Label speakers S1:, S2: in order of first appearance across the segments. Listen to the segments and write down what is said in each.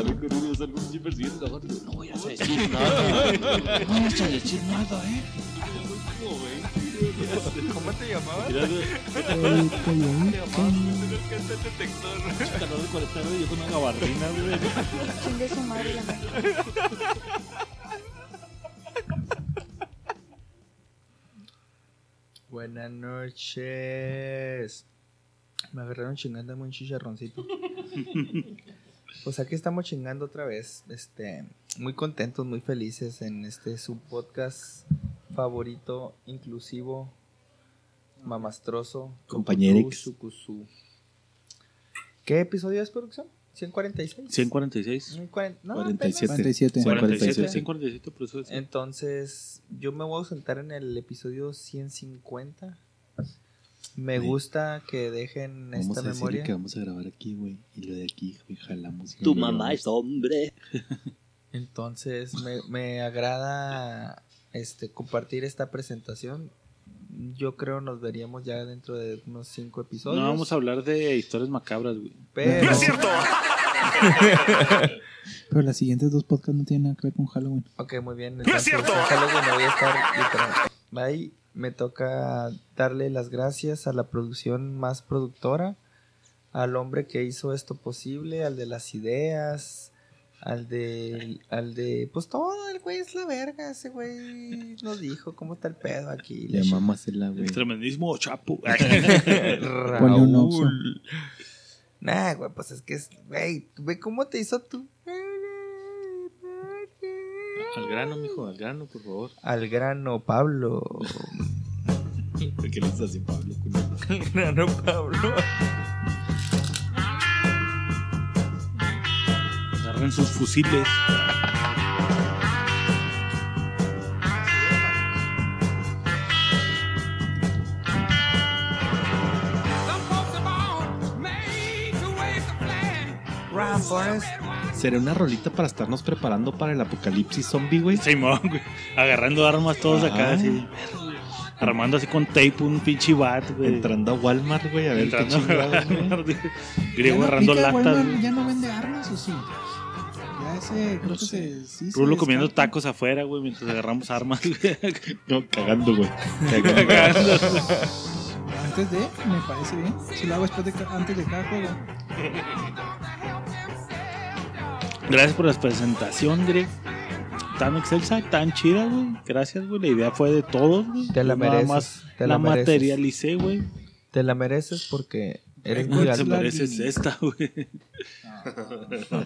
S1: sale con uno, sale vato. No voy a decir nada. No voy a decir nada, eh.
S2: ¿Cómo te llamabas?
S1: Mira, güey,
S3: El periodista.
S2: el detector.
S1: calor de 40 grados y yo con una gabardina, güey.
S4: Chingue su madre la madre.
S2: Buenas noches. Me agarraron chingando un chicharroncito. pues aquí estamos chingando otra vez. Este, muy contentos, muy felices en este su podcast favorito, inclusivo, mamastroso,
S1: Compañerix.
S2: Sucusú. ¿Qué episodio es producción? 146.
S1: 146.
S2: 140 no,
S1: 47.
S3: 47.
S1: 47,
S2: 47.
S1: 147, por eso es.
S2: Entonces, yo me voy a sentar en el episodio 150. Me gusta que dejen
S5: Vamos
S2: esta
S5: a
S2: memoria.
S5: que vamos a grabar aquí, güey. Y lo de aquí, güey, jalamos. y
S1: Tu mamá
S5: grabamos.
S1: es hombre.
S2: Entonces, me, me agrada este compartir esta presentación. Yo creo nos veríamos ya dentro de unos cinco episodios.
S1: No vamos a hablar de historias macabras, güey.
S2: pero,
S3: Pero las siguientes dos podcasts no tienen nada que ver con Halloween.
S2: Ok, muy bien. Entonces, en Halloween no voy a estar literal. Bye. Me toca darle las gracias a la producción más productora, al hombre que hizo esto posible, al de las ideas, al de, al de, pues todo, el güey es la verga, ese güey nos dijo cómo está el pedo aquí.
S5: Le mamásela, güey.
S1: El tremendismo
S3: Oxxo.
S2: Raúl. Nah, güey, pues es que es, güey, ve cómo te hizo tú.
S1: Al grano, mijo, al grano, por favor.
S2: Al grano, Pablo.
S5: ¿Por qué le dices así, Pablo?
S2: Al grano, Pablo.
S1: Agarren sus fusiles.
S2: Run, Forrest.
S5: ¿Será una rolita para estarnos preparando para el apocalipsis zombie, güey?
S1: Simón, güey. Agarrando armas todos acá,
S5: Ah.
S1: así. Armando así con tape un pinche bat, güey.
S5: Entrando a Walmart, güey, a ver
S1: Entrando
S5: qué chingados, güey.
S1: Griego
S3: ¿Ya no
S1: agarrando latas,
S3: Walmart? ¿Ya no vende armas o sí? Ya ese, creo que se. Sí,
S1: Rulo comiendo tacos afuera, güey, mientras agarramos armas, güey.
S5: No, cagando, güey.
S1: Cagando.
S3: Antes de, me parece bien. Si lo hago después de, antes de cada juego.
S1: Gracias por la presentación, Greg. Tan excelsa, tan chida, güey. Gracias, güey. La idea fue de todos, güey.
S2: Te la
S1: Yo nada
S2: mereces,
S1: más
S2: te
S1: la,
S2: la mereces.
S1: materialicé, güey.
S2: Te la mereces porque eres muy
S1: Te
S2: alto.
S3: la-
S1: mereces esta, güey.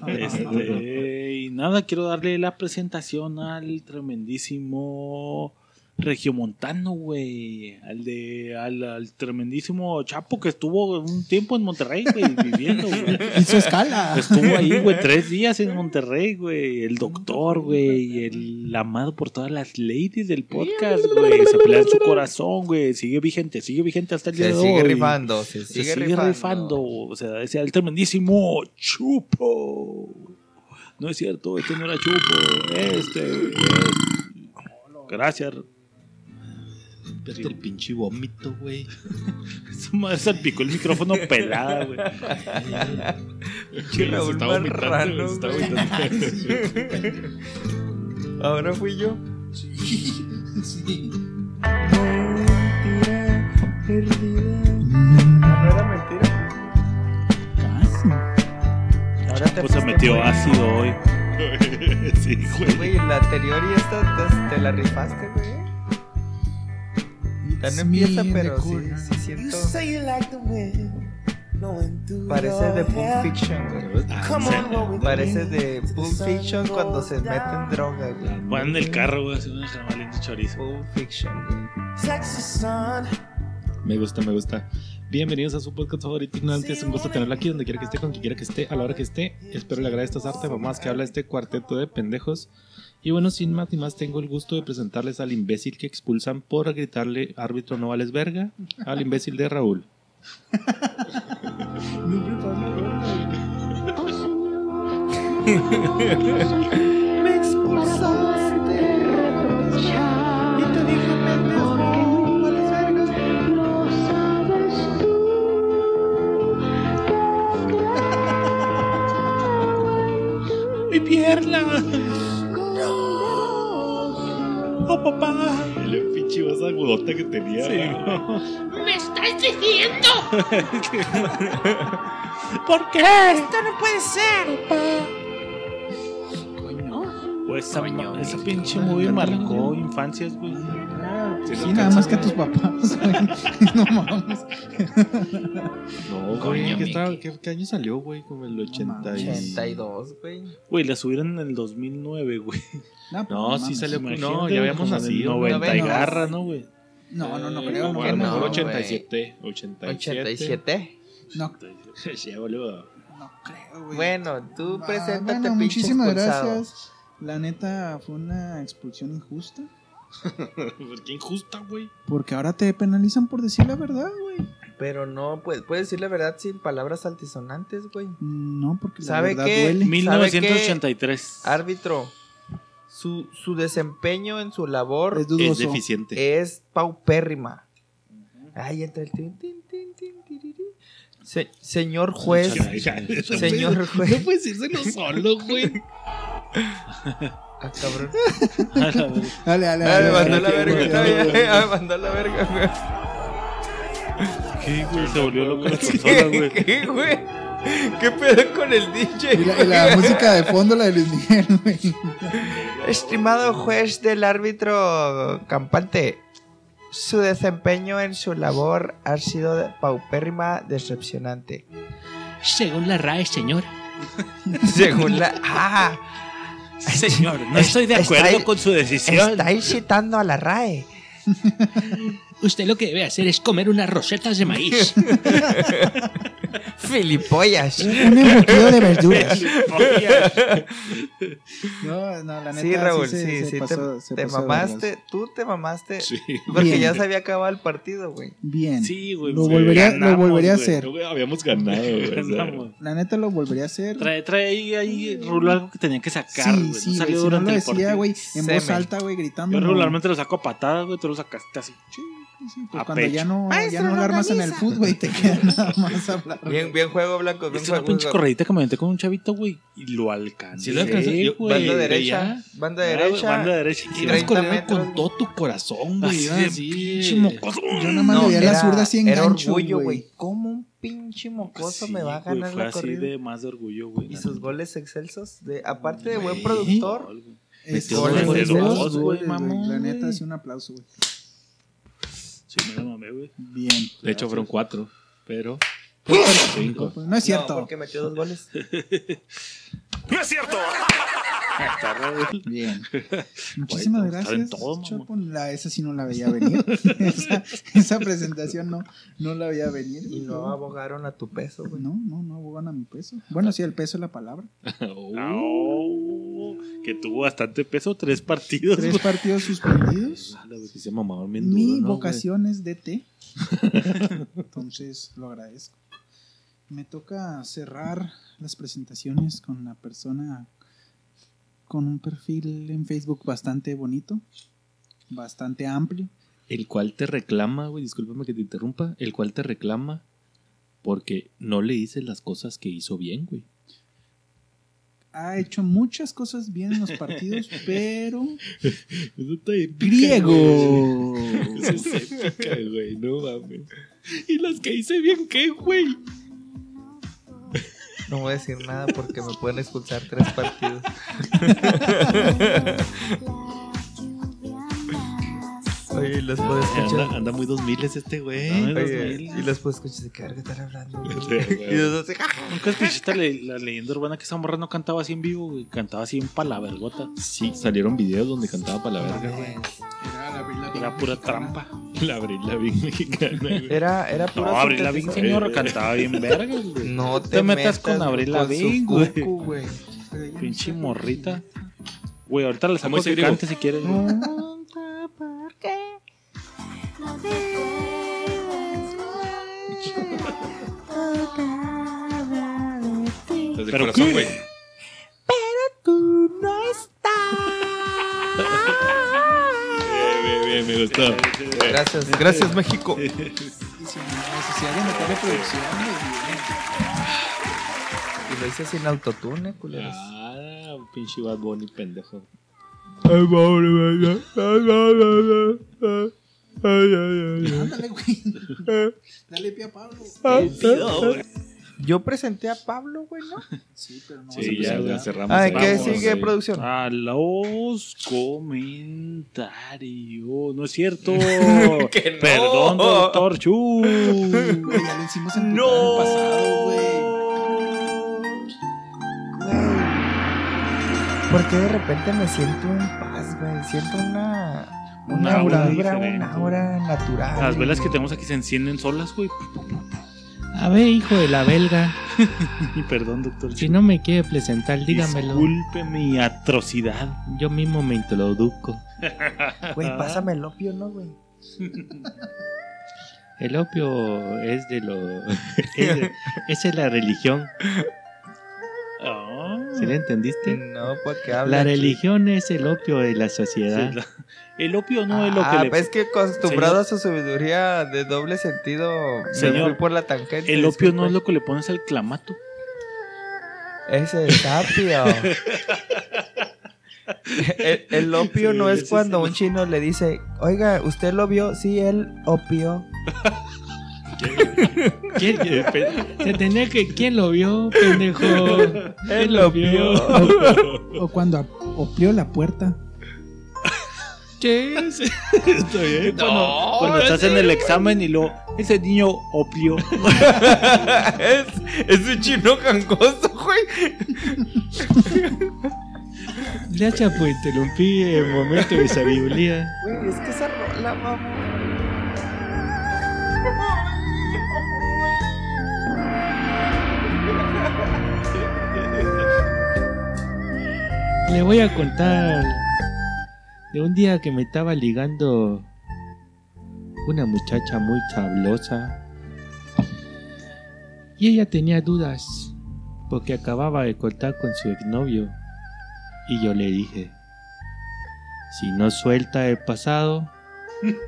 S1: Este, y nada, quiero darle la presentación al tremendísimo Regiomontano, güey. Al de al, al tremendísimo Chapo que estuvo un tiempo en Monterrey, güey, viviendo, güey.
S3: Hizo escala.
S1: Estuvo ahí, güey, tres días en Monterrey, güey. El doctor, güey. El amado por todas las ladies del podcast, güey. Se pelea en su corazón, güey. Sigue vigente, sigue vigente hasta el día
S2: Se
S1: de
S2: sigue
S1: hoy.
S2: rifando, se
S1: Se
S2: sigue,
S1: sigue,
S2: rifando.
S1: rifando. O sea, ese el tremendísimo Chupo. No es cierto, este no era Chupo. Este. es- Gracias.
S5: El pinche vómito, güey.
S1: Esa madre salpicó el micrófono pelada, güey.
S2: Pinche Raúl
S5: está vomitando, está
S2: güey.
S5: vomitando.
S2: Ahora fui yo.
S3: sí.
S2: Mentira perdida. No era mentira.
S3: Casi.
S2: Ahora te
S1: Pues se metió ácido hoy.
S5: sí,
S2: Sí, güey, la anterior y esta te, te la rifaste, güey. No empieza, pero sí, siento. Parece de Pulp Fiction, güey.
S5: Ah,
S2: Parece de Pulp Fiction cuando se meten droga, güey.
S1: Van en el carro, güey, haciendo una jamaliendo chorizo.
S2: Pulp Fiction, güey.
S5: Me gusta, me gusta. Bienvenidos a su podcast favorito ignorante. Es un gusto tenerlo aquí donde quiera que esté, con quien quiera que esté, a la hora que esté. Espero le agrade esta sarta mamás que habla este cuarteto de pendejos. Y bueno, sin más ni más, tengo el gusto de presentarles al imbécil que expulsan por gritarle árbitro no vales verga, al imbécil de Raúl.
S3: Preparó
S2: Me expulsaste.
S1: ¡Mi pierna! ¡Oh, papá!
S5: El pinche voz agudota que tenía.
S1: Sí.
S5: güey.
S6: ¡Me estás diciendo!
S1: ¿Por qué?
S6: ¡Esto no puede ser!
S1: Pues esa,
S2: Coño,
S1: esa
S2: mi
S1: pinche movie marcó infancias, güey.
S3: Ah,
S5: Sí, no
S3: nada más que a tus papás, güey. No mames.
S5: No,
S2: Coño,
S5: güey. ¿Qué, estaba- qué- qué año salió, güey? Como el 80 y...
S2: 82, güey.
S1: Güey, la subieron en el 2009, güey.
S3: No, pues,
S5: No,
S3: no
S5: sí
S3: mames.
S5: salió. No, ya habíamos nacido.
S1: 90 y
S2: no.
S1: garra, ¿no, güey?
S3: No, no, no
S5: Eh,
S3: creo. No,
S5: a lo
S2: no,
S5: mejor
S2: güey.
S5: 87. 87.
S2: 87.
S3: no,
S5: Sí, boludo.
S3: no creo, güey.
S2: Bueno, tú
S3: Ah,
S2: preséntate,
S3: bueno, muchísimas
S2: expulsado.
S3: gracias. La neta fue una expulsión injusta.
S5: ¿Por qué injusta, güey?
S3: Porque ahora te penalizan por decir la verdad, güey.
S2: Pero no, pues, puedes decir la verdad sin palabras altisonantes, güey.
S3: No, porque la
S2: ¿Sabe
S3: verdad
S2: qué?
S3: duele.
S1: 1983.
S2: Árbitro, su, su desempeño en su labor
S3: Es
S5: deficiente.
S2: es paupérrima. Ahí entra el tin, tin, tin, tin, tiriri. Se- señor juez, señor juez.
S5: No puedes decírselo solo, güey.
S2: Ah, cabrón.
S3: Dale, dale,
S2: Ah,
S3: dale.
S2: me mandó la verga, me mandó la verga, güey.
S1: ¿Qué, güey? Se volvió loco la consola, güey.
S2: ¿Qué, güey? ¿Qué pedo con el DJ?
S3: Y la, y la música de fondo, la de Luis Miguel, güey.
S2: Estimado juez del árbitro campante, su desempeño en su labor ha sido de paupérrima decepcionante.
S6: Según la RAE, señor.
S2: Según la... ¡Ah!
S1: Señor, no estoy de acuerdo con su decisión.
S2: Estáis citando a la RAE.
S6: Usted lo que debe hacer es comer unas rosetas de maíz.
S2: Filipollas.
S3: Un embutido de verduras. No, no, la neta.
S2: Sí, Raúl,
S3: se-
S2: sí,
S3: se
S2: sí,
S3: pasó-
S2: te,
S3: se
S2: te
S3: pasó de
S2: mamaste, tú te mamaste,
S5: Sí.
S2: porque
S3: Bien.
S2: ya se había acabado el partido, güey.
S3: Bien.
S1: Sí, güey.
S3: Lo
S1: sí,
S3: volvería, lo volvería a hacer.
S5: Habíamos ganado, güey.
S3: La neta lo volvería a hacer.
S1: Trae, trae ahí, ahí, Rulo, algo que tenía que sacar,
S3: sí,
S1: güey.
S3: sí,
S1: no
S3: güey,
S1: salió
S3: si no
S1: durante
S3: lo
S1: el
S3: decía,
S1: partido.
S3: güey, en voz alta, güey, gritando.
S1: Yo regularmente lo saco a patadas, güey. Tú lo sacaste así.
S3: Sí, sí, pues
S1: a
S3: cuando
S1: pecho.
S3: ya no, ya
S2: Maestro,
S3: no
S2: no
S3: armas en el fútbol, güey, te queda nada más hablar.
S2: Bien, bien juego blanco, bien
S1: Es una
S2: juego.
S1: pinche corredita que me metí con un chavito, güey. Y lo alcancé.
S5: Sí lo alcancé. Yo-
S1: güey.
S2: Banda
S5: Güey,
S2: derecha,
S5: ya.
S2: banda
S1: Ah,
S2: derecha.
S1: Banda derecha. Y
S5: ibas
S2: 30
S5: corriendo con todo tu corazón, güey.
S1: Así
S5: así.
S1: pinche mocoso.
S3: Yo nada más le di a la zurda así en
S2: era orgullo,
S3: güey.
S2: güey. ¿Cómo un pinche mocoso
S1: Sí,
S2: me va a
S1: güey,
S2: ganar
S1: fue
S2: la
S1: así
S2: corrida?
S1: de más de orgullo, güey.
S2: Y sus goles excelsos, de, aparte de buen
S5: Güey.
S2: productor,
S1: güey.
S3: Este,
S2: Goles de
S1: dos, güey, mamón,
S3: La neta,
S1: güey.
S3: sí, un aplauso, güey.
S1: Sí, me la mamé, güey.
S3: Bien.
S5: De hecho, fueron cuatro. Pero.
S3: No,
S5: Cinco.
S3: no es cierto.
S2: No, porque metió dos goles.
S1: Está raro, güey.
S3: Bien. Muchísimas
S1: en
S3: gracias.
S1: todo.
S3: Chopo. La, esa sí no la veía venir. esa, esa presentación no, no la veía venir.
S2: Y no abogaron a tu peso, güey.
S3: No, no, no abogan a mi peso. Bueno, sí, el peso es la palabra.
S5: Oh.
S1: Que tuvo bastante peso, tres partidos.
S3: Tres partidos suspendidos.
S1: Ah,
S3: Mi
S5: ¿no, güey?
S3: vocación es DT. Entonces lo agradezco. Me toca cerrar las presentaciones con la persona con un perfil en Facebook bastante bonito, bastante amplio.
S5: El cual te reclama, güey, discúlpame que te interrumpa, el cual te reclama porque no le dices las cosas que hizo bien, güey.
S3: Ha hecho muchas cosas bien en los partidos, pero
S5: Eso está épica,
S3: griego.
S5: güey. Eso es épica, güey, no mames. ¿Y las que hice bien qué, güey?
S2: No voy a decir nada porque me pueden expulsar tres partidos. Oye, y los puedo escuchar.
S5: Anda, anda muy dos miles este güey.
S2: Oye,
S1: 2000.
S2: y los puedo escuchar. ¿De qué verga están hablando? y los dos.
S1: Nunca escuchaste la, la leyenda urbana que esa morra no cantaba así en vivo, güey. Cantaba así en palavergota.
S5: Sí, salieron videos donde cantaba para la verga, güey.
S3: Era la
S1: Era pura trampa.
S5: La Abril Lavigne mexicana, güey.
S2: Era, era puro
S1: No, Abril Lavigne, señor, cantaba bien verga, güey.
S2: No
S1: te
S2: te,
S1: metas con Avril
S2: su
S1: Lavigne, güey. Pinche morrita. Güey, ahorita le
S5: ¿Cómo
S1: saco que cante si quieres. güey.
S5: Desde
S1: ¿Pero
S5: corazón,
S1: qué?
S5: güey.
S2: Gracias, gracias México.
S3: Y
S2: lo hice sin autotune, culeros.
S5: Ah, Pinche Bad Bunny, pendejo.
S3: Ándale, güey. Dale pie a Pablo.
S2: Yo presenté a Pablo, güey, ¿no?
S3: Sí, pero no
S5: Sí, ya la cerramos.
S2: Ay, ¿qué sigue,
S5: güey.
S2: producción?
S1: A los comentarios. No es cierto.
S2: Que no.
S1: Perdón, doctor Chu.
S3: Güey, ya lo hicimos en
S2: No.
S3: el pasado, güey.
S2: Güey. ¿Por qué de repente me siento en paz, güey? Siento una.
S1: Un
S2: Una
S1: aura diferente.
S2: una aura natural.
S1: Las velas que tenemos aquí se encienden solas, güey.
S6: A ver, hijo de la belga,
S1: Y perdón, doctor
S6: si no me quiere presentar, dígamelo.
S1: Disculpe mi atrocidad.
S6: Yo mismo me introduzco.
S2: Güey, pásame el opio, ¿no, güey?
S6: El opio es de lo. es de- esa es la religión.
S1: Ah.
S6: ¿Sí le entendiste?
S2: No, porque habla.
S6: La religión es el opio de la sociedad.
S1: Sí, la- El opio no es lo
S2: ah,
S1: que le...
S2: pues es que acostumbrado
S1: Señor.
S2: a su sabiduría de doble sentido, me
S1: Señor,
S2: fui por la tangente.
S1: El opio no es lo que le pones al clamato.
S2: Ese es apio. el, el opio
S1: Sí,
S2: no es cuando
S1: el-
S2: un chino le dice, oiga, ¿usted lo vio? Sí, él opio.
S6: ¿Quién, pe- se tenía que, ¿Quién lo vio, pendejo?
S2: Él lo vio.
S3: O cuando ap- oplió la puerta.
S6: ¿Qué es?
S1: Está bien. Cuando, cuando estás en el examen y lo ese niño opio.
S2: es, es un chino gangoso, güey.
S6: Gracias por interrumpir el momento de sabiduría.
S2: Güey, es que esa rola, vamos.
S6: Le voy a contar de un día que me estaba ligando una muchacha muy sablosa. Y ella tenía dudas porque acababa de cortar con su exnovio. Y yo le dije, si no suelta el pasado,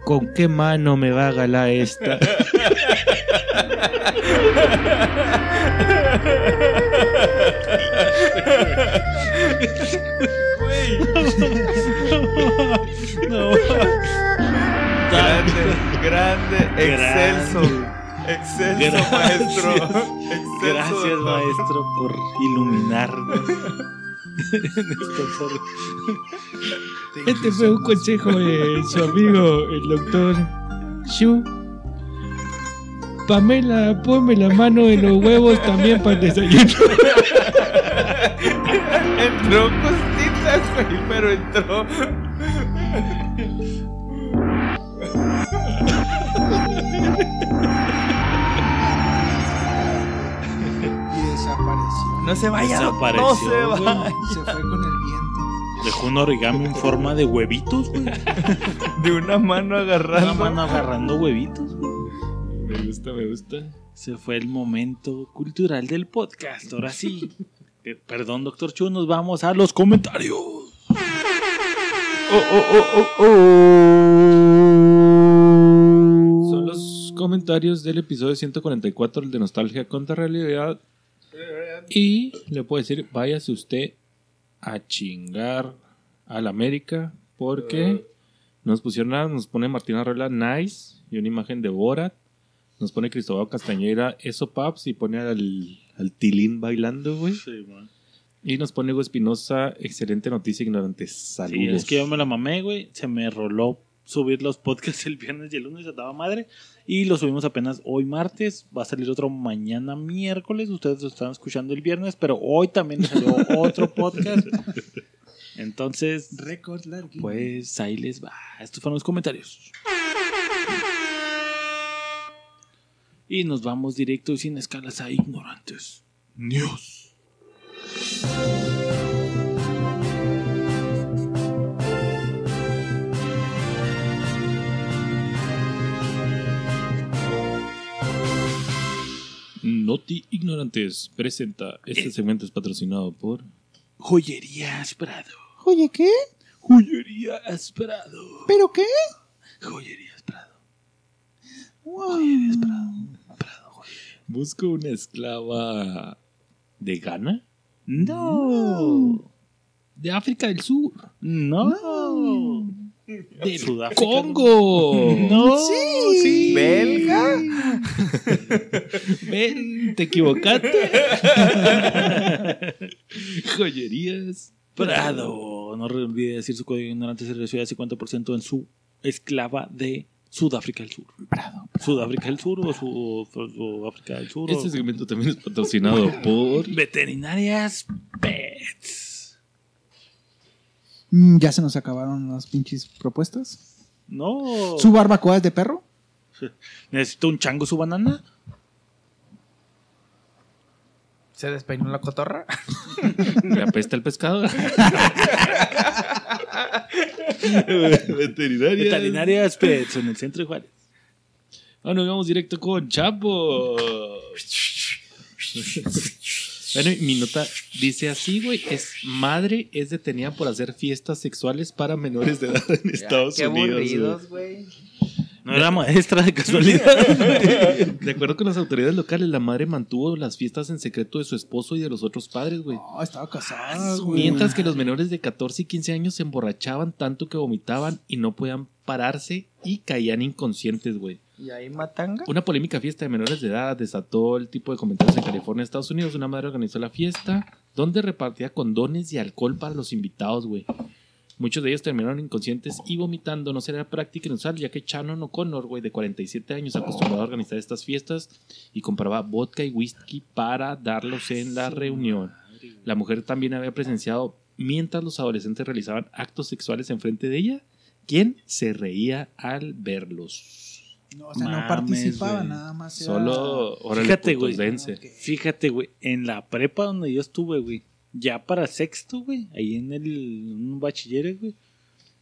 S6: ¿con qué mano me va a galar esta?
S1: No.
S2: Grande, grande, excelso. Excelso,
S1: Gracias.
S2: maestro. Excelso,
S1: Gracias, maestro, por iluminarnos.
S6: Este fue un consejo de su amigo, el doctor Shu. Pamela, ponme la mano en los huevos también para el desayuno.
S2: Entró güey, pero entró.
S3: Y desapareció.
S2: No se vaya, no
S1: Desapareció,
S2: se
S1: güey.
S2: vaya.
S3: Se fue con el viento.
S1: Dejó un origami en forma de huevitos, güey.
S2: De una mano agarrando.
S1: Una mano agarrando huevitos, güey.
S5: Me gusta, me gusta.
S1: Se fue el momento cultural del podcast. Ahora sí. Eh, Perdón, doctor Chu, nos vamos a los comentarios.
S2: Oh, oh, oh.
S5: Son los comentarios del episodio 144, el de Nostalgia contra Realidad. Y le puedo decir, váyase usted a chingar a la América porque nos pusieron, a- nos pone Martina Arreola nice y una imagen de Borat. Nos pone Cristóbal Castañeda eso paps y pone al, al Tilín bailando, güey.
S1: Sí, man.
S5: Y nos pone Hugo Espinosa, excelente noticia ignorante. Saludos.
S1: Sí, es que yo me la mamé, güey. Se me roló subir los podcasts el viernes y el lunes, a toda madre. Y lo subimos apenas hoy martes. Va a salir otro mañana miércoles. Ustedes lo están escuchando el viernes, pero hoy también salió otro podcast. Entonces,
S3: Récord largo.
S1: pues ahí les va. Estos fueron los comentarios. Y nos vamos directo y sin escalas a ignorantes. News.
S5: Noti Ignorantes presenta. Este segmento es patrocinado por.
S1: Joyería Prado.
S3: Oye, ¿qué?
S1: Joyería Prado.
S3: ¿Pero qué?
S1: Joyería Prado.
S3: Wow.
S1: Prado.
S5: Busco una esclava de Ghana.
S1: No.
S5: De África del Sur.
S1: No.
S5: Del
S1: Sudáfrica.
S5: Congo.
S1: No.
S3: Sí.
S1: sí.
S2: ¿Belga?
S5: Ven, te equivocaste. Joyerías.
S1: Prado. No olvide decir su código ignorante se recibe al 50% en su esclava de Sudáfrica del Sur.
S3: Prado.
S1: Sudáfrica del Sur o su, Sudáfrica del Sur. o-
S5: Este segmento también es patrocinado por.
S1: Veterinarias Pets.
S3: Mm, Ya se nos acabaron las pinches propuestas.
S1: No.
S3: ¿Su barbacoa es de perro?
S1: Necesito un chango su banana.
S2: ¿Se despeinó la cotorra?
S5: Le apesta el pescado. Veterinarias.
S1: Veterinarias Pets en el centro de Juárez.
S5: Bueno, vamos directo con Chapo. Bueno, y mi nota dice así, güey. Es madre es detenida por hacer fiestas sexuales para menores de edad en Estados
S2: Qué
S5: Unidos.
S2: aburridos, güey.
S1: No era maestra de casualidad.
S5: De acuerdo con las autoridades locales, la madre mantuvo las fiestas en secreto de su esposo y de los otros padres, güey.
S3: No, estaba casada, güey.
S5: Mientras que los menores de 14 y 15 años se emborrachaban tanto que vomitaban y no podían pararse y caían inconscientes, güey.
S2: ¿Y ahí matanga?
S5: Una polémica fiesta de menores de edad desató el tipo de comentarios en California, Estados Unidos. Una madre organizó la fiesta donde repartía condones y alcohol para los invitados, güey. Muchos de ellos terminaron inconscientes y vomitando. No será práctica inusual, ya que Shannon O'Connor, güey, de 47 años, acostumbrado a organizar estas fiestas y compraba vodka y whisky para darlos en la reunión. La mujer también había presenciado mientras los adolescentes realizaban actos sexuales enfrente de ella, quien se reía al verlos.
S3: No, o sea, no participaba, nada más.
S5: Solo, órale,
S1: Fíjate, güey.
S5: dense.
S3: Ok.
S1: Fíjate, güey, en la prepa donde yo estuve, güey, ya para sexto, güey, ahí en el un bachiller, güey,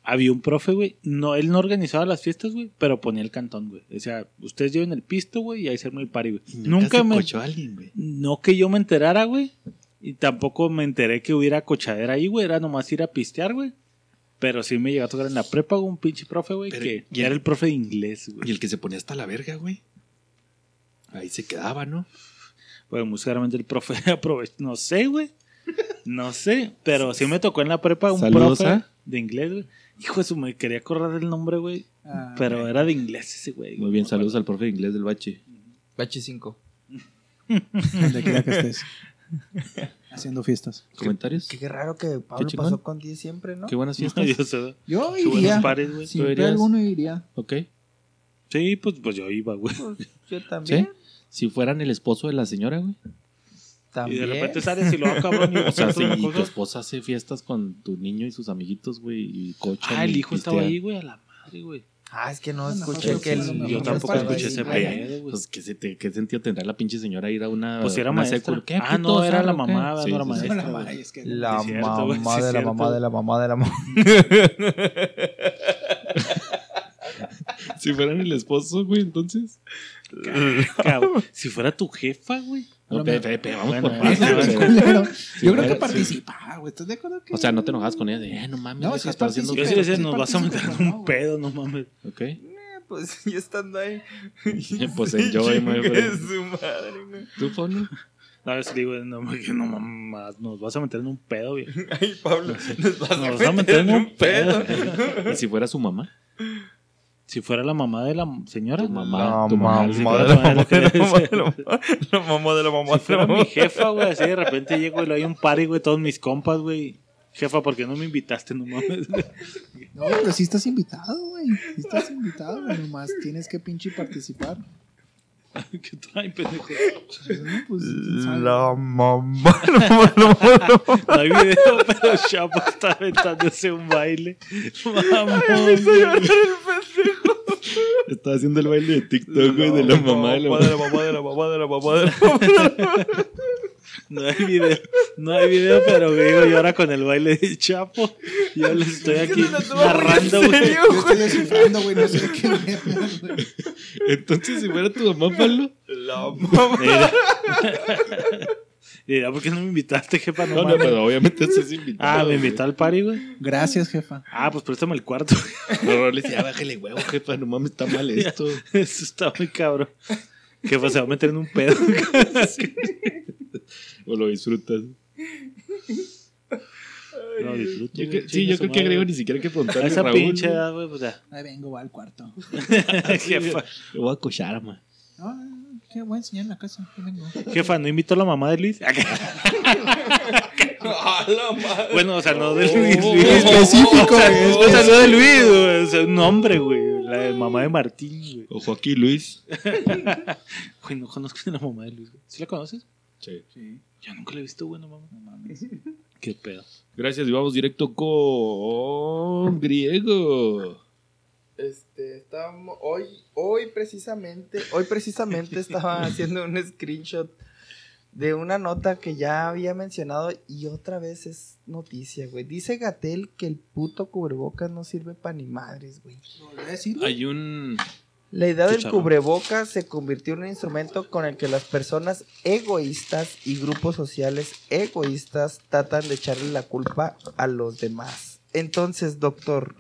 S1: había un profe, güey, no, él no organizaba las fiestas, güey, pero ponía el cantón, güey. O sea, ustedes lleven el pisto, güey, y ahí se arma el party, güey. Nunca me,
S5: cochó a alguien, güey.
S1: no que yo me enterara, güey, y tampoco me enteré que hubiera cochadera ahí, güey, era nomás ir a pistear, güey. Pero sí me llegó a tocar en la prepa un pinche profe, güey, que
S5: ¿y
S1: era
S5: el-
S1: profe de inglés, güey.
S5: Y el que se ponía hasta la verga, güey. Ahí se quedaba, ¿no?
S1: Pues muy seguramente el profe aprovechó, no sé, güey. No sé, pero sí me tocó en la prepa un
S5: Saludos
S1: profe
S5: a-
S1: de inglés, güey. Hijo de su, me quería acordar del nombre, güey.
S3: Ah,
S1: Pero era de inglés ese, güey.
S5: Muy bien, saludos al profe de inglés del bache.
S2: Bache 5.
S3: Donde quiera que estés. Haciendo fiestas.
S5: ¿Comentarios?
S2: Qué, qué raro que Pablo pasó con 10 siempre, ¿no?
S5: Qué buenas
S1: No,
S5: fiestas.
S1: yo sé.
S3: Yo
S1: Qué buenos
S3: iría.
S1: pares, güey.
S3: Alguno iría.
S5: Ok.
S1: Sí, pues, pues yo iba, güey.
S2: Pues, yo también.
S5: Si fueran el esposo de la señora, güey.
S1: Y de repente sales y lo hago, cabrón. Y
S5: O sea,
S1: una
S5: tu esposa hace fiestas con tu niño y sus amiguitos, güey, y cocha.
S1: Ah, el hijo estaba ahí, güey, a la madre, güey.
S2: Ah, es que no
S3: Bueno,
S2: escuché que el.
S3: sí,
S1: Yo tampoco escuché ese pedo, güey.
S5: Pues, ¿qué, se te- ¿qué sentido tendrá la pinche señora ir a una.
S1: Pues era
S5: una
S1: maestra.
S5: secu- ¿Qué,
S1: Ah, no, era la mamá, no era
S5: sí, sí.
S1: maestra.
S3: La madre, es que-
S2: La
S1: Sí, cierto,
S2: mamá
S1: sí,
S2: de la mamá de la mamá de la mamá.
S5: Si fueran el esposo, güey, entonces.
S1: Cabrón, Si fuera tu jefa, güey.
S5: No,
S3: lo
S5: pe-
S3: mejor-
S5: pe- pe- vamos
S1: Bueno,
S5: por güey. Sí,
S3: Yo creo que participaba, güey. ¿Estás de acuerdo que.?
S5: O sea, no te enojas con ella de, eh, no mames,
S3: No,
S5: güey, estás haciendo.
S1: Yo sí decía, nos vas a meter en
S3: no,
S1: un
S3: güey.
S1: pedo, no mames.
S5: Ok.
S2: pues yo estando ahí.
S5: Pues enjoy, friend.
S2: su madre, güey.
S5: ¿Tú, Pablo?
S1: A ver si digo, no, no mames, nos vas a meter en un pedo, güey.
S2: Ay, Pablo, nos vas
S1: Nos vas a meter en un pedo.
S5: ¿Y si fuera su mamá?
S1: Si fuera la mamá de la señora.
S5: Mamá.
S2: La
S5: tu mamá,
S2: de la mamá la mamá de la mamá. La mamá de la mamá
S1: Si fuera mi jefa, güey, así de repente llego y le doy un party, güey, todos mis compas, güey. Jefa, ¿por qué no me invitaste? No mames.
S3: No, pero sí estás invitado, güey. Sí estás invitado, güey. Nomás tienes que pinche participar.
S1: ¿Qué traen, pendejo?
S3: No, pues.
S2: La mamá.
S1: No hay video, pero Chapo está aventándose un baile. Vamos,
S5: Está haciendo el baile de TikTok, güey, de la mamá de la
S2: de la mamá de la mamá de la mamá de la mamá.
S1: No hay video, no hay video, pero digo yo ahora con el baile de Chapo. Yo les estoy aquí narrando, güey.
S3: Yo estoy descifrando, güey. No sé qué güey.
S5: Entonces, si fuera tu mamá, Pablo.
S2: La mamá.
S1: Mira. Mira, ¿por qué no me invitaste, jefa? No,
S5: No, no,
S1: mames.
S5: pero obviamente estás invitado.
S1: Ah, me invitó al party, güey.
S3: Gracias, jefa.
S1: Ah, pues préstame el cuarto.
S5: No, le decía, bájale huevo, jefa, no mames, está mal esto.
S1: Eso está muy cabrón. Jefa, se va a meter en un pedo.
S5: O lo disfrutas.
S1: Lo disfruto,
S5: Yo que- sí, yo creo que agrego ni siquiera que preguntarle a
S1: esa
S5: Raúl.
S1: pinche edad, güey, pues ya.
S3: Ahí vengo, va al cuarto.
S1: Jefa,
S5: Le voy a cochar, ma.
S3: Ah, ¿Qué voy a enseñar en la casa?
S1: Jefa, ¿no invitó a la mamá de Luis? bueno, o sea, no de Luis.
S5: Oh,
S1: Luis.
S3: específico,
S1: O sea,
S3: güey,
S1: o sea, no de Luis, güey. O sea, un nombre, güey. La de mamá de Martín, güey.
S5: Ojo aquí, Luis.
S1: Güey, no conozco a la mamá de Luis. güey. ¿Sí la conoces?
S5: Sí.
S3: Sí,
S1: Yo nunca la he visto, güey, no mames.
S3: no mames.
S1: Qué pedo.
S5: Gracias y vamos directo con Griego.
S2: Este, estábamos, hoy, hoy precisamente, hoy precisamente estaba haciendo un screenshot de una nota que ya había mencionado y otra vez es noticia, güey. Dice Gatel que el puto cubrebocas no sirve para ni madres, güey.
S3: ¿Lo volví a decir?
S5: Hay un.
S2: La idea del cubrebocas se convirtió en un instrumento con el que las personas egoístas y grupos sociales egoístas tratan de echarle la culpa a los demás. Entonces, doctor,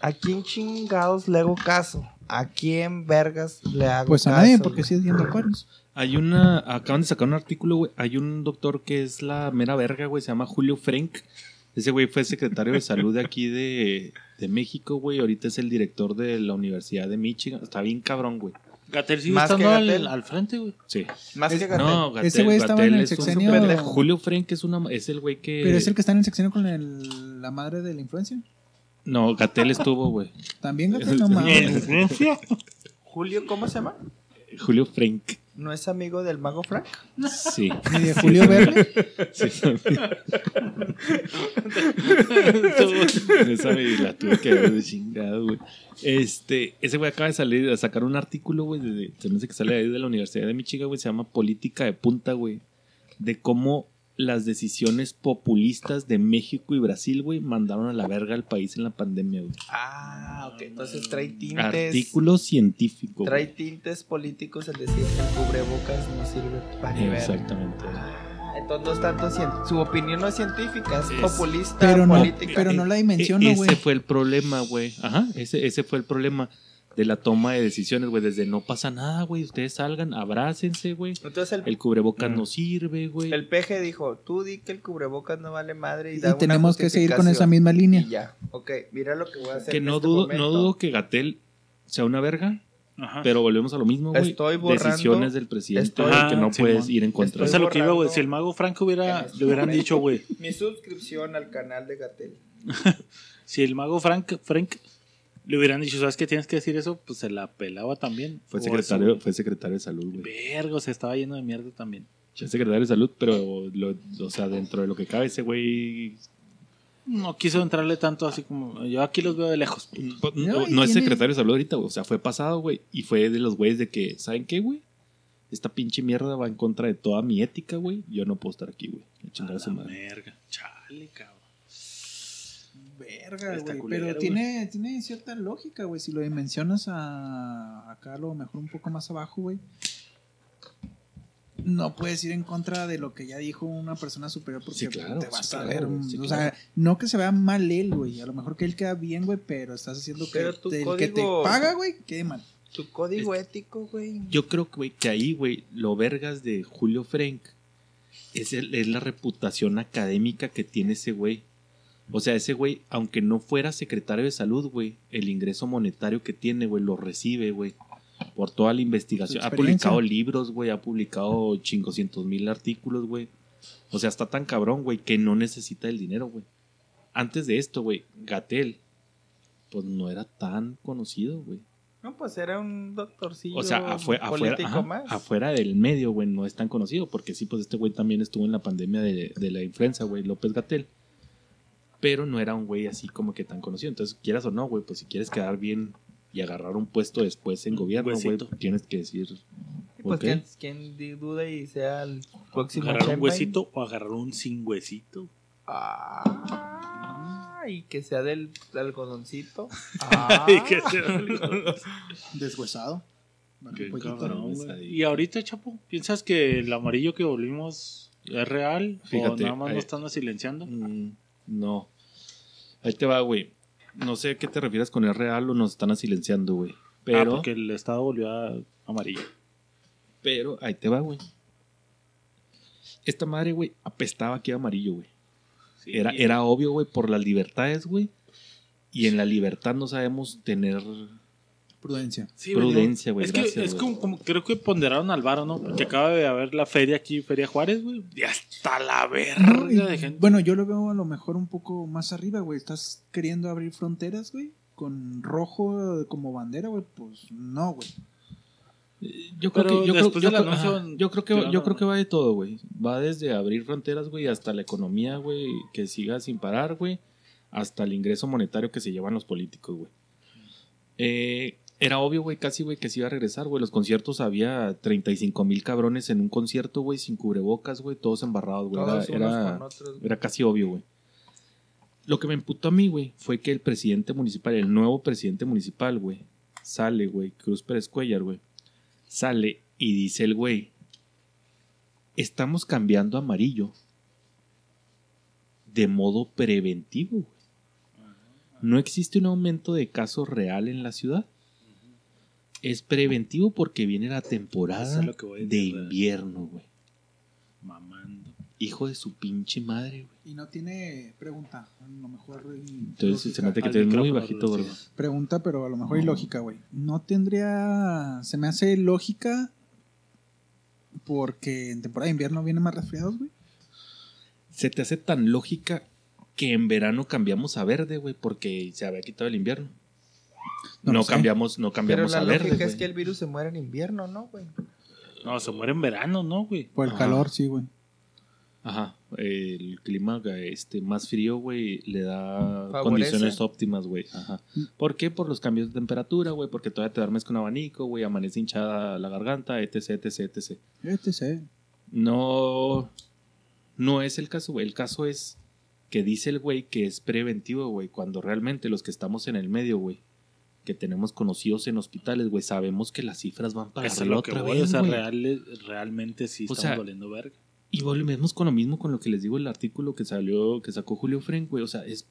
S2: ¿a quién chingados le hago caso? ¿A quién vergas le hago
S3: Pues a
S2: caso?
S3: nadie, porque es viendo acuarios.
S5: Hay una. Acaban de sacar un artículo, güey. Hay un doctor que es la mera verga, güey. Se llama Julio Frank. Ese güey fue secretario de salud de aquí de, de México, güey. Ahorita es el director de la Universidad de Michigan. Está bien cabrón, güey.
S1: Gatel sigue
S2: Más
S1: estando al,
S2: Gatell.
S1: al frente, güey.
S5: Sí.
S2: Más que Gatel.
S5: No, Gatel,
S3: Ese güey estaba en el
S5: es
S3: sexenio-.
S5: Julio Frank es, una, es el güey que.
S3: Pero es el que está en el seccionio con el- la madre de la influencia.
S5: No, Gatel estuvo, güey.
S3: También, Gatel, no mames.
S2: Julio, ¿cómo se llama?
S5: Julio Frank.
S2: ¿No es amigo del mago Frank?
S5: Sí.
S3: Ni de Julio Verne.
S5: sí Esa me la tuve que ver de chingado, güey. Este, ese güey acaba de salir, a sacar un artículo, güey, de- se me hace que sale ahí de la Universidad de Michigan, güey, se llama Política de Punta, güey, de cómo las decisiones populistas de México y Brasil, güey, mandaron a la verga al país en la pandemia, güey.
S2: Ah, ok. Entonces trae tintes.
S5: Artículo científico.
S2: Trae
S5: güey.
S2: tintes políticos el decir que el cubrebocas no sirve para verga.
S5: Exactamente.
S2: Entonces no es tanto su opinión no es científica, es,
S5: Es-
S2: populista,
S3: Pero no, pero no la
S5: E-
S3: dimensiono, güey.
S5: Ese fue el problema, güey. Ajá, ese, ese fue el problema de la toma de decisiones, güey. Desde no pasa nada, güey. Ustedes salgan, abrácense, güey.
S2: Entonces el,
S5: El cubrebocas
S1: Mm.
S5: no sirve, güey.
S2: el peje dijo, tú di que el cubrebocas no vale madre y,
S3: Y
S2: da una
S3: tenemos que seguir con esa
S2: justificación".
S3: misma
S2: Y
S3: línea.
S2: ya, ok, mira lo que voy a hacer
S5: Que
S2: en
S5: no
S2: este
S5: dudo,
S2: momento.
S5: no dudo que Gatel sea una verga,
S1: Ajá.
S5: pero volvemos a lo mismo, güey.
S2: Estoy borrando-
S5: Decisiones del presidente
S2: estoy-
S5: güey, que no puedes ir en contra.
S1: O
S2: Estoy
S1: sea, lo que iba, güey. Si el mago Franco hubiera,
S2: este
S1: le hubieran
S2: momento.
S1: dicho, güey.
S2: Mi suscripción al canal de Gatel.
S1: Si el mago Frank, Frank le hubieran dicho, ¿sabes qué tienes que decir eso? Pues se la pelaba también.
S5: Fue secretario,
S1: eso,
S5: fue secretario de salud, güey.
S1: Vergo, se estaba lleno de mierda también.
S5: Fue secretario de salud, pero, lo- o sea, dentro de lo que cabe, ese güey.
S1: No quiso entrarle tanto así como. Yo aquí los veo de lejos.
S5: pues,
S3: No,
S5: es secretario de salud ahorita, güey. O sea, fue pasado, güey. Y fue de los güeyes de que, ¿saben qué, güey? Esta pinche mierda va en contra de toda mi ética, güey. Yo no puedo estar aquí, güey. A
S1: La
S5: madre.
S1: verga. Chale, cabrón.
S3: Verga, güey. Pero tiene, tiene cierta lógica, güey. Si lo dimensionas a acá, a lo mejor un poco más abajo, güey. No puedes ir en contra de lo que ya dijo una persona superior porque
S5: Sí, claro,
S3: te vas
S5: sí,
S3: a ver.
S5: sí,
S3: o
S5: claro.
S3: sea, no que se vea mal él, güey. A lo mejor que él queda bien, güey, pero estás haciendo que
S2: Pero
S3: el que te
S2: código-
S3: paga, güey, quede mal.
S2: Tu código ético, güey.
S5: Yo creo que, güey, que ahí, güey, lo vergas de Julio Frank es, el- es la reputación académica que tiene ese güey. O sea, ese güey, aunque no fuera secretario de salud, güey, el ingreso monetario que tiene, güey, lo recibe, güey. Por toda la investigación. Ha publicado libros, güey, ha publicado chingoscientos mil artículos, güey. O sea, está tan cabrón, güey, que no necesita el dinero, güey. Antes de esto, güey, Gatel, pues no era tan conocido, güey.
S2: No, pues era un doctorcillo
S5: O sea, afuera, afuera,
S2: político
S5: ajá,
S2: más.
S5: afuera del medio, güey, no es tan conocido, porque sí, pues este güey también estuvo en la pandemia de, de la influenza, güey, López Gatel. Pero no era un güey así como que tan conocido. Entonces, quieras o no, güey, pues si quieres quedar bien y agarrar un puesto después en gobierno, güey,
S1: huesito.
S5: tienes que decir,
S2: Pues
S5: ok.
S2: ¿quién, quién di- duda y sea el próximo
S1: Agarrar un huesito o agarrar un sin huesito.
S2: Ah, y que sea del algodoncito.
S1: Y que
S2: Ah.
S1: sea-
S3: Deshuesado. Bueno,
S1: Qué
S3: pollito.
S1: cabrón. Y ahorita, Chapo, ¿piensas que el amarillo que volvimos es real? ¿O nada más
S5: ahí-
S1: nos están silenciando?
S5: Mm, no. Ahí te va, güey. No sé a qué te refieres con el real o nos están silenciando, güey.
S1: Ah,
S5: Pero,
S1: porque el estado volvió a amarillo.
S5: pero, ahí te va, güey. Esta madre, güey, apestaba aquí a amarillo, güey.
S1: Sí.
S5: Era, era obvio, güey, por las libertades, güey. Y en la libertad no sabemos tener
S3: Prudencia.
S1: Sí,
S5: prudencia,
S1: güey. Es que
S5: gracias,
S1: es como, como- creo que ponderaron al varo, ¿no? Porque acaba de haber la feria aquí, Feria Juárez, güey. Y hasta la verga
S3: No, y-
S1: de gente.
S3: bueno, yo lo veo a lo mejor un poco más arriba, güey. ¿Estás queriendo abrir fronteras, güey? Con rojo como bandera, güey. Pues no, güey.
S5: Yo creo
S1: Pero
S5: que, yo creo, yo
S1: del
S5: creo-
S1: anuncio,
S5: ajá, yo creo que, creo que va de todo, güey. Va desde abrir fronteras, güey, hasta la economía, güey, que siga sin parar, güey, hasta el ingreso monetario que se llevan los políticos, güey. Eh, era obvio, güey, casi, güey, que se iba a regresar, güey. Los conciertos había 35 mil cabrones en un concierto, güey, sin cubrebocas, güey, todos embarrados, güey. Era, era- casi obvio, güey. Lo que me emputó a mí, güey, fue que el presidente municipal, el nuevo presidente municipal, güey, sale, güey, Cruz Pérez Cuellar, güey, sale y dice el güey, estamos cambiando amarillo de modo preventivo, güey. No existe un aumento de casos real en la ciudad. Es preventivo porque viene la temporada
S1: es lo que voy a
S5: de invierno, güey.
S1: Mamando.
S5: Hijo de su pinche madre, güey.
S3: Y no tiene pregunta. A lo mejor.
S5: Entonces se nota que
S1: Al
S5: tienes muy bajito, gordo.
S3: Pregunta, pero a lo mejor hay lógica, güey. No tendría. Se me hace lógica. Porque en temporada de invierno vienen más resfriados, güey.
S5: Se te hace tan lógica que en verano cambiamos a verde, güey, porque se había quitado el invierno.
S3: No
S5: No,
S3: lo sé.
S5: cambiamos, no
S2: Pero
S5: cambiamos
S2: la
S5: a verde,
S2: lógica es que el virus se muere en invierno, ¿no, güey?
S1: No, se muere en verano, ¿no, güey?
S3: Por el
S5: Ajá.
S3: calor, sí, güey.
S5: Ajá, el clima este, más frío, güey, le da
S2: Favorece.
S5: condiciones óptimas, güey. Ajá. ¿Por qué? Por los cambios de temperatura, güey, porque todavía te duermes con abanico, güey, amanece hinchada la garganta, etc, etc, etc.
S3: Sé.
S5: No, no es el caso, güey. El caso es que dice el güey que es preventivo, güey, cuando realmente los que estamos en el medio, güey, que tenemos conocidos en hospitales, güey, sabemos que las cifras van para
S1: Eso es
S5: arriba otra
S1: voy.
S5: vez,
S1: O sea, real- realmente sí
S5: O
S1: estamos
S5: sea,
S1: valiendo verga.
S5: Y volvemos con lo mismo con lo que les digo el artículo que salió, que sacó Julio Frenk, güey. O sea, es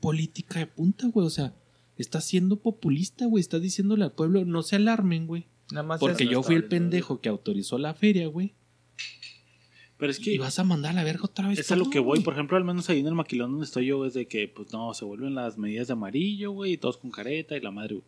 S5: política de punta, güey. O sea, está siendo populista, güey. Está diciéndole al pueblo, no se alarmen, güey.
S2: Nada más
S5: Porque
S2: eso.
S5: yo fui el pendejo que autorizó la feria, güey.
S1: Pero es
S5: Y
S1: que
S5: vas a mandar a la verga otra vez.
S1: es a lo que voy.
S5: güey.
S1: Por ejemplo, al menos ahí en el maquilón donde estoy yo, es de que, pues no, se vuelven las medidas de amarillo, güey, y todos con careta y la madre, güey.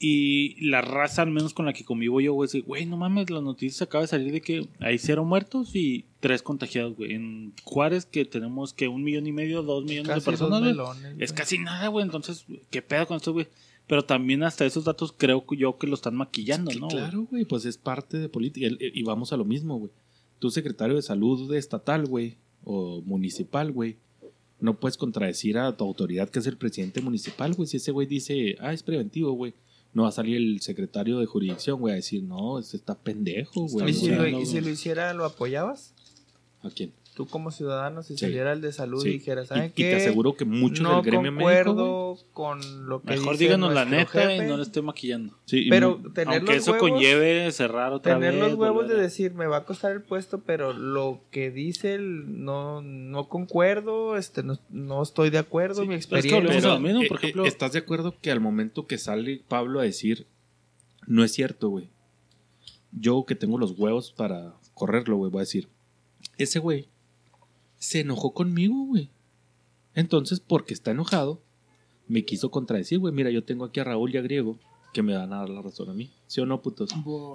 S1: Y la raza, al menos con la que convivo yo, güey, es de, güey, no mames, las noticias acaba de salir de que hay cero muertos y tres contagiados, güey. En Juárez, que tenemos que un millón y medio, dos millones
S2: Casi
S1: de personas,
S2: dos
S1: güey.
S2: melones,
S1: Es casi nada, güey. Entonces, ¿qué pedo con esto, güey? Pero también hasta esos datos creo yo que lo están maquillando,
S5: Que
S1: ¿no?
S5: claro, güey, pues es parte de política. Y vamos a lo mismo, güey. Tu secretario de salud estatal, güey, o municipal, güey, no puedes contradecir a tu autoridad que es el presidente municipal, güey. Si ese güey dice, ah, es preventivo, güey, no va a salir el secretario de jurisdicción, güey, a decir, no, este está pendejo, güey.
S2: ¿Y lo, si lo hiciera, lo apoyabas?
S5: ¿A quién?
S2: Tú como ciudadano, si
S5: Sí.
S2: saliera el de salud
S5: Sí.
S2: y dijera,
S5: Y,
S2: ¿saben
S5: y
S2: qué?
S5: te aseguro que muchos
S2: no
S5: del gremio médico,
S2: concuerdo con lo que
S1: Mejor
S2: dice
S1: díganos la neta y no le esté maquillando.
S5: sí, y
S2: Pero
S5: mu-
S2: tener
S1: Aunque
S2: los
S1: eso
S2: huevos,
S1: conlleve cerrar otra
S2: tener
S1: vez.
S2: los huevos
S1: volver
S2: de decir, me va a costar el puesto, pero lo que dice el no, no concuerdo, este no, no estoy de acuerdo,
S1: Sí,
S2: mi
S1: pero es que
S2: experiencia.
S5: Pero,
S1: mismo, por
S5: eh,
S1: ejemplo-
S5: eh, ¿Estás de acuerdo que al momento que sale Pablo a decir, no es cierto, güey? Yo que tengo los huevos para correrlo, güey, voy a decir, ese güey se enojó conmigo, güey. Entonces, porque está enojado, me quiso contradecir, güey. Mira, yo tengo aquí a Raúl y a Griego que me van a dar la razón a mí. ¿Sí o no, putos?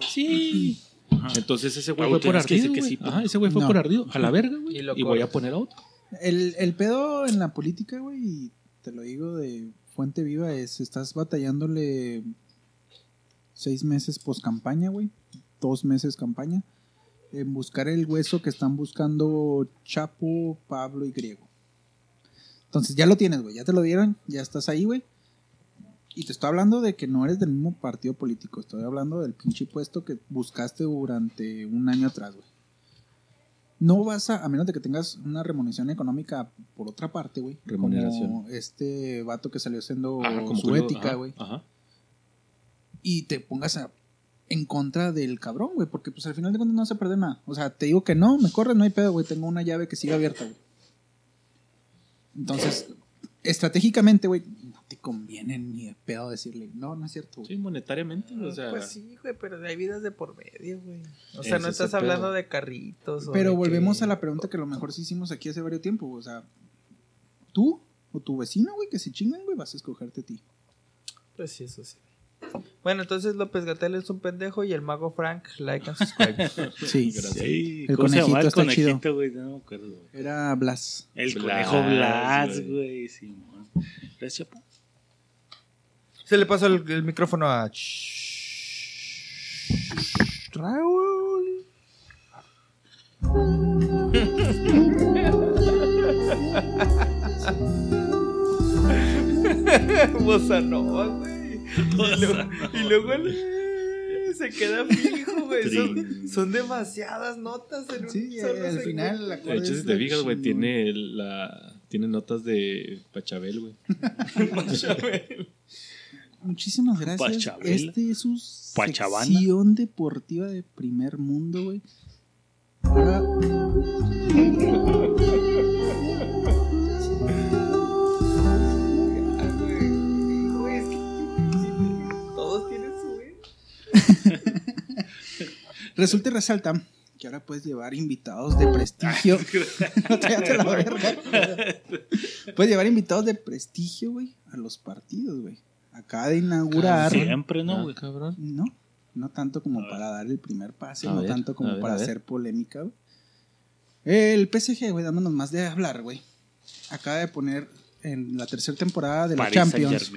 S5: Sí.
S1: Ajá.
S5: Entonces ese güey fue por
S1: que
S5: ardido,
S1: que
S5: güey.
S1: sí.
S5: Ajá, ese güey fue
S3: No.
S5: por ardido. A la verga, güey.
S2: Y
S5: voy a poner a otro.
S3: El, el pedo en la política, güey, y te lo digo de fuente viva, es estás batallándole seis meses post campaña, güey, dos meses campaña, en buscar el hueso que están buscando Chapo, Pablo y Griego. Entonces ya lo tienes, güey, ya te lo dieron, ya estás ahí, güey. Y te estoy hablando de que no eres del mismo partido político, estoy hablando del pinche puesto que buscaste durante un año atrás, güey. No vas a, a menos de que tengas una remuneración económica por otra parte, güey.
S5: Remuneración.
S3: Como este vato que salió siendo
S5: Ajá, como
S3: su ética,
S5: ajá,
S3: güey.
S5: Ajá.
S3: Y te pongas a- en contra del cabrón, güey. Porque pues al final de cuentas no se pierde nada. O sea, te digo que no, me corre, no hay pedo, güey. Tengo una llave que sigue abierta, güey. Entonces, estratégicamente, güey, no te conviene ni de pedo decirle, no, no es cierto, güey.
S5: Sí, monetariamente, o sea.
S2: pues sí, güey, pero hay vidas de por medio, güey. O sea, no
S5: es
S2: estás hablando
S5: pedo.
S2: de carritos. o
S3: Pero
S2: de
S3: volvemos
S2: que-
S3: a la pregunta que a lo mejor sí hicimos aquí hace varios tiempo. O sea, tú o tu vecino, güey, que se chingan, güey, vas a escogerte a ti.
S2: Pues sí, eso sí. Bueno, entonces López Gatel es un pendejo y el mago Frank, like and subscribe.
S3: Sí.
S1: Sí,
S3: El
S1: ¿cómo se llama
S3: conejito
S1: el
S3: está chido.
S1: conejito, güey? No me acuerdo. güey.
S3: Era Blas.
S1: El
S5: Blas,
S1: conejo Blas,
S5: güey.
S1: Gracias.
S2: Se le pasó el, el micrófono a Raúl. Bossa nova, güey. Y luego, y luego le- se queda fijo, güey. Son, demasiadas notas en un
S3: Sí,
S2: solo
S3: al
S2: segundo.
S3: final la
S5: De hecho, si te fijas, güey, tiene la tiene notas de Pachabel, güey.
S3: Muchísimas gracias.
S1: Pachabela.
S3: Este es su
S1: Pachabana.
S3: sección deportiva de primer mundo, güey. Ahora, resulta y resalta que ahora puedes llevar invitados de prestigio. Cállate la verga. puedes llevar invitados de prestigio, güey, a los partidos, güey. Acaba de inaugurar.
S1: Siempre, ¿no,
S5: Ah,
S1: güey?
S5: cabrón.
S3: No, no tanto como para dar el primer pase,
S5: A
S3: no
S5: ver,
S3: tanto como
S5: ver,
S3: para hacer polémica, güey. El PSG, güey, dándonos más de hablar, güey. Acaba de poner en la tercera temporada de la
S1: Paris
S3: Champions,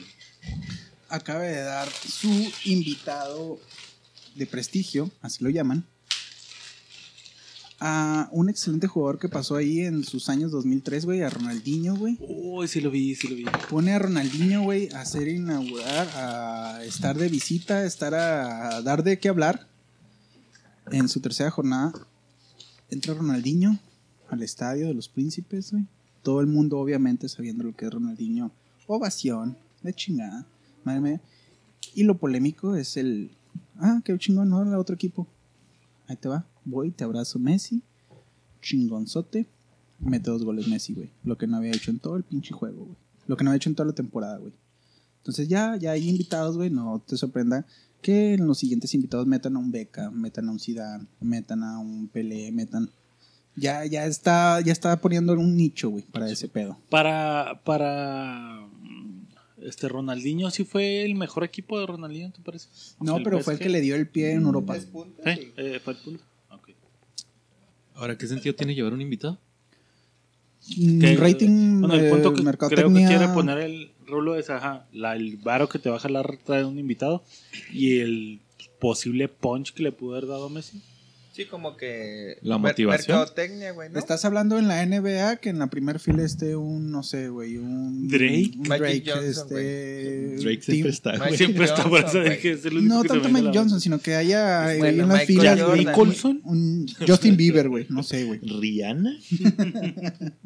S3: acaba de dar su invitado de prestigio, así lo llaman, a un excelente jugador que pasó ahí en sus años 2003, güey, a Ronaldinho, güey.
S1: Uy, sí lo vi, sí lo vi.
S3: Pone a Ronaldinho, güey, a hacer inaugurar, a estar de visita, a estar a, a dar de qué hablar. En su tercera jornada entra Ronaldinho al estadio de los príncipes, güey. Todo el mundo, obviamente, sabiendo lo que es Ronaldinho. Ovación, de chingada. Madre mía. Y lo polémico es el. Ah, qué chingón, no, el otro equipo. Ahí te va. Voy, te abrazo, Messi. Chingonzote. Mete dos goles Messi, güey. Lo que no había hecho en todo el pinche juego, güey. Lo que no había hecho en toda la temporada, güey. Entonces ya, ya hay invitados, güey. No te sorprenda que en los siguientes invitados metan a un Beca, metan a un Zidane, metan a un Pelé, metan. Ya, ya está, ya está poniendo un nicho, güey, para ese pedo.
S1: Para, para este Ronaldinho, ¿sí fue el mejor equipo de Ronaldinho, te parece?
S3: No,
S1: ¿El
S3: pero fue el que le dio el pie en Europa.
S2: ¿Tres puntos?
S1: ¿Eh? Eh, fue el punto. Ok.
S5: Ahora, ¿qué sentido tiene llevar un invitado?
S3: Mm,
S1: Que-
S3: Rating,
S1: Bueno, el punto que creo que quiere poner el rulo es, ajá, la, el varo que te va a jalar traer un invitado y el posible punch que le pudo haber dado Messi.
S2: Sí, como que.
S5: La motivación.
S2: Mercadotecnia, güey, ¿no?
S3: Estás hablando en la NBA que en la primer fila esté un, no sé, güey, un
S1: Drake.
S3: un Drake,
S2: Johnson,
S3: este,
S5: Drake siempre está. Güey.
S1: Siempre está por eso
S2: Johnson,
S1: dije, es el único
S3: No
S1: que
S3: tanto Mike Johnson, sino que haya
S2: Pues
S3: ahí
S2: bueno,
S3: en las filas.
S1: Nicholson.
S3: un Justin Bieber, güey, no sé, güey.
S5: ¿Rihanna?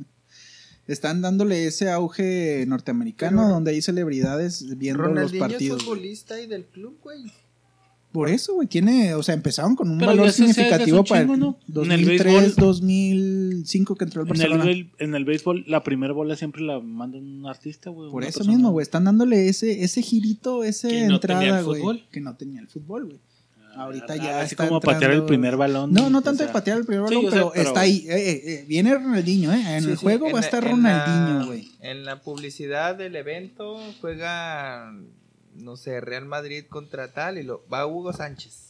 S3: Están dándole ese auge norteamericano
S2: Pero-
S3: donde hay celebridades viendo los
S2: Ronaldinho es
S3: partidos. güey.
S2: futbolista y del club, güey.
S3: Por eso, güey, tiene, o sea, empezaron con un
S1: Pero
S3: valor significativo para
S1: chingo,
S3: el
S1: ¿no? En el
S3: 2003,
S1: béisbol-
S3: 2005 que entró el
S1: En el,
S3: Barcelona.
S1: en el béisbol, la primera bola siempre la manda un artista, güey.
S3: Por eso
S1: persona.
S3: mismo, güey, están dándole ese ese girito, esa
S5: Que no tenía
S3: entrada, güey, que no tenía el fútbol, güey.
S1: Ah,
S3: Ahorita
S1: ah,
S3: ya
S1: Así
S3: está
S1: como patear el primer balón.
S3: No, no
S1: o
S3: tanto
S1: sea,
S3: de patear el primer
S1: sí,
S3: balón,
S1: sé,
S3: pero,
S1: pero-
S3: está ahí. eh, eh, eh, viene Ronaldinho, ¿eh? En
S2: Sí,
S3: el
S2: sí,
S3: juego
S2: en
S3: va a estar Ronaldinho, güey.
S2: En la publicidad del evento juega, no sé, Real Madrid contra tal y lo va Hugo Sánchez.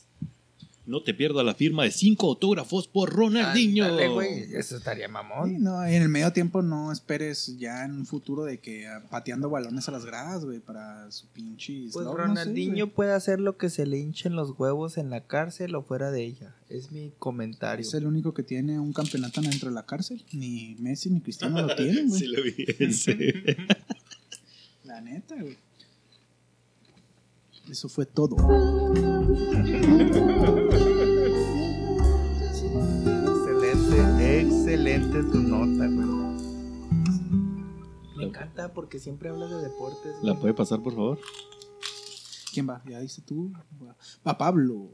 S5: No te pierdas la firma de cinco autógrafos por Ronaldinho.
S2: Ándale, güey, eso estaría
S3: Sí,
S2: mamón.
S3: no, y en el medio tiempo no esperes ya en un futuro de que ah, pateando balones a las gradas, güey, para su pinche.
S2: Pues
S3: no sé,
S2: Ronaldinho puede hacer lo que se le hinchen los huevos en la cárcel o fuera de ella. Es mi comentario.
S3: es el único que tiene un campeonato dentro de la cárcel. Ni Messi ni Cristiano lo tienen, güey.
S5: Sí lo vi. ese.
S3: La neta, güey. Eso fue todo.
S2: Excelente, excelente tu nota, güey. Me encanta porque siempre hablas de deportes.
S5: ¿La
S2: güey.
S5: puede pasar, por favor?
S3: ¿Quién va? Ya dice tú. Va Pablo.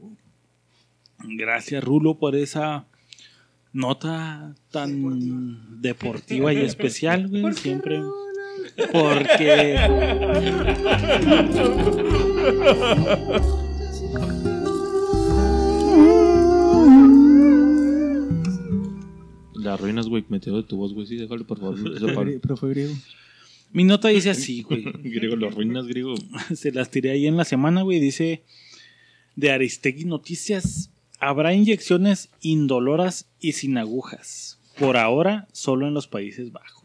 S1: Gracias, Rulo, por esa nota tan deportiva, y especial, güey. Siempre. Porque.
S5: La arruinas, güey, metido de tu voz, güey. Sí, déjalo, por favor. Eso,
S3: Pero fue griego.
S1: Mi nota dice así, güey.
S5: griego, lo arruinas, griego.
S1: Se las tiré ahí en la semana, güey. Dice de Aristegui Noticias. Habrá inyecciones indoloras y sin agujas. Por ahora, solo en los Países Bajos.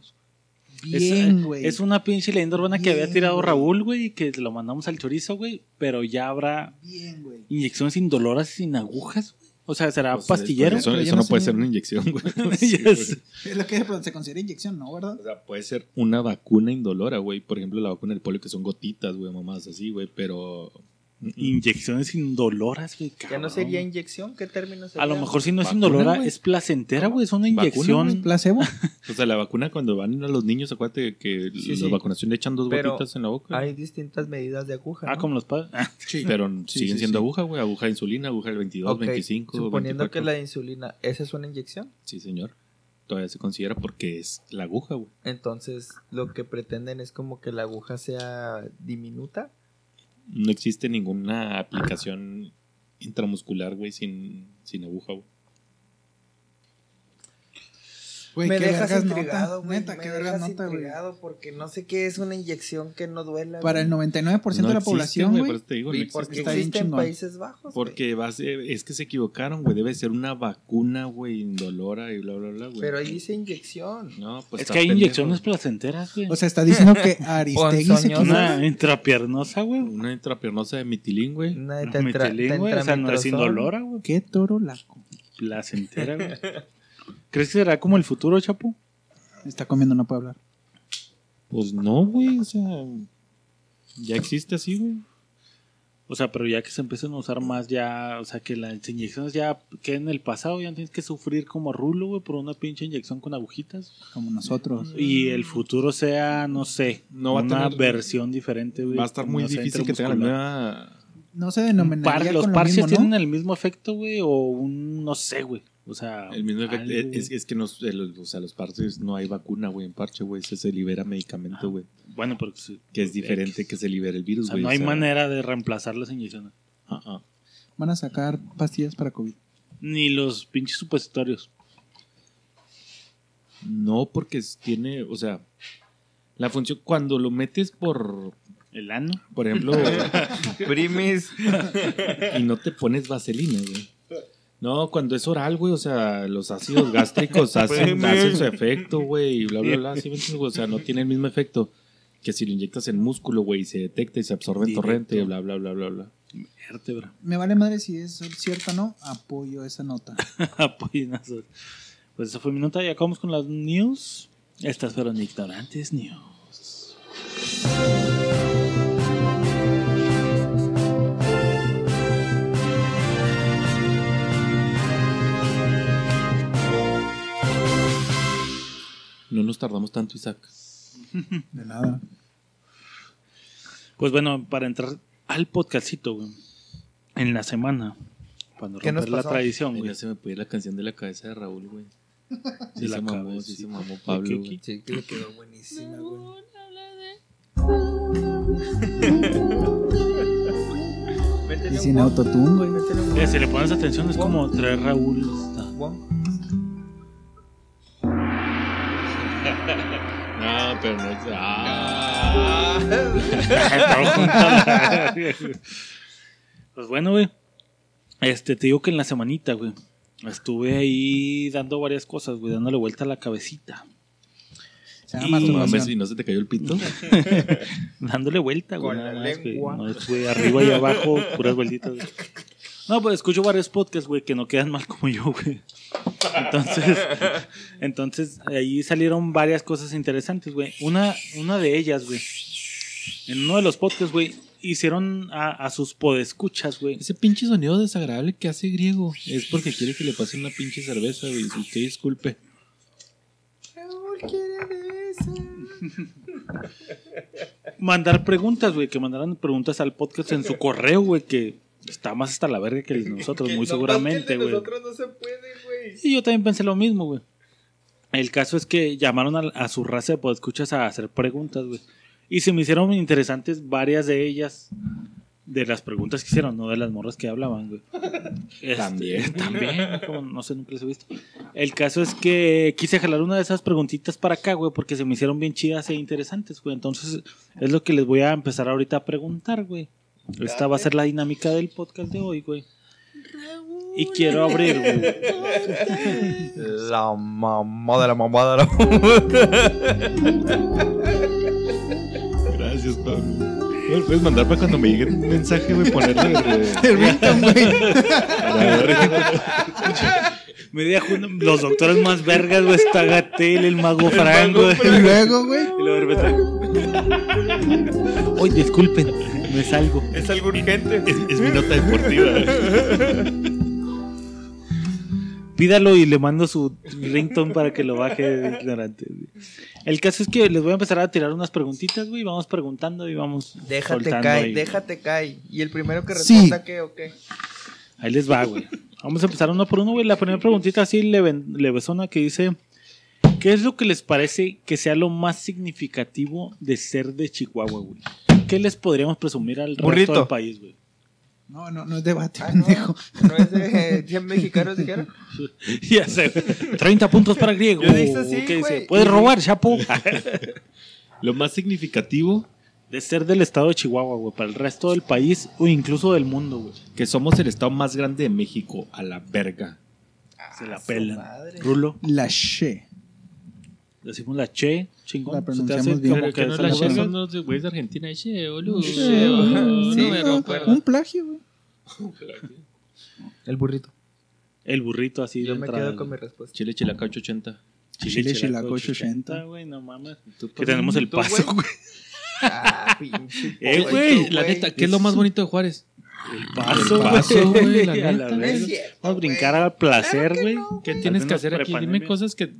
S3: Bien,
S1: es,
S3: güey.
S1: es una pinche leyenda urbana que había
S3: Bien,
S1: tirado. Raúl, güey, y que lo mandamos al chorizo, güey. Pero ya habrá
S3: Bien,
S1: inyecciones indoloras y sin agujas, güey. O sea, será
S5: Pues,
S1: pastillero.
S5: Eso, eso
S3: no
S5: no puede ser una inyección, güey. Sí.
S3: Es lo que se considera inyección, ¿no? ¿Verdad?
S5: O sea, puede ser una vacuna indolora, güey. Por ejemplo, la vacuna del polio que son gotitas, güey, mamás así, güey. Pero.
S1: Inyecciones indoloras, güey.
S2: ¿Ya no
S1: cabrón.
S2: sería inyección? ¿Qué término sería?
S1: A lo mejor si no es
S5: Vacuna,
S1: indolora,
S5: güey.
S1: es placentera, güey. Es una inyección.
S5: güey.
S3: Placebo.
S5: O sea, la vacuna cuando van a los niños, acuérdate que
S2: Sí,
S5: la
S2: sí.
S5: vacunación le echan dos
S2: Pero
S5: gotitas en la boca.
S2: Hay distintas medidas de aguja.
S1: Ah,
S2: ¿no?
S1: como los padres. Ah,
S3: Sí.
S5: Pero
S3: Sí,
S5: siguen
S3: sí,
S5: siendo
S3: sí.
S5: aguja, güey. Aguja de insulina, aguja del 22,
S2: Ok,
S5: 25.
S2: Suponiendo
S5: 24.
S2: que la insulina, ¿esa es una inyección?
S5: Sí, señor. Todavía se considera porque es la aguja, güey.
S2: Entonces, lo que pretenden es como que la aguja sea diminuta.
S5: No existe ninguna aplicación intramuscular, güey, sin, sin aguja, güey.
S3: Güey,
S2: me dejas intrigado, güey.
S3: Neta,
S2: me
S3: qué vergas
S2: dejas
S3: nota, güey.
S2: porque no sé qué es una inyección que no duela.
S3: Para el
S2: güey.
S3: 99% de la
S5: existe,
S3: población,
S5: Por
S3: güey.
S5: eso te digo, no
S2: ¿Y
S5: existe.
S2: por qué
S3: Está
S2: existe en. Países Bajos?
S5: Porque va a ser- es que se equivocaron, güey. Debe ser una vacuna, güey, indolora y bla, bla, bla, güey.
S2: Pero ahí dice inyección.
S5: No, pues
S1: es que hay
S5: pendejo,
S1: inyecciones
S5: güey.
S1: placenteras, güey.
S3: O sea, está diciendo que Aristegui se quiso...
S1: una intrapiernosa, güey.
S5: Una intrapiernosa de mitilín, güey.
S2: Una de
S1: No, metilín, güey. O sea, no es indolora, güey.
S3: Qué toro laco.
S1: Placentera, güey. ¿Crees que será como el futuro, Chapo?
S3: Está comiendo, no puede hablar.
S5: Pues no, güey. O sea, ya existe así, güey.
S1: O sea, pero ya que se empiezan a usar más ya, o sea, que las inyecciones ya queden en el pasado, ya no tienes que sufrir como rulo, güey, por una pinche inyección con agujitas.
S3: Como nosotros.
S1: Y el futuro sea, no sé,
S5: No va a
S1: una
S5: tener-
S1: versión diferente, güey.
S5: Va a estar muy
S1: no
S5: difícil que tenga la.
S3: No se denominaría
S1: par- los
S3: lo
S1: parches
S3: mismo, ¿no?
S1: tienen el mismo efecto, güey, o un, no sé, güey. O sea,
S5: El mismo efecto.
S1: algo,
S5: Es, es que nos, el- o sea, los parches no hay vacuna, güey, en parche, güey. Se, se libera medicamento, güey.
S1: Bueno, pero sí,
S5: Que es diferente que se libere el
S1: O
S5: virus,
S1: sea,
S5: güey.
S1: no hay
S5: o sea,
S1: manera de reemplazar las inyecciones.
S5: ah, ah.
S3: Van a sacar pastillas para COVID.
S1: Ni los pinches supositorios.
S5: No, porque tiene, o sea, la función, cuando lo metes por,
S1: El ano.
S5: por ejemplo,
S2: Primis.
S5: y no te pones vaselina, güey. No, cuando es oral, güey, o sea, los ácidos gástricos hacen, hacen su efecto, güey, y bla, bla, bla, ¿sí me entiendes, güey? O sea, no tiene el mismo efecto que si lo inyectas en músculo, güey, y se detecta y se absorbe en torrente, bla, bla, bla, bla, bla.
S1: Vértebra.
S3: Me vale madre si es cierto o no. Apoyo esa nota.
S1: Apoyinazos. Pues esa fue mi nota. Ya acabamos con las news. Estas fueron ignorantes news.
S5: No nos tardamos tanto, Isaac.
S3: De nada.
S1: Pues bueno, para entrar al podcastito, güey. En la semana. Cuando
S2: ¿Qué nos
S1: romper la
S2: pasó?
S1: tradición, güey.
S5: ya se me puede ir la canción de la cabeza de Raúl, güey. Sí
S1: la
S5: se mamó,
S1: cabeza,
S5: sí
S1: sí.
S5: se mamó Pablo,
S1: ¿Qué,
S5: güey.
S2: Sí, que le quedó buenísima, güey.
S3: Y sin autotune, güey.
S1: Eh, si le pones atención, es como traer Raúl. está.
S5: Pero no es. ¡Ah!
S1: pues bueno, güey. Este, te digo que en la semanita, güey. Estuve ahí dando varias cosas, güey, dándole vuelta a la cabecita.
S3: Se llama
S1: Y-.
S5: Mames, ¿y no se te cayó el pito?
S1: Dándole vuelta, güey.
S2: Con la
S1: más, güey.
S2: lengua.
S1: No es, güey, arriba y abajo, puras vueltitas, güey. No, pues escucho varios podcasts, güey, que no quedan mal como yo, güey. Entonces, entonces ahí salieron varias cosas interesantes, güey. Una, una de ellas, güey. En uno de los podcasts, güey, hicieron a, a sus podescuchas, güey.
S5: Ese pinche sonido desagradable que hace griego es porque quiere que le pase una pinche cerveza, güey. Que disculpe.
S2: Raúl quiere.
S1: Mandar preguntas, güey, que mandaran preguntas al podcast en su correo, güey, que está más hasta la verga que el de nosotros, muy
S2: no,
S1: seguramente, güey.
S2: Nosotros no se puede, güey.
S1: Y yo también pensé lo mismo, güey. El caso es que llamaron a, a su raza de podescuchas a hacer preguntas, güey. Y se me hicieron interesantes varias de ellas. De las preguntas que hicieron, no de las morras que hablaban, güey. Este,
S5: También.
S1: También, como no sé, nunca les he visto. El caso es que quise jalar una de esas preguntitas para acá, güey, porque se me hicieron bien chidas e interesantes, güey. Entonces, es lo que les voy a empezar ahorita a preguntar, güey. Esta va a ser la dinámica del podcast de hoy, güey. Y quiero abrir, güey.
S2: La mamá de la mamá de la mamá.
S5: Gracias, Pablo. ¿Me lo puedes mandar para cuando me llegue un mensaje, güey, ponerle
S3: El güey.
S1: Media junta, los doctores más vergas, güey. Está Gatel, el mago güey.
S3: Y luego, güey.
S1: Y luego. Oye, disculpen, me salgo.
S2: Es algo urgente.
S5: Es, es mi nota deportiva.
S1: Pídalo y le mando su ringtone para que lo baje de ignorante. El caso es que les voy a empezar a tirar unas preguntitas, güey. Vamos preguntando y vamos.
S2: Déjate caer, déjate caer. Y el primero que
S3: Sí.
S2: responda, ¿qué o qué?
S1: Ahí les va, güey. Vamos a empezar uno por uno, güey. La primera preguntita así leven- levesona que dice: ¿Qué es lo que les parece que sea lo más significativo de ser de Chihuahua, güey? ¿Qué les podríamos presumir al resto del país, güey?
S3: No, no, no es debate,
S2: Ah, no.
S3: pendejo.
S2: ¿No es de 100 mexicanos dijeron?
S1: Ya sé. 30 puntos para griego.
S2: Yo dije así,
S1: ¿Qué dice?
S2: güey.
S1: ¿Puedes robar, chapo?
S5: Lo más significativo,
S1: de ser del estado de Chihuahua, güey, para el resto del país o incluso del mundo, güey.
S5: que somos el estado más grande de México, a la verga.
S1: Se la
S2: Ah,
S1: pelan.
S2: madre.
S1: Rulo,
S3: La she.
S1: decimos la che, chingón.
S3: La pronunciamos bien.
S1: como que
S5: que no la chingan
S1: bueno.
S5: los güeyes de Argentina. Che, boludo.
S3: Sí,
S5: Che, boludo,
S2: sí,
S5: no me.
S3: Un plagio, güey.
S2: El burrito.
S1: El burrito así
S2: Yo
S1: de
S2: me
S1: entrada,
S2: quedo con mi respuesta.
S5: Chile, chilacacho 80.
S3: Chile, chilaco,
S1: 80,
S3: 80.
S1: güey, no mames.
S5: ¿Tú,
S1: Que tenemos el paso, güey.
S2: Ah, pinche.
S1: Eh, güey,
S5: La neta, ¿qué es lo más bonito de Juárez?
S1: El paso,
S5: El paso, güey, la neta.
S1: Vamos a brincar al placer, güey.
S5: ¿Qué tienes que hacer aquí? Dime cosas que.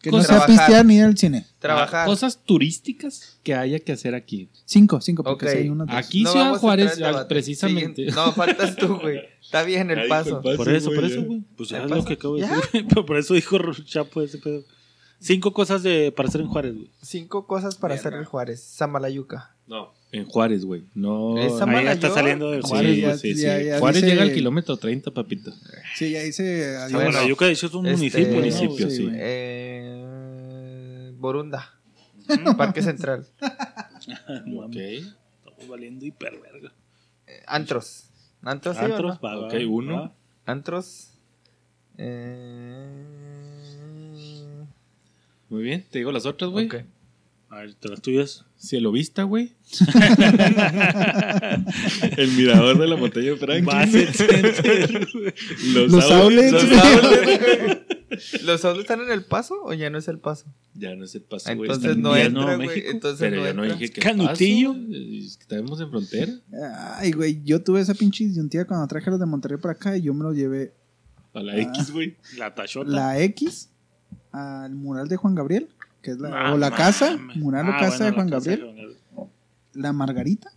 S3: Que no sea pistear ni ir al cine.
S2: Trabajar.
S5: Cosas turísticas que haya que hacer aquí.
S3: Cinco, cinco, porque
S2: Ok.
S3: sí hay dos.
S5: Aquí
S2: No
S5: Ciudad Juárez,
S2: en
S5: precisamente.
S2: Siguiente. No, faltas tú, güey. Está bien el paso.
S1: Por eso, por eso, güey. Pues
S2: ¿El
S1: ya es lo que acabo de decir. Por eso dijo Chapo ese pedo. Cinco cosas de, para hacer en Juárez, güey.
S2: Cinco cosas para hacer el Juárez. Samalayuca.
S5: No, en Juárez, güey. No.
S1: Ahí ya está saliendo de
S5: Sí,
S1: Juárez.
S3: ya-
S5: sí, sí.
S3: ya- ya
S5: Juárez
S3: dice-
S5: llega al kilómetro 30, papito.
S3: Sí, ya hice
S1: Ah,
S3: adiós.
S1: bueno, Yuca de hecho es un
S2: Este,
S1: municipio, ¿no,
S5: municipio,
S1: güey?
S5: sí.
S2: Eh, Borunda. Parque Central.
S5: Ok.
S1: Estamos valiendo hiperverga.
S2: Eh, Antros. Antros, sí o
S1: Antros,
S2: no?
S1: va, va,
S5: Ok, uno.
S1: va.
S2: Antros. Eh...
S5: Muy bien, te digo las otras, güey.
S2: ok.
S1: A ver, ¿te las tuyas?
S5: Cielo Vista, güey. el mirador de la montaña de Franklin. Los,
S3: Los
S5: outlets.
S3: outlets.
S2: ¿Los outlets, ¿Los outlets están en el paso o ya no es el paso?
S5: Ya no es el paso, güey.
S2: Entonces no entra, güey.
S1: México.
S2: Entonces
S5: Pero
S2: no
S5: yo no
S2: entra.
S5: dije que
S1: Canutillo.
S5: Estamos en frontera.
S3: Ay, güey, yo tuve esa pinche disyuntiva cuando traje los de Monterrey para acá y yo me lo llevé
S5: A la
S3: Ah.
S5: X, güey.
S1: La tachota.
S3: la X al mural de Juan Gabriel, que es la,
S1: Ah,
S3: o la casa,
S1: mames.
S3: mural o
S1: Ah,
S3: casa
S1: bueno,
S3: de Juan Gabriel,
S1: Gabriel.
S3: la Margarita,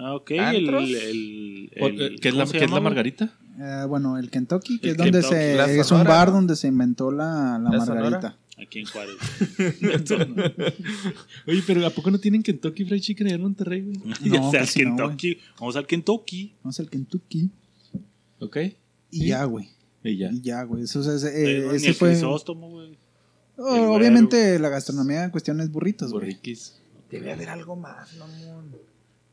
S1: Ah, ok.
S2: ¿Antros?
S1: El, el, el-
S5: eh, ¿Qué es
S1: ¿cómo
S5: la,
S1: se
S5: qué es la? Margarita?
S3: eh, bueno, el Kentucky, que
S1: El
S3: es donde
S1: Kentucky,
S3: se,
S2: la
S3: es un
S2: Sonora,
S3: bar
S2: ¿no?
S3: donde se inventó la, la
S2: ¿La
S3: Margarita.
S1: Aquí en Juárez.
S5: Oye, pero ¿a poco no tienen Kentucky Fried Chicken allá en Monterrey, güey?
S1: ya
S3: No,
S1: sea
S3: casi no,
S1: Kentucky. Vamos al Kentucky.
S3: Vamos al Kentucky
S5: Ok.
S3: y
S5: Sí.
S3: ya, güey.
S5: Y ya.
S3: Y ya, güey. Eso, o sea, ese,
S1: Eh,
S3: eh, ese
S1: el
S3: fue.
S1: Crisóstomo, güey.
S3: Oh,
S1: el
S3: obviamente la gastronomía en cuestión es burritos, güey.
S5: Borriquis.
S2: Debe haber algo más, mamón.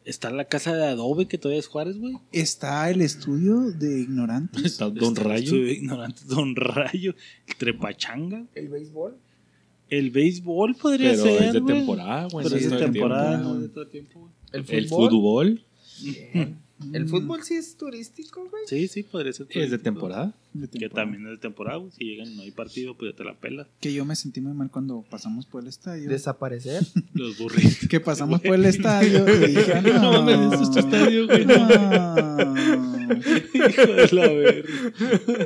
S1: Está la casa de adobe que todavía es Juárez, güey.
S3: Está el estudio de ignorantes.
S5: Está Don
S1: Está el
S5: Rayo.
S1: estudio de ignorantes, Don Rayo. El trepachanga.
S2: ¿El béisbol?
S1: El béisbol podría
S5: Pero
S1: ser.
S5: es de temporada, güey.
S1: Pero
S5: no
S1: es de temporada,
S3: tiempo.
S1: no es de todo el tiempo, güey.
S2: ¿El
S5: tiempo. El
S2: fútbol? ¿El fútbol sí es turístico, güey?
S1: Sí, sí, podría ser.
S5: es de
S1: turístico.
S5: temporada.
S3: de
S1: Que también es de temporada, güey. Si llegan y no hay partido, pues ya te la pelas.
S3: Que yo me sentí muy mal cuando pasamos por el estadio.
S2: Desaparecer.
S1: Los burritos.
S3: que pasamos por el estadio y dije, no,
S5: No mames, es tu estadio, güey.
S3: No.
S1: Hijo de la verga.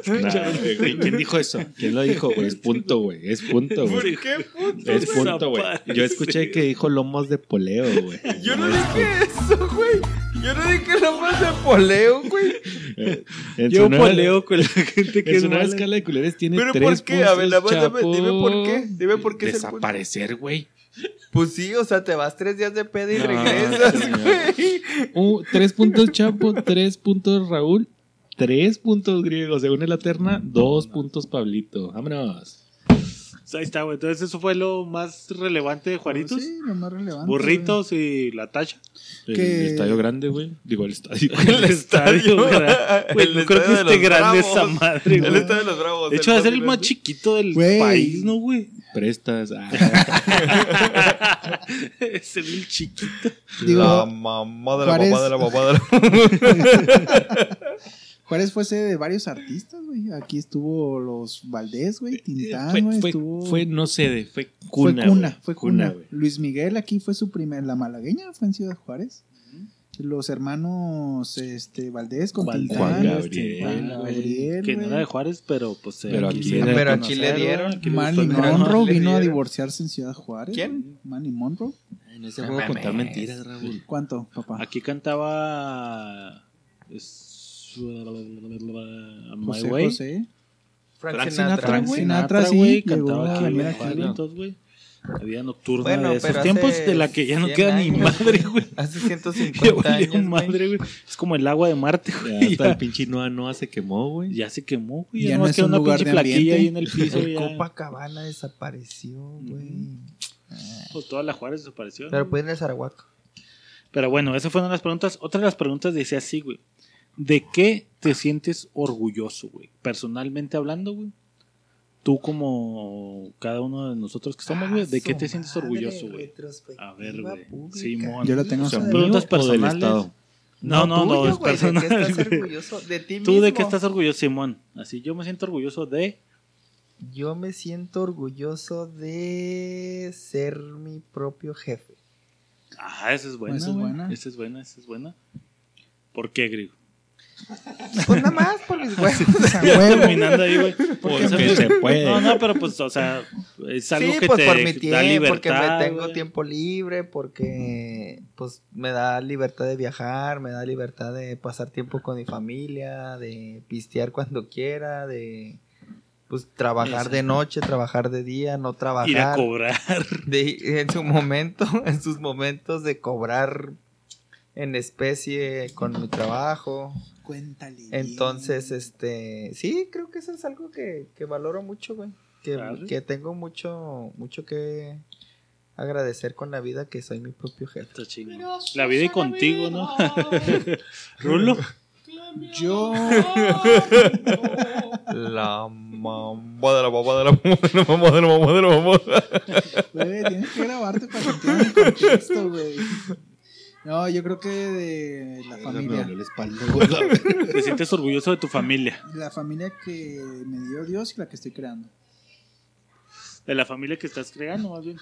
S5: ¿Quién dijo eso? ¿Quién lo dijo, güey? Es punto, güey. Es punto, güey.
S2: qué puto?
S5: Es punto, güey. Yo escuché que dijo lomos de poleo, güey.
S2: Yo no dije eso, güey. Yo no dije nada más de poleo, güey.
S5: En
S1: Yo poleo con la gente que es mala.
S5: escala de culeres tiene
S2: ¿Pero
S5: tres
S2: por qué? A ver, más dime- dime por qué. Dime por qué.
S5: Desaparecer, güey.
S2: Pues sí, o sea, te vas tres días de peda y
S5: No,
S2: regresas, güey.
S5: Uh, tres puntos Chapo, tres puntos Raúl, tres puntos griegos. Según la terna, dos puntos Pablito. Vámonos.
S1: Ahí está, güey. Entonces eso fue lo más relevante de Juaritos.
S3: Sí, lo más relevante.
S1: Burritos y la tacha.
S5: El
S3: Que-
S5: estadio grande, güey. Digo, el estadio.
S2: El estadio.
S1: Güey,
S2: El
S1: no creo que esté grande
S2: Bravos.
S1: esa madre,
S2: El
S1: güey.
S2: estadio de los bravos.
S1: De hecho, va a ser el
S2: más
S1: chiquito del
S3: Güey.
S1: país, ¿no, güey?
S5: Prestas. Ah,
S1: es el chiquito.
S3: Digo,
S2: la mamá de la
S3: Juárez-
S2: mamá de la mamá de la
S3: Juárez fue sede de varios artistas, güey. Aquí estuvo los Valdés, güey. Tintán,
S5: fue,
S3: güey.
S5: fue,
S3: estuvo...
S5: fue no sede, fue
S3: fue
S5: cuna.
S3: cuna,
S5: güey.
S3: fue cuna.
S5: güey.
S3: Luis Miguel aquí fue su primer, la malagueña fue en Ciudad Juárez. Los hermanos este, Valdés con
S1: Valdés,
S3: Tintán,
S5: Juan
S3: este,
S5: Gabriel,
S3: Juan Gabriel,
S1: que no era de Juárez, pero pues eh,
S5: Pero aquí
S2: Pero aquí le dieron.
S1: aquí
S3: Manny Monroe vino a divorciarse en Ciudad Juárez.
S2: ¿Quién?
S3: Manny Monroe.
S5: En ese juego contar mentiras, Raúl.
S3: ¿Cuánto, papá?
S1: Aquí cantaba. es- My
S3: José
S1: Way.
S3: José.
S2: Frank
S1: Frank
S2: Sinatra.
S1: Sinatra,
S3: Frank
S1: güey.
S3: Sinatra,
S1: güey. Cantaba aquí en. Juaritos, güey. Había nocturna
S2: Bueno,
S1: de esos tiempos de la que ya no
S2: 100
S1: queda ni madre, güey.
S2: Hace
S1: Ya
S2: 150
S1: valió
S2: años,
S1: madre, güey. Es como el agua de Marte,
S5: Ya
S1: güey.
S5: hasta
S1: Ya,
S5: el pinche Noa Noa se quemó, güey.
S1: ya se quemó, güey.
S3: Ya
S1: Ya,
S3: no es
S1: queda
S3: un
S1: una
S3: lugar
S1: pinche
S3: de
S1: plaquilla ahí en el piso.
S2: El
S1: ya.
S2: Copacabana desapareció, güey.
S1: Pues toda la Juárez desapareció.
S2: Pero
S1: ¿no?
S2: puede ir en el Zarahuaco.
S1: Pero bueno, esas fueron las preguntas. Otra de las preguntas decía así, güey. ¿De qué te sientes orgulloso, güey? Personalmente hablando, güey. Tú como cada uno de nosotros que somos, güey, ¿de qué te sientes orgulloso, güey? A ver, güey. Simón.
S3: Yo lo tengo
S1: O sea, preguntas
S5: ¿Mío o del
S1: personales.
S5: Estado?
S1: No, no, no, es
S2: ¿De qué
S1: personal.
S2: estás orgulloso? De ti
S1: ¿Tú de
S2: mismo.
S1: qué estás orgulloso, Simón? Así, yo me siento orgulloso de...
S2: Yo me siento orgulloso de ser mi propio jefe.
S1: Ah, esa es buena,
S3: Esa es
S1: güey.
S3: buena.
S1: Esa es buena, esa es buena. ¿Por qué, Grigo?
S2: Pues nada más por mis huevos.
S1: Terminando ahí, güey.
S5: Porque se puede.
S1: No, no, pero pues, o sea, es algo
S2: sí,
S1: que
S2: pues
S1: te
S2: por mi
S1: da
S2: tiempo,
S1: libertad.
S2: porque me tengo
S1: güey.
S2: tiempo libre, porque pues me da libertad de viajar, me da libertad de pasar tiempo con mi familia, de pistear cuando quiera, de pues trabajar de noche, trabajar de día, no trabajar.
S1: Ir a cobrar.
S2: de, en su momento, en sus momentos de cobrar en especie con mi trabajo.
S3: Cuéntale. bien.
S2: Entonces, este, sí, creo que eso es algo que, que valoro mucho, güey. Que, que tengo mucho, mucho que agradecer con la vida, que soy mi propio jefe.
S1: La vida y contigo, ¿no? Rulo.
S3: Yo.
S2: La mamá de la mamá de la mamá de la mamá de la mamá de la mamá.
S3: Güey, tienes que grabarte para que entiendan el contexto, güey. No, yo creo que de la familia.
S5: la espalda.
S1: Te sientes orgulloso de tu familia.
S3: La familia que me dio Dios y la que estoy creando.
S1: De la familia que estás creando, más bien.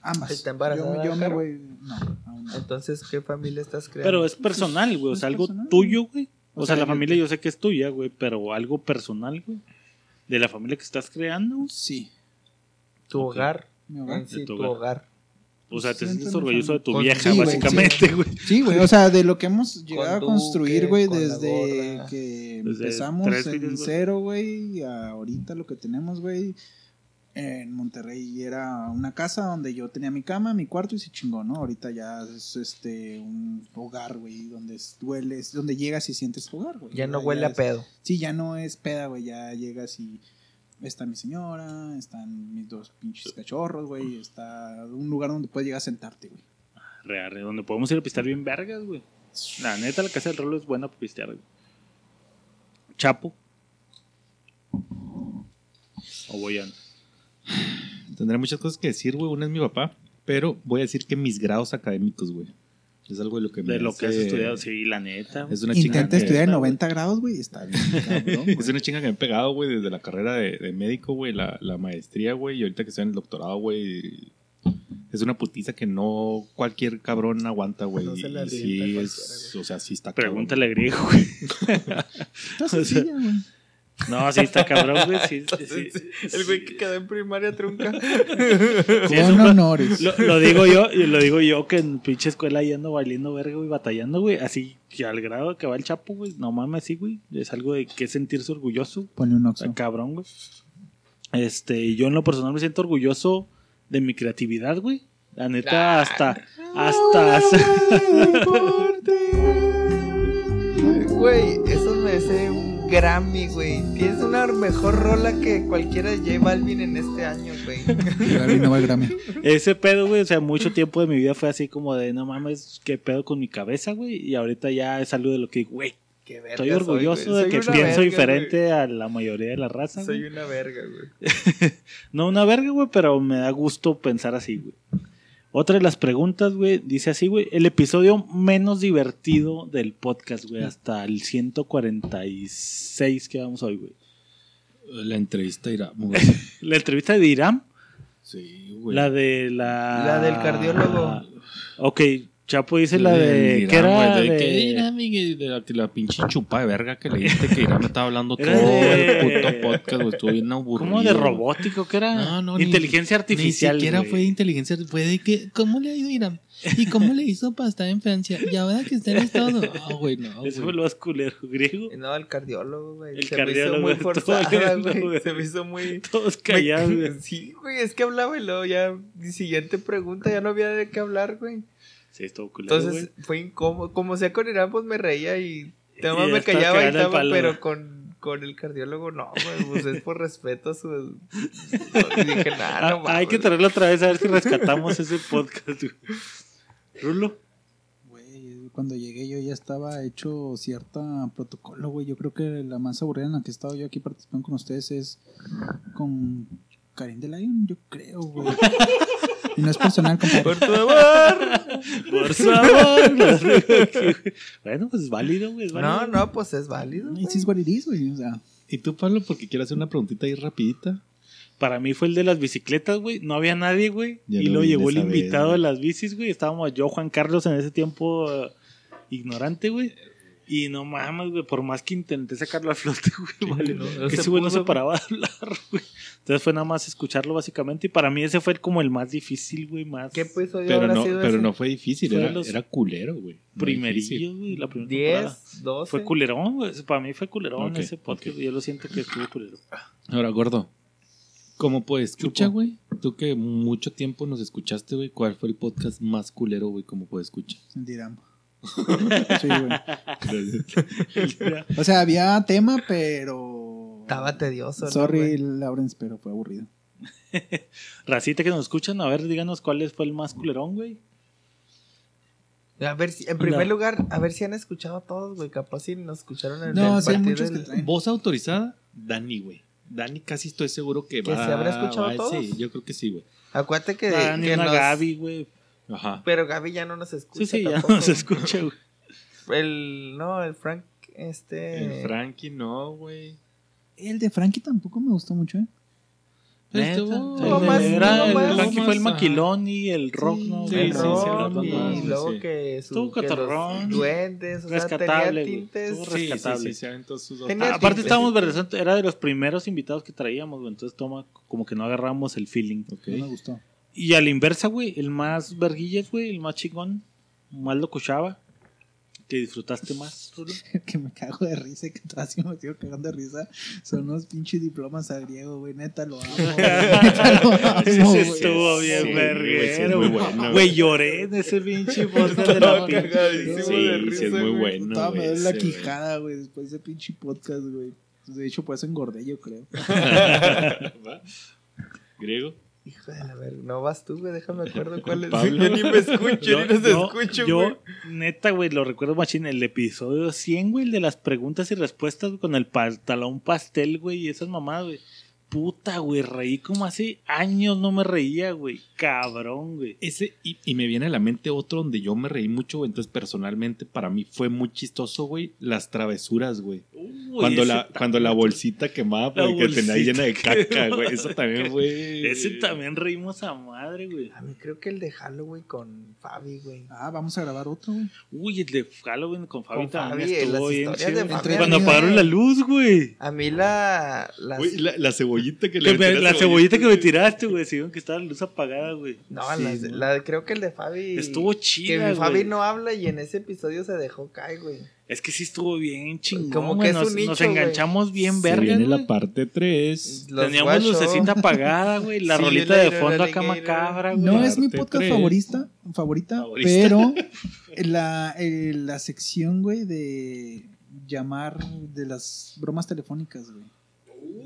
S3: Ambas.
S2: ¿Está embarazada,
S3: Yo, yo me voy. No, aún no.
S2: Entonces, ¿qué familia estás creando?
S1: Pero es personal, güey. O sea,
S3: Es
S1: algo
S3: personal.
S1: tuyo, güey. O,
S3: O
S1: sea,
S3: sea,
S1: la familia yo sé que es tuya, güey. Pero algo personal, güey. De la familia que estás creando, güey.
S3: Sí.
S2: tu hogar.
S3: Mi hogar.
S2: Sí,
S1: De tu
S2: tu
S1: hogar.
S2: hogar.
S1: O sea, te sientes orgulloso de tu
S2: familia.
S1: vieja,
S3: Sí,
S1: básicamente, güey.
S3: Sí, güey. O sea, de lo que hemos llegado a construir, güey,
S2: con
S3: desde que
S1: Desde
S3: empezamos
S1: tres
S3: en cero, güey, y ahorita lo que tenemos, güey. En Monterrey era una casa donde yo tenía mi cama, mi cuarto y se chingó, ¿no? Ahorita ya es este un hogar, güey, donde es- dueles, donde llegas y sientes hogar, güey.
S2: Ya no huele a
S3: es-
S2: pedo.
S3: Sí, ya no es peda, güey, ya llegas y está mi señora, están mis dos pinches cachorros, güey, está un lugar donde puedes llegar a sentarte, güey.
S1: Real, donde podemos ir a pistear bien vergas, güey. La neta, la casa del rolo es buena para pistear, güey. Chapo. O Boyan.
S5: Tendré muchas cosas que decir, güey. Una es mi papá, pero voy a decir que mis grados académicos, güey. Es algo de lo que me
S1: De lo que has estudiado, sí, la neta. güey.
S5: Es una chinga
S3: Intenta
S5: que-
S3: estudiar en 90 grados, güey, está bien, cabrón, güey.
S5: Es una chinga que me he pegado, güey, desde la carrera de, de médico, güey, la, la maestría, güey, y ahorita que estoy en el doctorado, güey. Es una putiza que no cualquier cabrón aguanta, güey.
S2: No se la
S5: sí es,
S2: güey.
S5: o sea, sí está
S1: Pregúntale a griego, güey.
S3: Está sencilla, güey.
S1: No, sí, está cabrón, güey. Sí, sí,
S2: Entonces,
S1: sí.
S2: el güey que quedó en primaria trunca.
S3: Con honores.
S1: Lo, lo digo yo, y lo digo yo que en pinche escuela ahí ando valiendo verga, güey, batallando, güey. Así que al grado que va el chapo, güey. No mames, sí, güey. Es algo de que sentirse orgulloso.
S3: Ponle un oxo.
S1: cabrón, güey. Este, yo en lo personal me siento orgulloso de mi creatividad, güey. La neta, hasta, hasta,
S2: Güey, eso merece un Grammy, güey. Tienes una mejor rola que cualquiera de J Balvin en este año, güey.
S3: Gaby no va al Grammy.
S1: ese pedo, güey. O sea, mucho tiempo de mi vida fue así como de, no mames, qué pedo con mi cabeza, güey. Y ahorita ya es algo de lo que, güey,
S2: Qué verga
S1: estoy orgulloso de
S2: Soy
S1: que pienso
S2: verga,
S1: diferente a la mayoría de la raza.
S2: Soy
S1: güey.
S2: una verga, güey.
S1: No una verga, güey, pero me da gusto pensar así, güey. Otra de las preguntas, güey, dice así, güey, el episodio menos divertido del podcast, güey, hasta el 146 que vamos hoy, güey.
S5: La entrevista irá. güey.
S1: La entrevista de Iram,
S5: Sí, güey.
S1: la de la...
S2: La del cardiólogo.
S1: Ok, Chapo dice la de... ¿Qué era?
S5: de
S1: de-
S5: que de la, de la pinche chupa de verga que le diste que Irán me estaba hablando todo el puto podcast, güey. Estuvo bien aburrido.
S1: ¿Cómo de robótico? ¿Qué era?
S5: No, no, ni-
S1: Inteligencia artificial,
S5: Ni siquiera
S1: güey.
S5: fue de inteligencia, fue de que, ¿cómo le ha ido Irán? ¿Y cómo le hizo para estar en Francia? Y ahora que está en Estado. No, güey, no.
S1: Ese fue lo más culero, griego.
S2: No, el cardiólogo, güey.
S1: El
S2: Se
S1: cardiólogo,
S2: me hizo muy forzada, güey.
S1: güey.
S2: Se me hizo muy...
S1: Todos callados, güey.
S2: Sí, güey, es que hablaba y luego ya... Siguiente pregunta, ya no había de qué hablar, güey.
S1: Sí, estuvo culero,
S2: Entonces fue incómodo. Como sea con Irán, pues me reía y...
S1: Ya
S2: me callaba y estaba,
S1: palo,
S2: pero con, con el cardiólogo no, güey. Pues es por respeto a su... Y dije, nada, no
S1: Ah, hay que
S2: mames".
S1: traerlo otra vez a ver si rescatamos ese podcast. güey. Rulo.
S3: Güey, cuando llegué yo ya estaba hecho cierta protocolo, güey. Yo creo que la más aburrida en la que he estado yo aquí participando con ustedes es con Karim de Lion, yo creo, güey. Y no es personal, compadre.
S2: Por favor.
S1: Por favor. bueno, pues es válido, güey. es
S2: No,
S1: válido.
S2: no, pues es válido.
S3: Is what it is, güey. O sea,
S5: ¿Y tú, Pablo? Porque quiero hacer una preguntita ahí rapidita.
S1: Para mí fue el de las bicicletas, güey. No había nadie, güey. Y
S5: lo vi
S1: llegó el
S5: esa vez,
S1: invitado de las bicis, güey. Estábamos yo, Juan Carlos, en ese tiempo eh, ignorante, güey. Y no mames, güey. Por más que intenté sacarlo a flote, güey. Vale,
S2: no,
S1: que
S2: no
S1: ese güey no se paraba de hablar, güey. Entonces fue nada más escucharlo, básicamente. Y para mí ese fue como el más difícil, güey. Más
S2: ¿Qué episodio
S5: Pero
S2: habrá
S5: no,
S2: sido
S5: pero
S2: ese?
S5: no fue difícil,
S1: Fue
S5: era,
S1: los
S5: era culero, güey.
S1: Primerillo, güey. La primera temporada.
S2: 10, 12.
S1: Fue culerón, güey. Para mí fue culerón ese podcast.
S5: ok.
S1: Yo lo siento que estuvo culero.
S5: Ahora, gordo. ¿Cómo puedes escuchar,
S1: Chupo.
S5: güey? Tú que mucho tiempo nos escuchaste, güey. ¿Cuál fue el podcast más culero, güey? ¿Cómo puedes escuchar?
S3: sentirán. Sí, güey. O sea, había tema, pero.
S2: Estaba tedioso. ¿no,
S3: Sorry,
S2: güey?
S3: Lawrence, pero fue aburrido.
S1: Racita que nos escuchan, a ver, díganos cuál fue el más culerón, güey.
S2: A ver si, en primer
S1: No.
S2: lugar, a ver si han escuchado a todos, güey. Capaz si nos escucharon en
S3: No,
S2: el
S3: sí hay
S2: partido
S3: muchos
S2: del-
S3: que.
S5: Voz autorizada, Dani, güey. Dani casi estoy seguro que,
S2: ¿Que
S5: va
S2: se habrá escuchado
S5: va-
S2: todos?
S5: Sí, yo creo que sí, güey.
S2: Acuérdate que,
S1: Ah, ni
S2: que
S1: una
S2: nos-
S1: Gaby, güey.
S5: Ajá.
S2: Pero Gaby ya no nos escucha.
S1: Sí, sí, ya
S2: tampoco.
S1: no se escucha, güey.
S2: El, no, el Frank, este.
S5: El Frankie no, güey.
S3: El de Frankie tampoco me gustó mucho, ¿eh?
S5: Estuvo-
S2: más-
S1: era el
S2: más-
S1: Frankie fue el maquilón y el rock, ¿no?
S5: Sí,
S2: el rock,
S5: sí,
S2: y luego
S5: sí.
S2: que, su,
S1: Estuvo
S2: que los duendes, o sea,
S1: Rescatable,
S2: tenía
S1: güey.
S2: tintes.
S1: Estuvo
S5: Sí, sí,
S1: rescatable.
S5: sus.
S2: Tenía
S1: Ah, aparte
S2: tintes.
S1: estábamos verdes, era de los primeros invitados que traíamos, güey. Entonces toma, como que no agarramos el feeling.
S3: No me gustó.
S1: Y a la inversa, güey, el más verguillas, güey, el más chingón, más lo cochaba. Que disfrutaste más, Rulo.
S3: que me cago de risa y que todavía me sigo cagando de risa son unos pinches diplomas a griego, güey. Neta lo amo. Neta lo amo,
S1: Ese
S3: güey.
S1: estuvo bien
S5: Sí,
S1: verguero.
S5: güey, sí, bueno,
S1: lloré en ese pinche podcast de la
S2: Estaba
S1: pinche.
S5: Sí,
S2: de
S5: sí, es muy bueno.
S3: Puta, me la quijada, güey, después de ese pinche podcast, güey. De hecho, por eso engordé, yo creo.
S5: ¿Griego?
S2: Hijo de la verga. No vas tú, güey. Déjame acuerdo cuál es.
S5: Pablo.
S2: Yo ni me escucho, ni nos
S1: yo,
S2: escucho,
S1: yo,
S2: güey.
S1: neta, güey, lo recuerdo machín, el episodio 100, güey, el de las preguntas y respuestas güey, con el pantalón pastel, güey, y esas mamadas, güey. Puta, güey, reí como hace años no me reía, güey. Cabrón, güey.
S5: Ese, y, y me viene a la mente otro donde yo me reí mucho, güey. Entonces, personalmente, para mí fue muy chistoso, güey. Las travesuras, güey.
S1: Uy,
S5: Cuando la, cuando la bolsita quemaba
S1: La
S5: porque tenía
S1: bolsita
S5: llena de caca, güey. Eso también fue.
S1: Ese también reímos a madre, güey.
S2: A mí creo que el de Halloween con Fabi, güey.
S3: Ah, vamos a grabar otro, güey.
S1: Uy, el de Halloween con Fabi
S2: Con
S1: también
S2: Fabi,
S1: estuvo
S2: las
S1: bien
S2: Fabi
S1: Cuando apagaron
S3: güey.
S1: la luz, güey.
S2: A mí la... las-
S5: Güey, la, la cebollita que
S1: Que
S5: le
S1: me-
S5: metí a
S1: la cebollita que me tiraste, güey. Sí, que estaba la luz apagada, güey.
S2: No,
S3: Sí,
S2: las-
S3: güey.
S2: la, creo que el de Fabi...
S1: Estuvo
S2: Que
S1: chida,
S2: Fabi
S1: güey.
S2: no habla y en ese episodio se dejó caer, güey.
S1: Es que sí estuvo bien chingón,
S2: Como que es
S1: Nos,
S2: un nicho,
S1: nos enganchamos bien
S5: Se
S1: verga,
S5: viene la parte 3.
S2: Los
S1: Teníamos lucecita apagada, güey. La
S2: Sí,
S1: rolita de fondo acá macabra, güey.
S3: No es mi podcast favorita, favorita, pero la, eh, la sección, güey, de llamar de las bromas telefónicas, güey.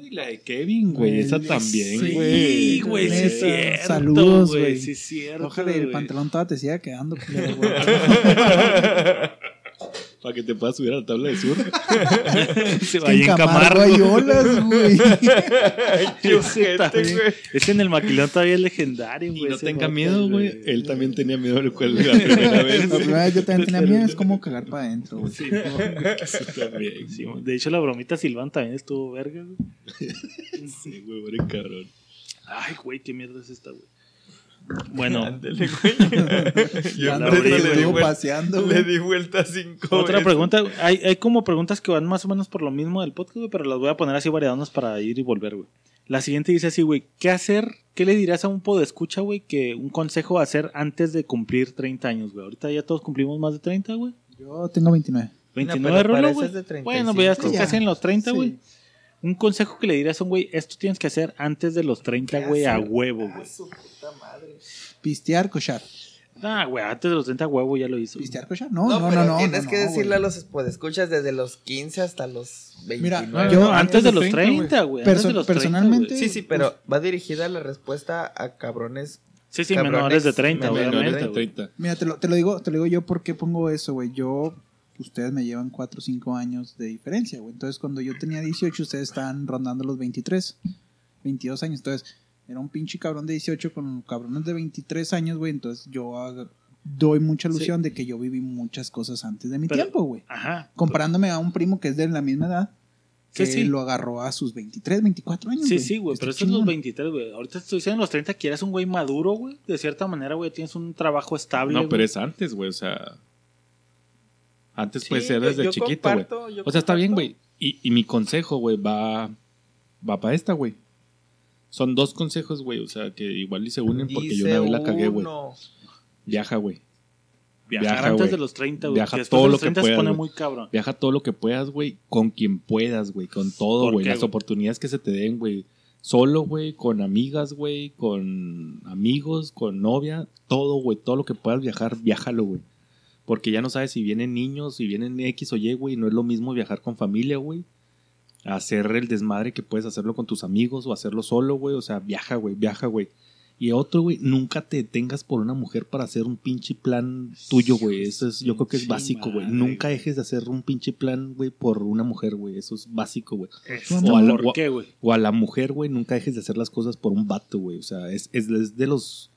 S5: Uy, la de Kevin, güey. Esa también, güey.
S1: Sí, güey, sí es cierto,
S3: saludos,
S1: güey. Sí es cierto,
S3: Ojalá y el pantalón todavía te siga quedando. culero.
S5: Para que te puedas subir a la tabla de sur.
S1: Se
S3: Es que
S1: vaya
S3: en
S1: en
S3: Camargo
S1: Camargo.
S3: hay olas, güey.
S1: También. Ese en el maquilón todavía es legendario,
S5: Y
S1: güey.
S5: no tenga miedo, güey. Él también tenía miedo la primera vez.
S3: La primera vez yo también tenía miedo, es como cagar para adentro, güey.
S1: Sí,
S5: también.
S1: de hecho, la bromita Silván también estuvo verga, güey.
S5: Sí, güey, cabrón.
S1: Ay, güey, qué mierda es esta, güey. Bueno,
S2: Ándale, güey. Yo
S1: abrí,
S2: le,
S1: güey.
S2: di
S3: paseando,
S2: le
S3: güey.
S2: di vuelta cinco
S1: otra
S2: veces.
S1: pregunta. Hay, hay como preguntas que van más o menos por lo mismo del podcast, güey, pero las voy a poner así variadonas para ir y volver, güey. La siguiente dice así, güey, ¿qué hacer? ¿Qué le dirás a un podescucha, güey, que un consejo a hacer antes de cumplir 30 años, güey? Ahorita ya todos cumplimos más de 30, güey.
S3: Yo tengo 29.
S1: 29
S2: pero
S1: Rolo,
S2: pareces
S1: güey.
S2: de 35.
S1: Bueno, pues ya estás casi en los 30,
S3: Sí.
S1: Un consejo que le dirías a un güey, esto tienes que hacer antes de los 30,
S2: ¿Qué
S1: güey, a huevo,
S2: Ah,
S1: güey.
S2: su puta madre.
S3: Pistear, cochar.
S1: Ah, güey, antes de los 30, huevo, ya lo hizo.
S3: Pistear, cochar. No,
S2: No,
S3: no, no,
S2: pero
S3: no.
S2: tienes
S3: no,
S2: que
S3: no,
S2: decirle
S3: güey.
S2: a los pues, escuchas desde los 15 hasta los 29.
S3: Mira,
S1: Yo, antes de los
S5: 30,
S1: 30, güey. Antes
S3: Perso-
S1: de los 30,
S3: personalmente-
S1: güey.
S2: Sí, sí, pero va dirigida la respuesta a cabrones.
S1: Sí, sí,
S2: cabrones
S1: menores de 30,
S2: menores de
S1: obviamente.
S5: De
S1: güey.
S5: 30.
S3: Mira, te lo, te lo digo, te lo digo yo porque pongo eso, güey. Yo, ustedes me llevan 4 o 5 años de diferencia, güey. Entonces, cuando yo tenía 18, ustedes estaban rondando los 23, 22 años. Entonces, era un pinche cabrón de 18 con cabrones de 23 años, güey. Entonces, yo doy mucha ilusión de que yo viví muchas cosas antes de mi
S1: Pero-
S3: tiempo, güey.
S1: Ajá.
S3: Comparándome a un primo que es de la misma edad, que
S1: Sí, sí.
S3: lo agarró a sus 23, 24 años.
S1: Sí, sí, güey, pero esto es los
S3: chingón.
S1: 23, güey. Ahorita estoy diciendo en los 30 que eres un güey maduro, güey. De cierta manera, güey, tienes un trabajo estable.
S5: No, pero es antes, güey. O sea. Antes puede
S2: Sí,
S5: ser
S2: yo-
S5: desde
S2: yo
S5: chiquito, güey. O sea, está bien, güey. Y, y mi consejo, güey, va. Va para esta, güey. Son dos consejos, güey. O sea, que igual y se unen porque yo una vez la cagué, güey. Viaja, güey.
S1: Viajar
S5: viaja,
S1: antes
S5: güey.
S1: de los 30, güey.
S5: Viaja todo lo que
S1: 30 se
S5: puedas,
S1: pone
S5: güey.
S1: muy cabrón.
S5: Viaja todo lo que puedas, güey. Con quien puedas, güey. Con todo,
S1: ¿Por
S5: güey. Las oportunidades que se te den, güey. Solo, güey. Con amigas, güey. Con amigos, con novia. Todo, güey. Todo lo que puedas viajar, viájalo, güey. Porque ya no sabes si vienen niños, si vienen X o Y, güey. No es lo mismo viajar con familia, güey. Hacer el desmadre que puedes hacerlo con tus amigos o hacerlo solo, güey. O sea, viaja, güey. Viaja, güey. Y otro, güey, nunca te detengas por una mujer para hacer un pinche plan tuyo, güey. Eso es, yo creo que es básico, güey. Nunca dejes de hacer un pinche plan, güey, por una mujer, güey. Eso es básico, güey. O a la-
S1: ¿Por
S5: o a-
S1: qué, güey?
S5: O a la mujer, güey, nunca dejes de hacer las cosas por un vato, güey. O sea, es, es, es de los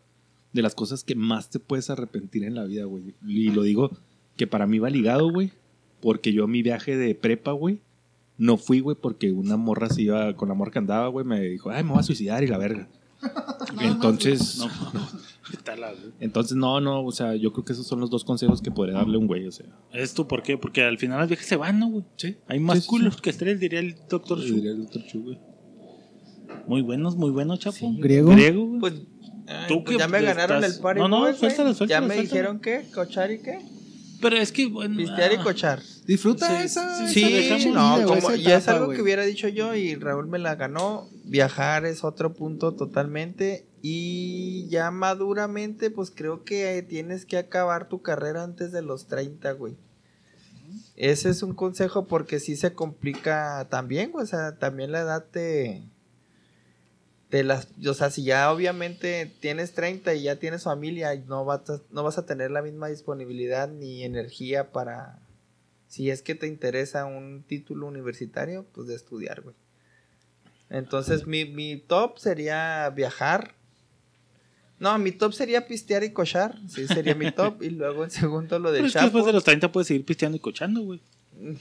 S5: de las cosas que más te puedes arrepentir en la vida, güey. Y lo digo que para mí va ligado, güey. Porque yo a mi viaje de prepa, güey, no fui, güey, porque una morra se iba con la morra que andaba, güey, me dijo, ay, me voy a suicidar y la verga. Entonces,
S1: No, güey.
S5: entonces no, no, o sea, yo creo que esos son los dos consejos que podría darle a un güey, o sea.
S1: ¿Esto por qué? Porque al final las viejas se van, ¿no, güey?
S5: Sí.
S1: Hay más
S5: Sí, sí,
S1: culos
S5: sí.
S1: que estrellas, diría el doctor Shu.
S5: Diría el doctor Chu, güey.
S1: Muy buenos, muy buenos, chapo.
S2: Sí.
S3: Griego.
S1: Griego, güey.
S2: Pues, ay,
S1: Tú
S2: pues
S1: que
S2: ya me ganaron
S1: estás-
S2: el party.
S1: No, no,
S2: boy, güey.
S1: suéltalo, suéltalo,
S2: Ya me dijeron qué, cochar y qué.
S1: Pero es que, bueno.
S2: Pistear y
S1: ah,
S2: cochar.
S3: Disfruta
S1: Sí,
S3: esa.
S1: sí,
S3: esa
S2: no, como,
S3: esa
S2: ya es algo que hubiera dicho yo y Raúl me la ganó. Viajar es otro punto totalmente. Y ya maduramente, pues creo que tienes que acabar tu carrera antes de los 30, güey. Ese es un consejo porque sí se complica también, güey. O sea, también la edad te. Te las, o sea, si ya obviamente tienes 30 y ya tienes familia, no vas a, no vas a tener la misma disponibilidad ni energía para, si es que te interesa un título universitario, pues de estudiar, güey. Entonces, mi, mi top sería viajar. No, mi top sería pistear y cochar. Sí, sería mi top. Y luego en segundo lo
S1: Pero
S2: del
S1: es que
S2: Chapo.
S1: después de los 30 puedes seguir pisteando y cochando, güey.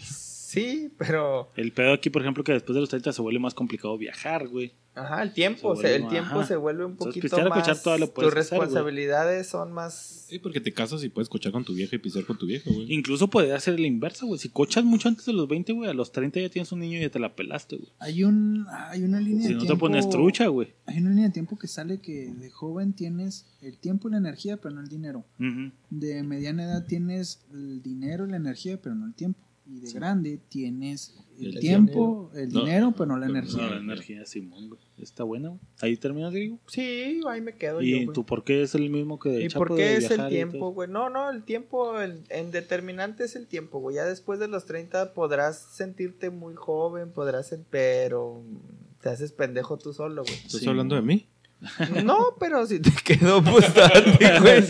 S2: Sí, pero.
S1: El pedo aquí, por ejemplo, que después de los 30 se vuelve más complicado viajar, güey.
S2: Ajá, el tiempo.
S1: Se
S2: se-
S1: vuelve
S2: el
S1: más-
S2: tiempo
S1: ajá.
S2: se vuelve un
S1: Entonces,
S2: poquito
S1: y
S2: más.
S1: cochar todavía lo puedes
S2: tus
S1: hacer,
S2: responsabilidades son más.
S5: Sí, porque te casas y puedes cochar con tu vieja y pisar con tu vieja, güey.
S1: Incluso podría ser la inversa, güey. Si cochas mucho antes de los 20, güey, a los 30 ya tienes un niño y ya te la pelaste, güey.
S3: Hay, un, hay una línea
S1: Si
S3: de
S1: no te
S3: tiempo.
S1: pones trucha, güey.
S3: Hay una línea de tiempo que sale que de joven tienes el tiempo y la energía, pero no el dinero.
S1: Ujú.
S3: De mediana edad tienes el dinero y la energía, pero no el tiempo. Y de grande tienes el,
S5: El
S3: tiempo, el
S5: No.
S3: dinero, pero no la energía.
S1: No, la energía, Simón, güey. Está buena, güey. Ahí terminas, digo.
S2: Sí, ahí me quedo yo.
S1: ¿Y
S2: güey.
S1: tú por qué es el mismo que de
S2: ¿Y
S1: Chapo
S2: por
S1: de
S2: qué es el tiempo, güey? No, no, el tiempo, el, en determinante es el tiempo, güey. Ya después de los 30 podrás sentirte muy joven, podrás ser, pero te haces pendejo tú solo, güey.
S5: ¿Estás
S1: Sí,
S5: hablando de mí?
S2: No, pero si te quedó, pues date, güey.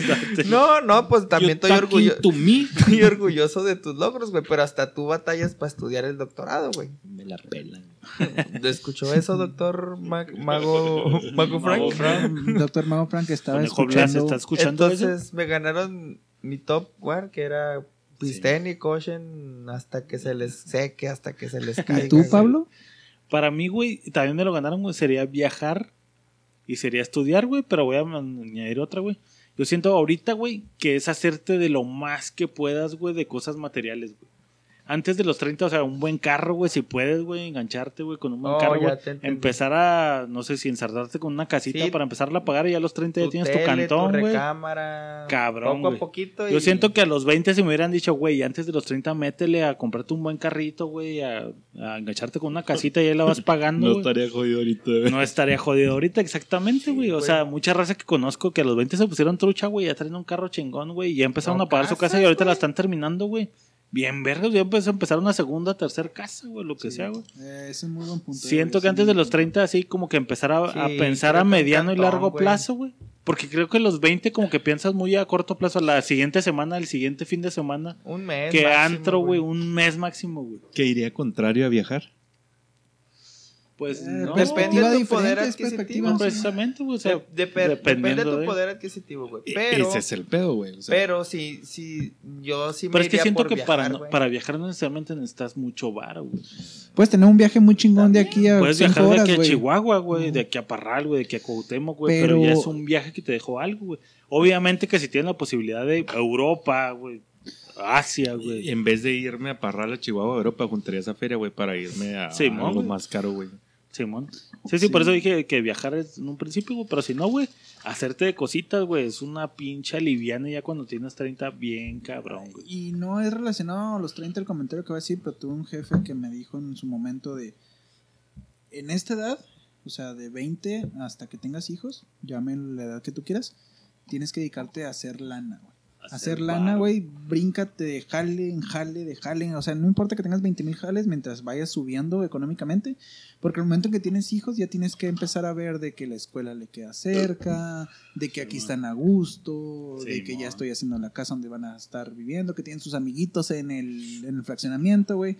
S2: No, no, pues también estoy, orgullo- estoy orgulloso de tus logros, güey. Pero hasta tú batallas para estudiar el doctorado, güey.
S5: Me la pelan.
S2: ¿Escuchó eso, doctor Mag- Mago, Mago Frank?
S1: Mago Frank.
S3: Doctor Mago Frank estaba escuchando.
S2: Entonces me ganaron mi top one, que era pisten y cochen hasta que se les seque, hasta que se les caiga.
S3: ¿Y tú,
S2: güey.
S3: Pablo?
S1: Para mí, güey, también me lo ganaron, güey. Sería viajar y sería estudiar, güey. Pero voy a añadir otra, güey. Yo siento ahorita, güey, que es hacerte de lo más que puedas, güey, de cosas materiales, güey. Antes de los 30, o sea, un buen carro, güey, si puedes, güey, engancharte, güey, con un buen
S2: Oh,
S1: carro,
S2: ya
S1: güey. Empezar a, no sé si ensartarte con una casita
S2: Sí.
S1: para empezarla a pagar y ya a los 30 ya
S2: Tu
S1: tienes tu cantón,
S2: tu
S1: güey.
S2: recámara.
S1: Cabrón,
S2: Poco
S1: güey.
S2: a poquito.
S1: Yo
S2: y-
S1: siento que a los 20 si me hubieran dicho, güey, antes de los 30 métele a comprarte un buen carrito, güey, a, a engancharte con una casita y ahí la vas pagando,
S5: No
S1: güey.
S5: estaría jodido ahorita, güey.
S1: No estaría jodido ahorita, exactamente, güey. o
S2: güey.
S1: sea, mucha raza que conozco que a los 20 se pusieron trucha, güey, ya traen un carro chingón, güey, y ya empezaron
S2: No,
S1: a pagar su casa y ahorita la están terminando, güey. Bien vergas, ya empezó a empezar una segunda, tercera casa, güey, lo que sea, güey.
S3: Eh, es muy buen punto.
S1: Siento que antes
S3: es
S1: de los
S3: buen
S1: 30 así como que empezar a, pensar a
S2: que un
S1: mediano y largo
S2: güey.
S1: plazo, güey. Porque creo que los 20 como que piensas muy a corto plazo, la siguiente semana, el siguiente fin de semana.
S2: Un mes.
S1: Que
S2: máximo,
S1: antro, güey, un mes máximo, güey.
S5: ¿Qué iría contrario a viajar?
S1: Pues
S3: Eh,
S1: no,
S3: perspectiva
S2: Depende de tu poder adquisitivo.
S1: no
S3: sí.
S1: precisamente, güey. O sea,
S2: De- de- depende de tu
S1: de-
S2: poder adquisitivo, güey.
S5: E-
S2: Pero,
S5: Ese es el pedo, güey. o sea,
S2: pero si, si yo sí me
S1: Pero es que siento que
S2: viajar,
S1: para, no- para viajar no necesariamente necesitas mucho varo, güey.
S3: Puedes tener un viaje muy chingón de aquí a
S1: Puedes
S3: 5
S1: viajar de aquí a. Chihuahua, güey, de aquí a Parral, güey, de aquí a Cuauhtémoc, güey, pero...
S3: Pero-
S1: ya es un viaje que te dejó algo, güey. Obviamente que si tienes la posibilidad de Europa, güey, Asia, güey.
S5: En vez de irme a Parral a Chihuahua, Europa, juntaría esa feria, güey, para irme a,
S1: Sí,
S5: a
S1: ¿no,
S5: algo más caro, güey.
S1: Simón. Sí, sí, por eso dije que viajar es en un principio, güey, pero si no, güey, hacerte de cositas, güey, es una pincha liviana ya cuando tienes 30, bien cabrón, güey.
S3: Y no es relacionado a los 30 el comentario que voy a decir, pero tuve un jefe que me dijo en su momento de, en esta edad, o sea, de 20 hasta que tengas hijos, llame la edad que tú quieras, tienes que dedicarte a hacer lana, güey. Hacer lana, güey, bríncate de jale en jale, de jale, o sea, no importa que tengas 20 mil jales mientras vayas subiendo económicamente, porque el momento en que tienes hijos ya tienes que empezar a ver de que la escuela le queda cerca, de que aquí están a gusto, de que ya estoy haciendo la casa donde van a estar viviendo, que tienen sus amiguitos en el, en el fraccionamiento, güey.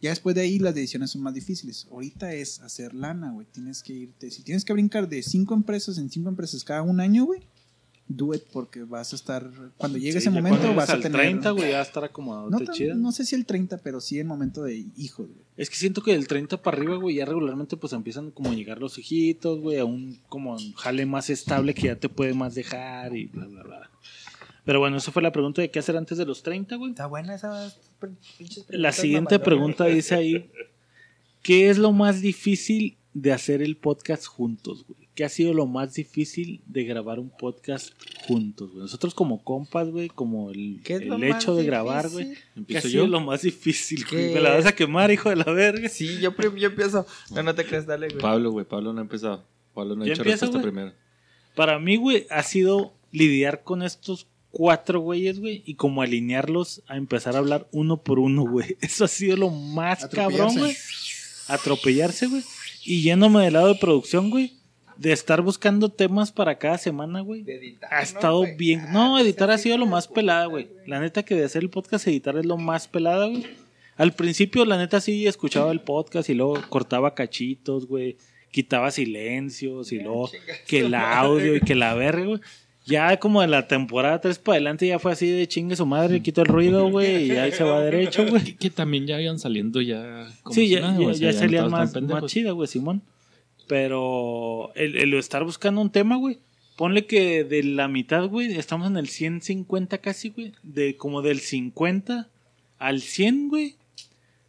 S3: Ya después de ahí las decisiones son más difíciles. Ahorita es hacer lana, güey. Tienes que irte. Si tienes que brincar de cinco empresas en cinco empresas cada un año, güey, do it porque vas a estar. Cuando llegue
S1: Sí,
S3: ese momento vas a tener.
S1: 30, güey, ya va a estar acomodado,
S3: no,
S1: te
S3: no sé si el 30, pero sí el momento de hijos, güey.
S1: Es que siento que del 30 para arriba, güey, ya regularmente pues empiezan como a llegar los hijitos, güey, a un como un jale más estable que ya te puede más dejar y bla, bla, bla. Pero bueno, esa fue la pregunta de qué hacer antes de los 30, güey.
S2: Está buena esa pinches
S1: La siguiente pregunta dice ahí, ¿qué es lo más difícil de hacer el podcast juntos, güey? ¿Qué ha sido lo más difícil de grabar un podcast juntos, güey? Nosotros como compas, güey, como el,
S2: ¿Qué es lo
S1: el hecho de grabar, güey. ¿Qué ha
S5: Empiezo yo.
S1: lo más difícil, güey? Me la vas a quemar, hijo de la verga.
S2: Sí, yo, yo empiezo. No, no te creas, dale, güey.
S5: Pablo, güey, Pablo no ha empezado. Pablo no ha
S1: ¿Ya
S5: hecho respuesta primero.
S1: Para mí, güey, ha sido lidiar con estos cuatro güeyes, güey, y como alinearlos a empezar a hablar uno por uno, güey. Eso ha sido lo más cabrón, güey. Atropellarse, güey. Y yéndome del lado de producción, güey. De estar buscando temas para cada semana, güey.
S2: De editar,
S1: Ha
S2: ¿no,
S1: estado bien.
S2: Ah,
S1: No,
S2: pues
S1: editar ha sido lo más pelada, güey. La neta que de hacer el podcast, editar es lo más pelada, güey. Al principio, la neta, sí escuchaba el podcast y luego cortaba cachitos, güey. Quitaba silencios y luego que el audio y que la verga, güey. Ya como de la temporada 3 para adelante ya fue así de chingue su madre, quito el ruido, güey, y ahí se va derecho, güey.
S5: Que, que también ya iban saliendo ya. como
S1: Sí,
S5: si
S1: ya,
S5: nada,
S1: ya,
S5: o sea,
S1: ya salía
S5: todos
S1: más, más chida, güey, Simón. Pero el, estar buscando un tema, güey. Ponle que de la mitad, güey, estamos en el 150 casi, güey. De como del 50 al 100, güey.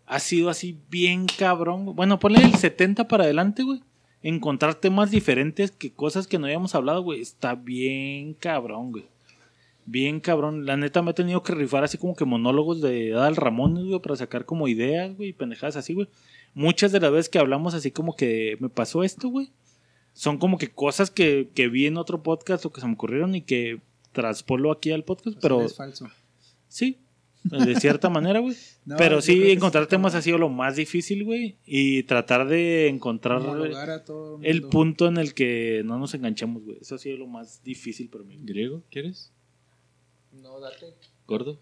S1: Ha sido así bien cabrón. güey. Bueno, ponle el 70 para adelante, güey. Encontrar temas diferentes que cosas que no habíamos hablado, güey. Está bien cabrón, güey. Bien cabrón. La neta me he tenido que rifar así como que monólogos de Adal Ramón, güey, para sacar como ideas, güey, pendejadas así, güey. Muchas de las veces que hablamos así como que me pasó esto, güey. Son como que cosas que, que vi en otro podcast o que se me ocurrieron y que traspolo aquí al podcast, pero
S3: Es falso.
S1: sí, de cierta manera, güey.
S3: No,
S1: pero sí, encontrar temas
S3: como
S1: ha sido lo más difícil, güey. Y tratar de encontrar el punto en el que no nos enganchemos, güey. Eso ha sido lo más difícil para mí.
S5: ¿Griego? ¿Quieres?
S2: No, date.
S5: ¿Gordo?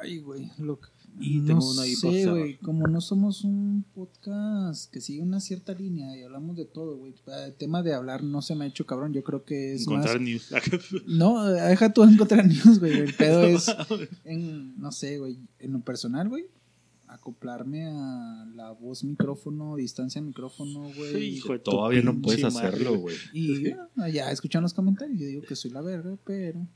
S3: Ay, güey. Lo
S1: Y
S3: no
S1: tengo para
S3: sé, güey. Como no somos un podcast que sigue una cierta línea y hablamos de todo, güey. El tema de hablar no se me ha hecho cabrón. Yo creo que es
S1: Encontrar
S3: más...
S1: news.
S3: No, deja tú encontrar news, güey. El pedo es, en, no sé, güey. En lo personal, güey. Acoplarme a la voz, micrófono, distancia, micrófono, güey.
S1: Hijo de tu
S5: Todavía no puedes hacerlo, güey.
S3: Y bueno, ya escuchan los comentarios. Yo digo que soy la verga, pero.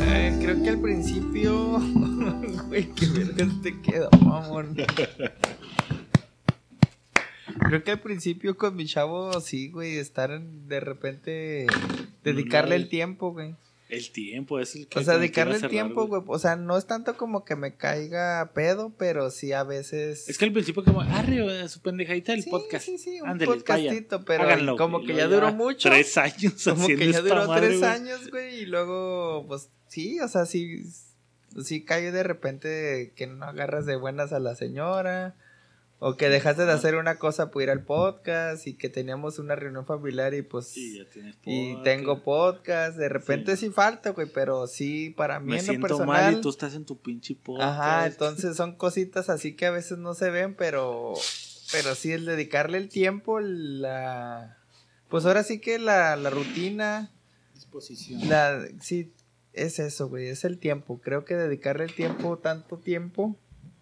S2: Ay, creo que al principio. Güey, qué vergas te quedó, mamón. Creo que al principio con mi chavo, sí, güey, estar en- de repente. Dedicarle el tiempo, güey.
S1: El tiempo es el que.
S2: O sea, dedicarle el tiempo, güey. O sea, no es tanto como que me caiga pedo, pero sí a veces.
S1: Es que al principio, como, arre, su pendejadita el
S2: Sí,
S1: podcast.
S2: Sí, sí, un
S1: Ándale,
S2: podcastito, pero
S1: háganlo,
S2: como que ya duró mucho.
S1: Tres años
S2: Como
S1: haciendo
S2: que ya duró
S1: madre,
S2: tres
S1: güey.
S2: años, güey, y luego, pues sí, o sea, sí, sí cae de repente que no agarras de buenas a la señora, o que dejaste de hacer una cosa por ir al podcast, y que teníamos una reunión familiar y pues,
S1: Sí, ya tienes
S2: y tengo podcast, de repente sí, falta, güey, pero sí, para mí
S1: Me
S2: en lo
S1: siento mal
S2: personal,
S1: y tú estás en tu pinche podcast.
S2: ajá, entonces son cositas así que a veces no se ven, pero, pero sí el dedicarle el tiempo, la, pues ahora sí que la, la rutina,
S3: Disposición.
S2: la, sí, es eso, güey, es el tiempo. Creo que dedicarle el tiempo, tanto tiempo,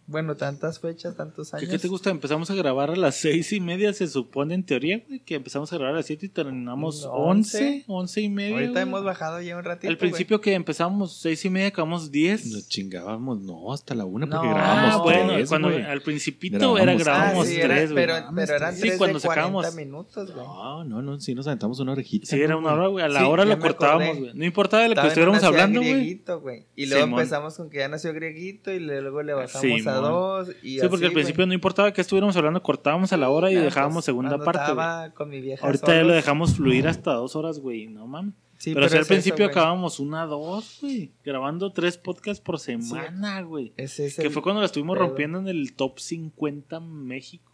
S2: bueno, tantas fechas, tantos
S1: ¿Qué,
S2: años.
S1: qué te gusta? Empezamos a grabar a las seis y media, se supone en teoría, güey, que empezamos a grabar a las siete y terminamos
S2: No,
S1: once,
S2: once.
S1: y media.
S2: Ahorita
S1: güey.
S2: hemos bajado ya un ratito.
S1: Al principio que empezamos seis y media, acabamos diez.
S5: Nos chingábamos, no, hasta la una, porque
S2: No,
S5: grabábamos
S1: Ah, bueno,
S5: tres,
S1: cuando
S5: güey.
S1: al principito
S5: Grabamos
S1: era
S5: tres.
S2: güey.
S1: grabamos
S2: Ah, sí, era-
S1: tres, güey.
S2: pero, eran
S3: sí,
S2: tres
S1: cuando
S2: de 40
S1: sacábamos-
S2: minutos, güey.
S5: No, no, no, sí nos aventamos una orejita.
S1: Sí, era
S5: ¿no,
S1: una hora, güey. A la
S2: Sí,
S1: hora lo cortábamos,
S2: acordé.
S1: güey. No importaba de lo que estuviéramos hablando, güey.
S2: grieguito, güey. Y luego empezamos con que ya nació grieguito y luego le bajamos a
S1: Simón.
S2: dos. Y
S1: Sí, porque al principio no importaba que estuviéramos hablando, cortábamos a la hora y dejábamos
S2: pues,
S1: segunda parte, güey.
S2: estaba con mi vieja
S1: Ahorita ya lo dejamos fluir hasta dos horas, güey. No mames.
S2: Sí,
S1: pero, si al
S2: es
S1: principio acabábamos una, dos, güey. Grabando tres podcasts por semana, güey.
S2: Ese es
S1: Que
S2: el
S1: fue cuando la estuvimos
S2: pedo.
S1: rompiendo en el top 50 México.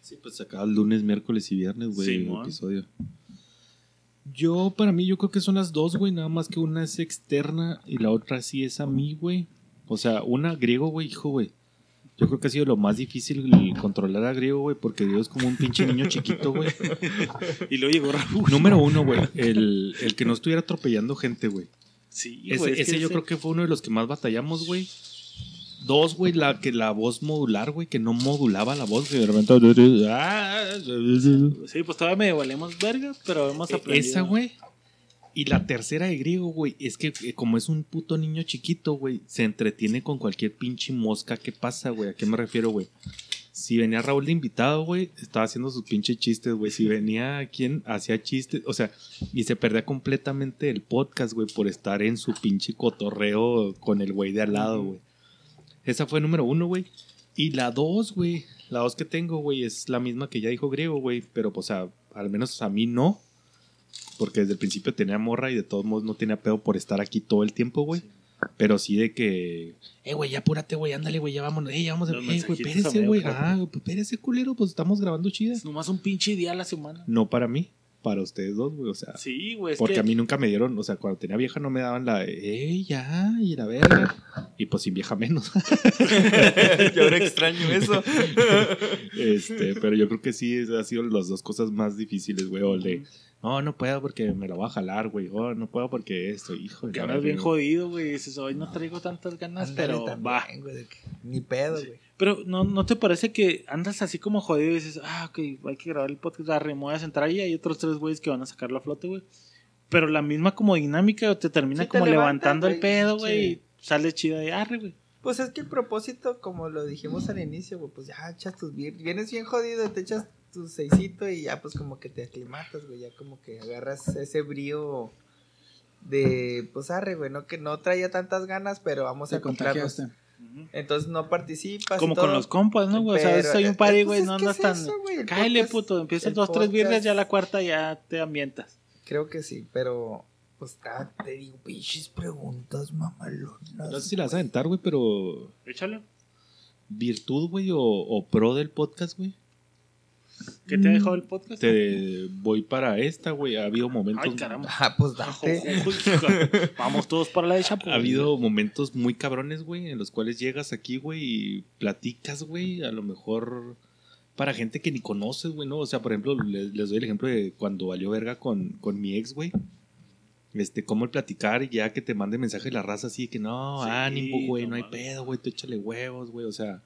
S5: Sí, pues sacaba lunes, miércoles y viernes, güey, el
S1: Simón.
S5: episodio. Yo, para mí, yo creo que son las dos, güey, nada más que una es externa y la otra sí es a mí, güey. O sea, una griego, güey, hijo, güey. Yo creo que ha sido lo más difícil el controlar a griego, güey, porque Dios es como un pinche niño chiquito, güey.
S1: Y luego llegó Raúl.
S5: Número uno, güey, el, el que no estuviera atropellando gente, güey.
S1: Sí,
S5: Ese,
S1: güey, es
S5: ese
S1: que
S5: yo creo que fue uno de los que más batallamos, güey. Dos, güey, la que la voz modular, güey, que no modulaba la voz, que de repente.
S1: Sí, pues todavía me valemos verga, pero hemos aprendido.
S5: Esa, güey. Y la tercera de griego, güey, es que eh, como es un puto niño chiquito, güey, se entretiene con cualquier pinche mosca que pasa, güey. ¿A qué me refiero, güey? Si venía Raúl de invitado, güey, estaba haciendo sus pinches chistes, güey. Si venía quien hacía chistes, o sea, y se perdía completamente el podcast, güey, por estar en su pinche cotorreo con el güey de al lado, güey. Esa fue número uno, güey. Y la dos, güey, la dos que tengo, güey, es la misma que ya dijo griego, güey, pero, pues, a- al menos a mí no. Porque desde el principio tenía morra y de todos modos no tenía pedo por estar aquí todo el tiempo, güey. Pero sí de que. Eh, güey, ya apúrate, güey, ándale, güey, ya vámonos. Eh, ya vamos.
S1: Los
S5: Eh, güey, espérese, güey. Ah, pues espérese, culero, pues estamos grabando chida.
S1: Es nomás un pinche día a la semana.
S5: No para mí. para ustedes dos, güey. O sea,
S1: Sí, güey.
S5: porque
S1: que-
S5: a mí nunca me dieron, o sea, cuando tenía vieja no me daban la, eh, ya, y la verga. Y pues sin vieja menos.
S2: Yo ahora extraño eso.
S5: este, pero yo creo que sí, esas han sido las dos cosas más difíciles, güey. O el de, no, no puedo porque me lo voy a jalar, güey. O no puedo porque esto, hijo. de
S1: Que
S5: la
S1: andas bien jodido, güey. y Dices, hoy no traigo tantas ganas, pero
S2: también,
S1: va.
S2: güey, Ni pedo, güey.
S1: Pero ¿no, ¿no te parece que andas así como jodido y dices, ah, ok, hay que grabar el podcast, arre, me voy a sentar ahí, hay otros tres güeyes que van a sacarlo a flote, güey. Pero la misma como dinámica te termina
S2: Sí te
S1: como
S2: levanta,
S1: levantando el pedo, güey,
S2: Sí.
S1: y sale chido de arre, güey.
S2: Pues es que el propósito, como lo dijimos al inicio, güey, pues ya echas tus bir- vienes bien jodido, te echas tu seisito y ya pues como que te aclimatas, güey, ya como que agarras ese brío de, pues arre, güey, no que no traía tantas ganas, pero vamos a
S3: Te contagiaste.
S2: Entonces no participas.
S1: Como
S2: todo.
S1: con los compas, ¿no, güey? O sea, soy un party, güey, no andas
S2: es
S1: tan... Cáele, puto, empiezas dos, tres
S2: podcast-
S1: ya la cuarta ya te ambientas.
S2: Creo que sí, pero pues te digo, pinches preguntas mamalonas.
S5: No sé si la vas a aventar, güey, pero
S1: Échale.
S5: virtud, güey, o, o pro del podcast, güey.
S1: ¿Qué te ha dejado el podcast?
S5: Te voy para esta, güey. Ha habido momentos.
S1: Ay, caramba.
S2: Ah, pues date.
S1: Vamos todos para la de Chapo.
S5: Ha habido momentos muy cabrones, güey, en los cuales llegas aquí, güey, y platicas, güey, a lo mejor para gente que ni conoces, güey, ¿no? O sea, por ejemplo, les, les doy el ejemplo de cuando valió verga con, con mi ex, güey. Este, cómo el platicar y ya que te mande mensaje la raza así que no,
S1: Sí,
S5: ánimo, güey,
S1: no
S5: no, hay pedo, güey, tú échale huevos, güey, o sea,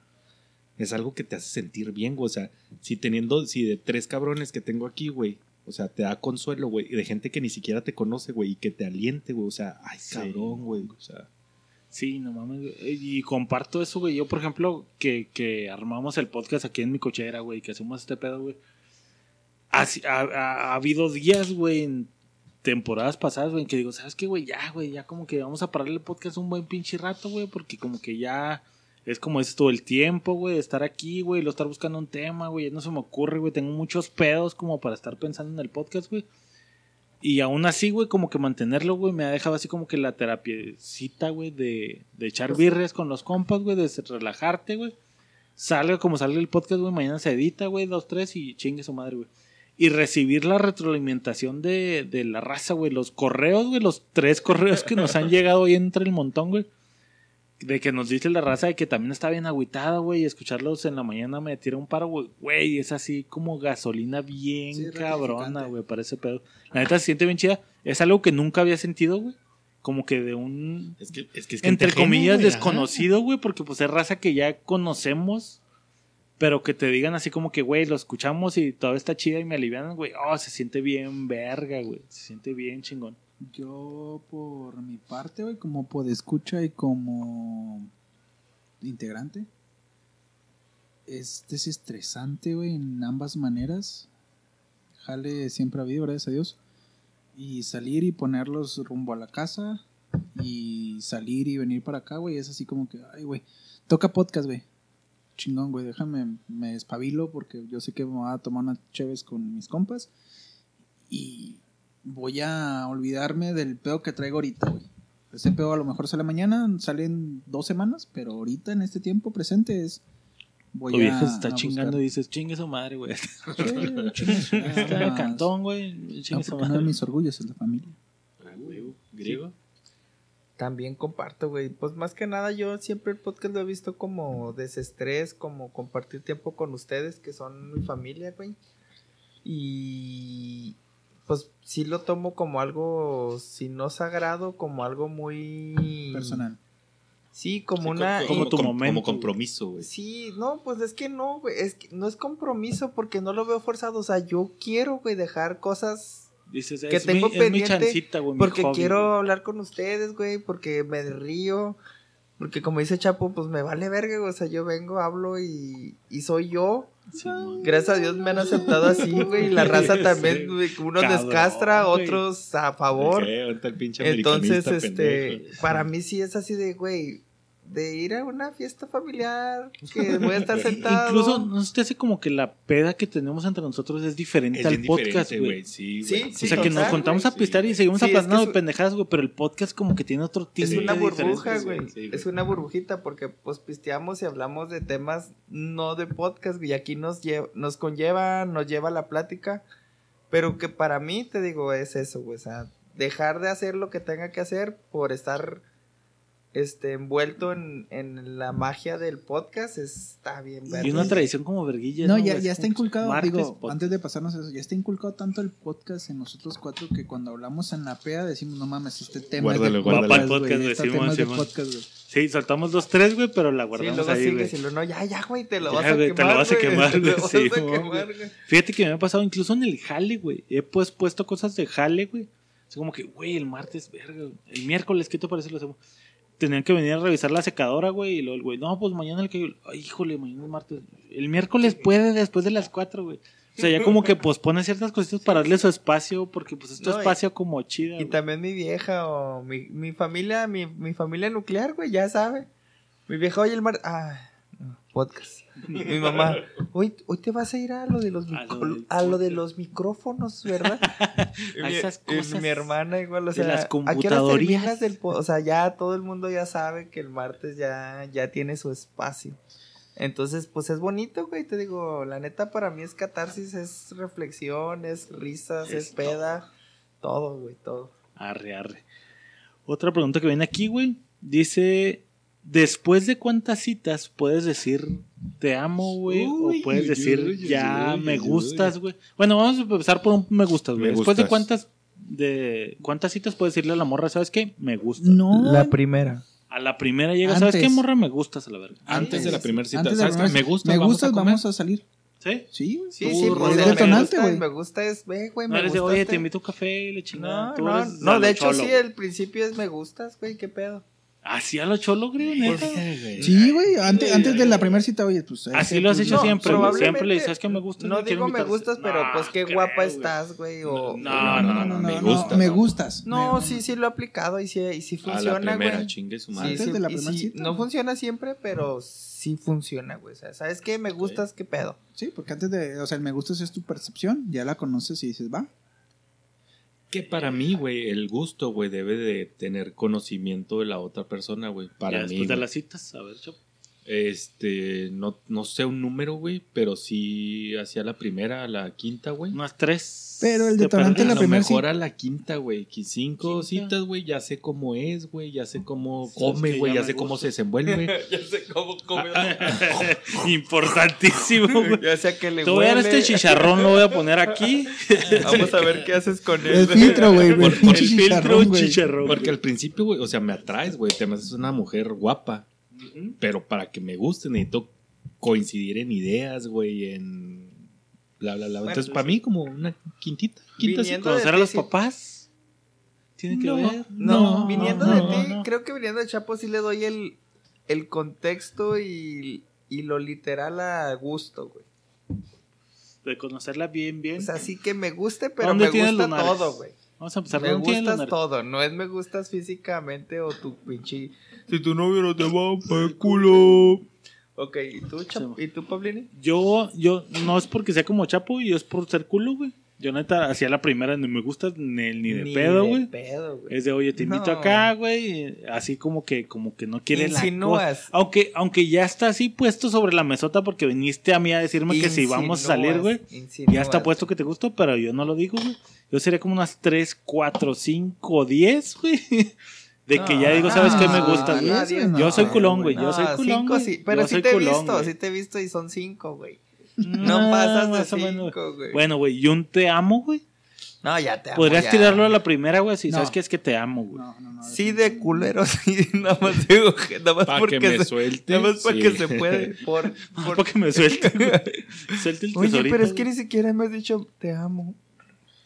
S5: es algo que te hace sentir bien, güey, o sea, si teniendo, si de tres cabrones que tengo aquí, güey, o sea, te da consuelo, güey, y de gente que ni siquiera te conoce, güey, y que te aliente, güey, o sea, ay,
S1: Sí.
S5: cabrón, güey, o sea,
S1: Sí, no mames. güey. Y comparto eso, güey. Yo, por ejemplo, que, que armamos el podcast aquí en mi cochera, güey, que hacemos este pedo, güey. Ha, ha- ha habido días, güey, en temporadas pasadas, güey, en que digo, ¿sabes qué, güey? Ya, güey, ya como que vamos a pararle el podcast un buen pinche rato, güey, porque como que ya es como es todo el tiempo, güey, de estar aquí, güey, lo estar buscando un tema, güey, ya no se me ocurre, güey, tengo muchos pedos como para estar pensando en el podcast, güey. Y aún así, güey, como que mantenerlo, güey, me ha dejado así como que la terapiecita, güey, de, de echar birres con los compas, güey, de relajarte, güey. Salga como salga el podcast, güey, mañana se edita, güey, dos, tres y chingue su madre, güey. Y recibir la retroalimentación de, de la raza, güey, los correos, güey, los tres correos que nos han llegado hoy entre el montón, güey. De que nos dice la raza de que también está bien agüitada, güey, y escucharlos en la mañana me tira un paro, güey. Güey, es así como gasolina bien
S3: Sí,
S1: cabrona, güey, para ese pedo. La neta se siente bien chida. Es algo que nunca había sentido, güey. Como que de un,
S5: Es que, es que es
S1: entre comillas, desconocido, güey, porque pues es raza que ya conocemos, pero que te digan así como que, güey, lo escuchamos y todo está chida y me alivianan, güey. Oh, se siente bien verga, güey. Se siente bien chingón.
S3: Yo, por mi parte, güey, como podescucha y como integrante, es desestresante, güey, en ambas maneras. Jale siempre ha habido, gracias a Dios. Y salir y ponerlos rumbo a la casa y salir y venir para acá, güey, es así como que, ay, güey, toca podcast, güey. Chingón, güey, déjame, me espabilo porque yo sé que me voy a tomar unas chéves con mis compas y voy a olvidarme del pedo que traigo ahorita, güey. Ese pedo a lo mejor sale mañana, sale en dos semanas, pero ahorita en este tiempo presente es. Voy
S1: Tu vieja
S3: a-
S1: se está
S3: a
S1: chingando
S3: buscar-
S1: y dices, chingue su madre, güey.
S3: Sí, chingue su madre.
S1: Está de cantón, güey.
S3: No,
S1: Chingue su
S3: porque uno de
S1: madre.
S3: mis orgullos es la familia.
S5: Ah, güey, griego.
S2: También comparto, güey. Pues más que nada yo siempre el podcast lo he visto como desestrés, como compartir tiempo con ustedes, que son mi familia, güey. Y pues sí lo tomo como algo, si no sagrado, como algo muy...
S3: Personal.
S2: Sí, como
S5: Sí,
S2: una...
S1: como tu
S5: com-
S1: momento,
S5: Como compromiso, güey.
S2: Sí, no, pues es que no, güey. Es que no es compromiso porque no lo veo forzado. O sea, yo quiero, güey, dejar cosas
S1: Dices,
S2: que
S1: es,
S2: tengo
S1: mi, es mi
S2: pendiente
S1: chancita, güey. mi
S2: porque
S1: hobby,
S2: quiero
S1: güey.
S2: hablar con ustedes, güey, porque me río, porque como dice Chapo, pues me vale verga, güey, o sea, yo vengo, hablo y, y soy yo.
S1: Simón.
S2: Gracias a Dios me han aceptado así, güey, y la raza
S1: Sí,
S2: también, unos
S1: cabrón,
S2: descastra,
S1: güey.
S2: otros a favor.
S5: Ok, ahorita el pinche
S2: Entonces, este,
S5: pendejo.
S2: para mí sí es así de, güey, de ir a una fiesta familiar, que voy a estar sentado.
S1: Incluso no se te hace como que la peda que tenemos entre nosotros es diferente
S5: Es
S1: al podcast, güey.
S5: Sí,
S2: Sí,
S1: o sea, que nos contamos a pistear y seguimos
S2: Sí, es que es-
S1: de pendejadas, güey, pero el podcast como que tiene otro
S2: Es
S1: tinte
S2: una
S1: diferente,
S2: burbuja,
S5: güey.
S2: Es una burbujita porque pues pisteamos y hablamos de temas no de podcast, güey. Y aquí nos, lle- nos conlleva, nos lleva la plática Pero que para mí, te digo, es eso, güey. O sea, dejar de hacer lo que tenga que hacer por estar este, envuelto en, en la magia del podcast está bien
S1: Y
S2: verga.
S1: una tradición como verguilla.
S3: No, ya, ya está inculcado,
S1: martes,
S3: digo,
S1: podcast.
S3: antes de pasarnos a eso, ya está inculcado tanto el podcast en nosotros cuatro que cuando hablamos en la pea decimos, no mames, este tema
S5: Guárdalo,
S3: es de
S5: guárdalo.
S3: podcast, güey, este podcast, güey.
S1: Sí, soltamos dos, tres, güey, pero la
S2: Sí,
S1: guardamos
S2: luego
S1: ahí, güey.
S2: diciendo, no, ya, ya, güey, te lo
S1: Ya,
S2: vas a
S1: güey, te
S2: quemar.
S1: lo vas a
S2: güey,
S1: quemar,
S2: te lo
S1: güey,
S2: vas
S1: sí,
S2: a
S1: güey.
S2: quemar, güey.
S1: Fíjate que me ha pasado incluso en el jale, güey. He pues puesto cosas de jale, güey. Es como que, güey, el martes, verga. El miércoles, ¿qué te parece? Lo hacemos. Tenían que venir a revisar la secadora, güey. Y luego el güey, no, pues mañana el que. Ay, híjole, mañana es martes. El miércoles puede después de las cuatro, güey. O sea, ya como que pospone ciertas cositas para darle su espacio, porque pues es tu
S2: No, y-
S1: espacio como chida.
S2: Y
S1: güey.
S2: también mi vieja o mi, mi familia, mi, mi familia nuclear, güey, ya sabe. Mi vieja, oye, el mar... Ah, podcast. Mi mamá, hoy, hoy te vas a ir a lo de los,
S1: A lo
S2: a de los micrófonos, ¿verdad?
S1: A esas cosas
S2: mi hermana igual, o
S1: de
S2: sea,
S1: las
S2: ¿a qué hora
S1: computadorías?
S2: terminas del O sea, ya todo el mundo ya sabe que el martes ya, ya tiene su espacio. Entonces, pues es bonito, güey, te digo, la neta para mí es catarsis, es reflexión, es risas, es,
S1: Es
S2: peda, todo, güey, todo.
S1: Arre, arre. Otra pregunta que viene aquí, güey. Dice, ¿después de cuántas citas puedes decir te amo, güey? O puedes decir
S5: uy,
S1: ya
S5: uy,
S1: me gustas, güey. Bueno, vamos a empezar por un me gustas, güey. Después de cuántas de cuántas citas puedes decirle a la morra, ¿sabes qué? Me gusta.
S3: No,
S2: La primera.
S1: A la primera llega, ¿sabes qué, morra? Me gustas a la verga.
S5: Antes de la primera cita. ¿Sabes qué? Me gusta,
S3: me
S5: vamos
S3: gustas,
S5: a comer.
S3: vamos a salir.
S1: ¿Sí?
S3: Sí, güey.
S2: Sí, sí, pues,
S1: me
S3: detonante,
S2: gusta,
S3: güey.
S2: me gusta es, ve, güey,
S1: No
S2: me
S1: eres de,
S2: gusta.
S1: oye, te invito a un café y le chingada.
S2: No,
S1: Tú
S2: no, no, de hecho
S1: cholo,
S2: sí,
S1: güey.
S2: el principio es me gustas, güey, qué pedo.
S1: Así a lo cholo, güey, neta.
S3: Sí, güey, antes, antes de la primera cita, oye, pues...
S1: Así
S3: ese,
S1: lo has
S3: pues,
S1: hecho
S2: No,
S1: siempre, güey. Siempre le dices, ¿sabes qué me gusta?
S2: No digo me
S1: invitarte".
S2: gustas, pero
S1: No,
S2: pues qué
S1: creo,
S2: guapa
S1: güey.
S2: estás, güey, o...
S1: No, no, no,
S5: me
S3: no,
S5: gusta.
S3: Me gustas.
S2: No, sí, sí lo he aplicado y sí, y sí
S5: A la
S2: funciona,
S5: primera,
S2: güey.
S5: chingue su
S2: Sí.
S3: Antes
S2: sí,
S3: de la primera
S2: sí,
S3: cita,
S2: no funciona siempre, pero sí funciona, güey. O sea, ¿sabes qué? Me gustas, qué pedo.
S3: Sí, porque antes de... O sea, el me gustas es tu percepción, ya la conoces y dices, va.
S5: Que para mí, güey, el gusto, güey, debe de tener conocimiento de la otra persona, güey. Para
S1: Ya
S5: mí.
S1: después de las citas, a ver, chavo.
S5: Este, no, no sé un número, güey, pero sí hacia la primera, a la quinta, güey.
S1: Unas tres.
S3: Pero el
S1: de
S3: detonante
S5: A
S3: en la
S5: lo
S3: primera
S5: mejor
S3: cita-
S5: a la quinta, güey. Cinco
S1: Quinta.
S5: citas, güey. Ya sé cómo es, güey. Ya sé cómo come, güey.
S1: ya
S5: sé cómo se desenvuelve.
S2: ya sé cómo come.
S1: Importantísimo, güey.
S2: ya sea que le
S1: a dar
S2: huele.
S1: este chicharrón, lo voy a poner aquí.
S2: Vamos a ver qué haces con él.
S3: El filtro, güey. El
S1: filtro,
S3: chicharrón,
S1: chicharrón.
S5: Porque al principio, güey, o sea, me atraes, güey. Te me haces una mujer guapa. Pero para que me guste necesito coincidir en ideas, güey, en bla, bla, bla.
S2: Bueno,
S5: Entonces,
S2: pues,
S5: para mí, como una quintita. Quinta cita.
S1: Conocer a los papás. Tiene que
S5: No.
S1: ver.
S2: No,
S5: No,
S2: viniendo
S5: no,
S2: de
S5: no,
S2: ti,
S5: no.
S2: creo que viniendo de Chapo sí le doy el, el contexto y, y lo literal a gusto, güey.
S1: De conocerla bien, bien.
S2: O sea, sí que me guste, pero
S1: ¿Dónde
S2: me gusta
S1: lunares?
S2: todo, güey.
S1: Vamos a empezar
S2: Me
S1: ¿dónde tienes
S2: gustas todo, no es me gustas físicamente o tu pinche... Si tu novio no te va para el culo. Ok, ¿y tú, Chap-
S1: Sí.
S2: ¿Y tú, Pablini?
S1: Yo, yo, no es porque sea como chapo, yo es por ser culo, güey. Yo neta, hacía la primera, ni me gusta ni, ni de pedo, güey.
S2: pedo, güey.
S1: Es de, oye, te invito
S2: No.
S1: acá, güey. Así como que, como que no quiere la cosa.
S2: Insinúas.
S1: Aunque, aunque ya está así puesto sobre la mesota porque viniste a mí a decirme que si vamos a salir, güey.
S2: Insinúas,
S1: Ya está
S2: insinúas.
S1: puesto que te gusto, pero yo no lo digo, güey. Yo sería como unas 3, 4, 5, 10, güey. De que ya digo, ¿sabes qué me gusta,
S3: no, diez,
S1: Yo soy
S3: no,
S1: culón, güey. Yo
S2: No,
S1: soy culón,
S2: cinco
S1: güey.
S2: sí, pero
S1: Yo
S2: sí te he
S1: culón,
S2: visto,
S1: güey.
S2: sí te he visto y son cinco, güey.
S1: No,
S2: No pasas de cinco, güey.
S1: Bueno, güey, y un te amo, güey.
S2: No, ya te amo,
S1: Podrías
S2: ya.
S1: tirarlo a la primera, güey, si
S3: No.
S1: sabes que es que te amo, güey.
S3: No, no, no.
S2: Sí, de culero, sí, nada más digo, que- nada más
S5: Para
S2: porque
S5: que me
S2: se,
S5: suelte.
S2: nada más porque
S5: sí.
S2: se puede, por, por-
S1: Para que me suelte, güey. Suelte el
S2: Oye, pero es que ni siquiera me has dicho, te amo.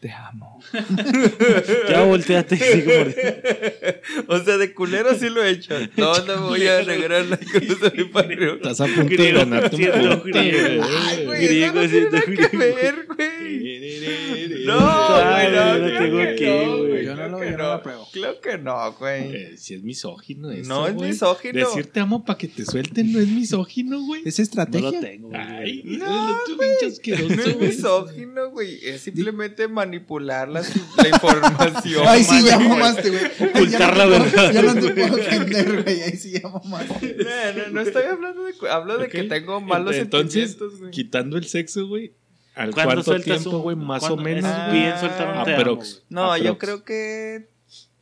S2: Te amo.
S1: Ya volteate y sigue mordiendo.
S2: o sea, de culero sí lo he hecho. No, no me voy a regalar la cruz de mi padre.
S5: Estás a punto de
S1: Griego,
S5: ganarte un punto,
S1: griego.
S2: Ay,
S5: güey.
S2: güey, eso no
S1: Griego,
S2: tiene nada que
S1: griego.
S2: ver, güey. No, güey, no, claro
S1: tengo
S2: que
S1: aquí,
S2: no,
S1: güey.
S3: Yo no lo- yo
S2: que
S3: no lo apruebo.
S2: Claro que no, güey.
S5: Eh, si es misógino eso,
S2: No es
S5: güey.
S2: misógino.
S5: Decir te amo para que te suelten no es misógino, güey.
S3: Es
S1: No
S3: estrategia.
S1: lo tengo, güey.
S5: Ay,
S2: No,
S5: no, asqueroso,
S2: No es
S5: güey.
S2: misógino, güey. Es simplemente manipular la, la información.
S3: Ay, sí, ya mamaste, güey.
S1: Ocultar la verdad,
S3: Ya no te puedo ofender, güey. Ahí sí ya mamaste.
S2: No, no, no estoy hablando de. Hablo de
S5: Ok.
S2: que tengo malos
S5: Entonces,
S2: sentimientos, güey.
S5: quitando el sexo, güey. ¿Al
S1: ¿Cuándo
S5: cuánto
S1: sueltas
S5: tiempo, güey? Más o menos,
S1: es bien soltar un amo.
S2: No, yo creo que.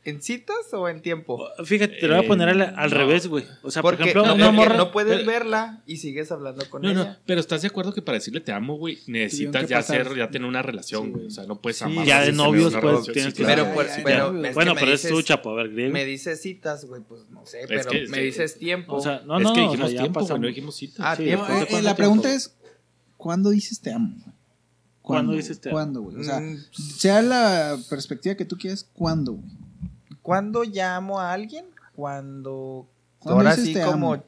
S2: ¿En citas o en tiempo?
S1: Fíjate, te lo voy a poner al, al
S5: no.
S1: revés, güey. O sea, por
S2: Porque
S1: ejemplo,
S2: no,
S1: una
S2: porque
S1: morra.
S2: no puedes
S5: pero-
S2: verla y sigues hablando con
S5: No,
S2: ella.
S5: no, pero ¿estás de acuerdo que para decirle te amo, güey, necesitas
S3: que
S5: ya
S3: pasar.
S5: ser, ya tener una relación,
S3: Sí.
S5: güey? O sea, no puedes
S2: Sí,
S5: amar.
S1: ya de novios,
S5: una
S1: pues,
S5: relación,
S1: tienes
S5: sí,
S1: que
S5: claro.
S2: Pero,
S3: Ya,
S2: pues, pero es que
S1: bueno, pero es
S2: dices-
S1: tu chapo, a ver, griego.
S2: Me dices citas, güey, pues no sé,
S5: Es
S2: pero
S5: que-
S2: me
S5: sí.
S2: dices tiempo.
S1: O sea, no,
S5: es
S1: no,
S5: que
S1: no, o
S5: dijimos
S1: sea, ya
S5: tiempo, güey,
S1: pasamos.
S5: no dijimos citas.
S2: Ah, tiempo.
S3: No,
S1: ¿desde
S3: eh, la pregunta es, ¿cuándo dices te amo? güey?
S1: ¿Cuándo dices te amo?
S3: ¿Cuándo, güey? O sea,
S2: Mm,
S3: sea la perspectiva que tú quieras, ¿cuándo, güey?
S2: ¿Cuándo llamo a alguien? Cuando
S3: ¿Cuándo
S2: ahora sí como
S3: amo?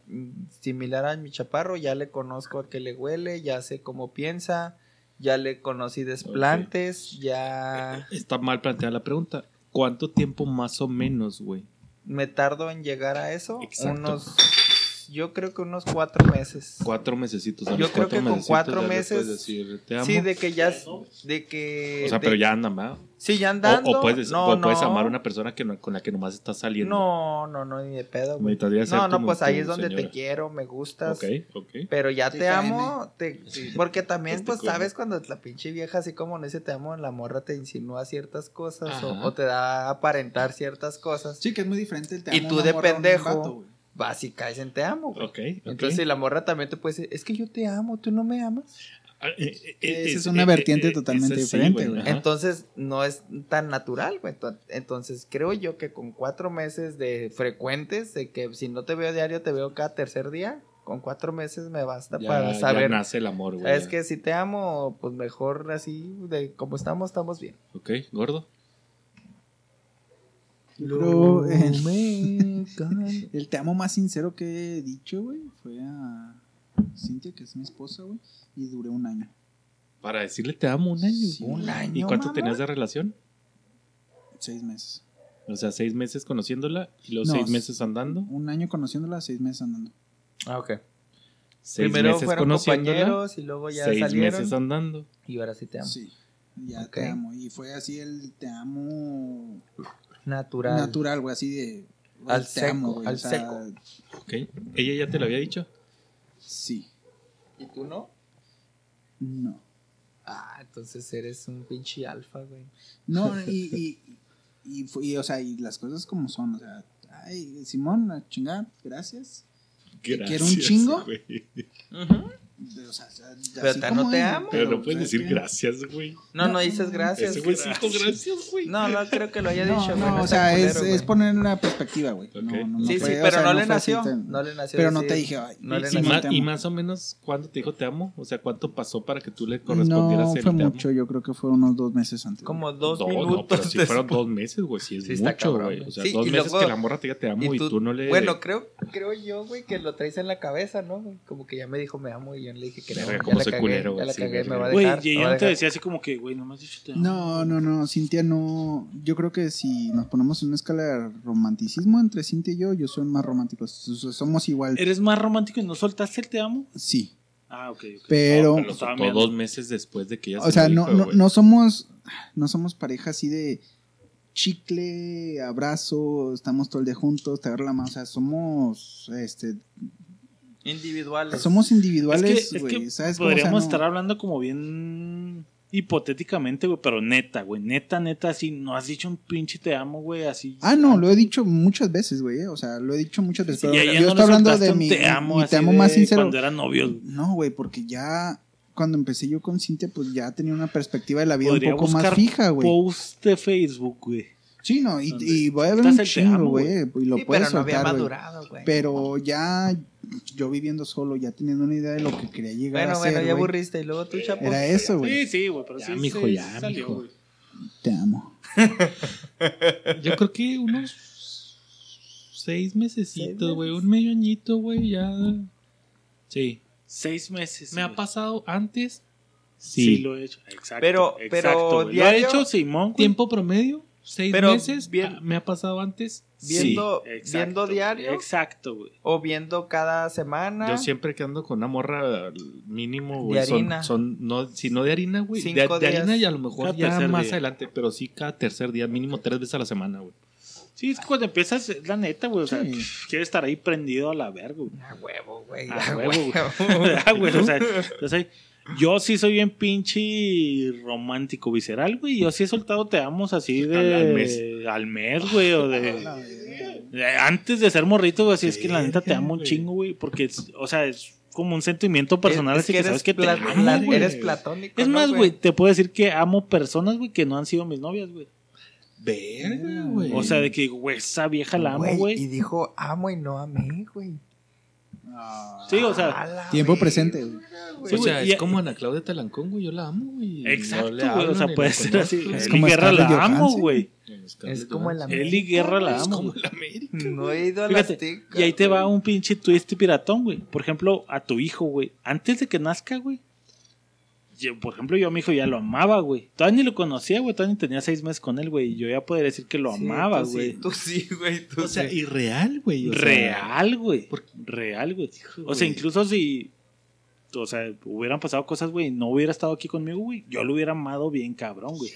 S2: similar a mi chaparro, ya le conozco a qué le huele, ya sé cómo piensa, ya le conocí desplantes, ya
S5: Está mal planteada la pregunta. ¿Cuánto tiempo más o menos, güey?
S2: me tardo en llegar a eso.
S5: Exacto.
S2: Unos, yo creo que unos cuatro meses.
S5: Cuatro mesecitos.
S2: Yo creo
S5: cuatro
S2: que con cuatro
S5: puedes
S2: meses-
S5: decir, te amo.
S2: Sí, de que ya, de que...
S5: o sea,
S2: de-
S5: pero ya andan, ¿verdad?
S2: Sí, ya andando.
S5: o puedes,
S2: no,
S5: o puedes
S2: no.
S5: amar a una persona que no- con la que nomás estás saliendo.
S2: No, no, no, ni de pedo, güey. No, no, pues ahí es donde
S5: señora.
S2: te quiero, me gustas.
S5: Ok, ok.
S2: Pero ya
S3: Te
S2: amo, te- porque también,
S5: Este
S2: pues, sabes cuando la pinche vieja, así como en ese te amo, la morra te insinúa ciertas cosas o, o te da a aparentar ciertas cosas.
S3: Sí, que es muy diferente el te
S2: Y
S3: amo
S2: tú
S3: a una
S2: de pendejo,
S3: vato, güey.
S2: Vas y caes en te amo, güey.
S5: Ok, ok.
S2: Entonces, si la morra también te puede decir, es que yo te amo, tú no me amas.
S5: Ah, eh, eh,
S3: Esa
S5: eh,
S3: es una vertiente totalmente
S5: esa sí,
S3: diferente, güey.
S5: ajá.
S2: Entonces, no es tan natural, güey. Entonces, creo yo que con cuatro meses de frecuentes, de que si no te veo diario, te veo cada tercer día, con cuatro meses me basta
S5: Ya-
S2: para
S5: ya
S2: saber.
S5: nace el amor, güey.
S2: ¿Sabes que Si te amo, pues mejor así, de como estamos, estamos bien.
S5: Ok, gordo.
S3: Creo el, el te amo más sincero que he dicho, güey, fue a Cintia, que es mi esposa, güey, y duré un año.
S5: Para decirle te amo un año.
S3: Sí,
S2: Un
S5: ¿Y
S2: año.
S5: cuánto
S2: mamá?
S5: tenías de relación?
S3: Seis meses.
S5: O sea, seis meses conociéndola y los
S3: No,
S5: seis meses andando.
S3: Un año conociéndola, seis meses andando.
S2: Ah, ok.
S5: Seis
S2: Primero
S5: meses
S2: fueron compañeros y luego ya
S5: seis
S2: salieron.
S5: meses andando.
S2: Y ahora sí te amo.
S3: Sí, ya te amo. Y fue así el te amo
S2: Natural.
S3: natural, güey, así de... güey,
S2: Al seco,
S3: amo, güey,
S2: al
S3: o sea,
S2: seco.
S5: Ok. ¿Ella ya te lo había dicho?
S3: Sí,
S2: ¿Y tú no?
S3: no.
S2: Ah, entonces eres un pinche alfa, güey.
S3: No, y, y, y, fue- y, o sea, y las cosas como son, o sea, ay, Simón, a chingar, gracias.
S5: Gracias,
S3: quiero un chingo?
S5: güey.
S3: O sea,
S2: Pero te- no te
S3: es,
S2: amo.
S5: Pero no
S3: ¿sabes
S5: puedes decir
S3: qué?
S5: gracias, güey.
S2: No, no,
S3: No,
S2: dices gracias.
S5: Ese güey gracias, güey.
S2: No, no creo que lo haya
S3: No,
S2: dicho,
S3: no,
S2: güey.
S3: o sea, es,
S2: culero,
S3: es
S2: güey.
S3: poner una perspectiva, güey.
S5: Ok.
S3: No, no, no
S2: Sí,
S3: fue-
S2: sí, pero
S3: sea,
S2: no, le nació. No le nació.
S3: Pero no
S2: decir-
S3: te dije, ay,
S2: no le
S5: y,
S2: nació.
S5: ma-
S3: te
S5: y
S3: amo.
S5: más o menos, ¿cuándo te dijo te amo? O sea, ¿cuánto pasó para que tú le correspondieras
S3: No
S5: el
S3: fue
S5: te amo?
S3: mucho, yo creo que fue unos dos meses antes.
S2: Como dos
S5: No,
S2: minutos.
S5: no, pero si fueron dos meses, güey, sí es
S2: Sí está
S5: mucho, güey. O sea, dos
S2: y
S5: meses que la morra te diga te amo y, tú no le...
S2: Bueno, creo, creo yo, güey, que lo traes en la cabeza, ¿no? Como que ya me dijo me amo y yo le dije que no.
S5: Verga,
S2: Ya la
S5: soy
S2: cagué,
S5: culero,
S2: ya la
S5: sí,
S2: cagué, me
S5: verga.
S2: va a
S1: Güey,
S2: dejar.
S1: y ella no te decía así como que, güey, no me has dicho te amo.
S3: No, no, no, Cintia no. Yo creo que si nos ponemos en una escala de romanticismo entre Cintia y yo, yo soy más romántico. Somos igual.
S1: ¿Eres más romántico y no soltaste el te amo?
S3: Sí,
S1: Ah, ok. ok.
S3: pero.
S5: No, pero dos meses después de que ella
S3: o
S5: se
S3: sea,
S5: lo
S3: no,
S5: dijo,
S3: no, no somos. No somos pareja así de chicle, abrazo, estamos todo el día juntos, te agarro la mano. O sea, somos. Este,
S2: Individuales.
S3: somos
S1: Es que,
S3: individuales,
S1: es
S3: güey.
S1: que
S3: ¿Sabes cómo? O sea,
S1: podríamos
S3: no-
S1: estar hablando como bien hipotéticamente, güey, pero neta, güey, neta, neta, así, no has dicho un pinche te amo, güey, así.
S3: Ah, no, lo he dicho muchas veces, güey. eh, O sea, lo he dicho muchas veces.
S1: Sí,
S3: pero yo
S1: no
S3: estoy hablando de mi,
S1: te amo,
S3: mi
S1: así
S3: te amo
S1: de
S3: más sincero.
S1: Cuando eran novios.
S3: No, güey, porque ya cuando empecé yo con Cintia, pues ya tenía una perspectiva de la vida
S1: Podría
S3: un poco más fija, güey.
S1: Post de Facebook, güey.
S3: Sí, no, y, voy a ver un chingo, güey. Y lo
S2: Sí,
S3: puedes
S2: pero no había
S3: soltar, güey.
S2: madurado, güey.
S3: Pero ya yo viviendo solo, ya teniendo una idea de lo que quería llegar
S2: Bueno,
S3: a ser,
S2: bueno, ya
S3: güey.
S2: aburriste. Y luego tú, chapo.
S3: Era eso, güey.
S1: Sí, sí, güey, pero
S5: Ya,
S1: sí.
S5: mijo,
S1: sí
S5: ya,
S1: salió,
S5: mijo.
S1: güey.
S3: Te amo.
S5: Yo creo que unos seis mesecitos,
S2: ¿Seis
S5: güey. Un medio añito, güey, ya. Sí.
S1: Seis meses.
S5: ¿Me ha pasado antes?
S1: Sí.
S5: Sí.
S1: lo he hecho. Exacto.
S2: Pero-
S1: exacto,
S2: pero.
S1: ¿Lo ha hecho Simón?
S5: ¿Tiempo promedio? ¿Seis
S2: Pero
S5: meses?
S2: bien-
S5: Ah, ¿Me ha pasado antes?
S2: Viendo,
S1: Sí, exacto,
S2: viendo diario
S1: Exacto, güey.
S2: o viendo cada semana.
S5: Yo siempre que ando con una morra mínimo,
S2: De
S5: güey. Son,
S2: harina.
S5: son, no, si no de harina, güey. De,
S2: Cinco
S5: de harina y a lo mejor
S1: Cada
S5: ya más
S1: día.
S5: adelante, pero sí cada tercer día, mínimo tres veces a la semana, güey.
S1: Sí, es que cuando empiezas, es la neta, güey. O sea,
S3: Sí.
S1: quieres estar ahí prendido a la verga, güey.
S2: A huevo, güey.
S1: A
S2: A
S1: huevo, güey.
S2: huevo.
S1: Ah, güey, o sea, entonces yo sí soy bien pinche romántico visceral, güey. Yo sí he soltado te amos así de.
S5: Al- al mes.
S1: Al mes, güey, o de. De- Antes de ser morrito, güey, así es que la neta te amo un chingo, güey. Porque, es- o sea, es como un sentimiento personal,
S2: Es
S1: así que, sabes que te amo, güey.
S2: Eres platónico.
S1: Es
S2: ¿no,
S1: más, güey, te puedo decir que amo personas, güey, que no han sido mis novias, güey.
S5: Verga, güey.
S1: O sea, de que, güey, esa vieja la amo,
S2: Güey, Y dijo, amo y no amé, güey.
S3: Ah,
S1: Sí, o sea,
S3: Tiempo presente, güey.
S1: Sí,
S5: o sea,
S1: güey, y-
S5: es como Ana Claudia Talancón, güey. Yo la amo, güey.
S1: Exacto,
S5: No
S1: güey. O sea, puede ser
S5: conozco.
S1: así.
S3: Es
S1: Eli
S3: como
S1: Guerra la amo, güey.
S2: Es como el
S1: Eli
S2: América.
S1: Guerra la
S5: Es
S1: amo,
S5: como
S1: güey.
S5: la América.
S2: No he ido a
S1: Fíjate, y ahí te va un pinche twist piratón, güey. Por ejemplo, a tu hijo, güey. Antes de que nazca, güey. Yo- por ejemplo, yo a mi hijo ya lo amaba, güey. Todavía ni lo conocía, güey. Todavía ni tenía seis meses con él, güey. Y yo ya podría decir que lo
S2: Sí,
S1: amaba,
S2: tú sí,
S1: güey.
S2: Tú sí, güey. Tú
S5: O sea,
S2: sí.
S5: irreal, güey. o sea,
S1: Real, güey. Real, güey. O sea,
S5: güey.
S1: incluso si. O sea, hubieran pasado cosas, güey, y no hubiera estado aquí conmigo, güey. Yo lo hubiera amado bien cabrón, güey.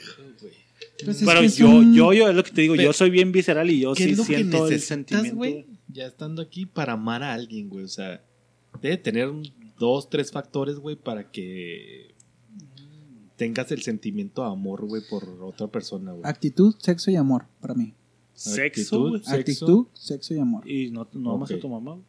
S3: Pues es
S1: Pero
S3: que
S1: yo,
S3: un-
S1: yo, yo, es lo que te digo,
S5: Pero-
S1: yo soy bien visceral y yo
S5: ¿Qué
S1: sí
S5: es lo que
S1: siento el sentimiento.
S5: güey? Ya estando aquí para amar a alguien, güey. O sea, debe tener un- dos, tres factores, güey, para que tengas el sentimiento de amor, güey, por otra persona, güey.
S3: Actitud, sexo y amor, para mí.
S1: Sexo,
S5: Actitud.
S3: Actitud, sexo y amor.
S1: Y no, no amas a tu mamá, güey.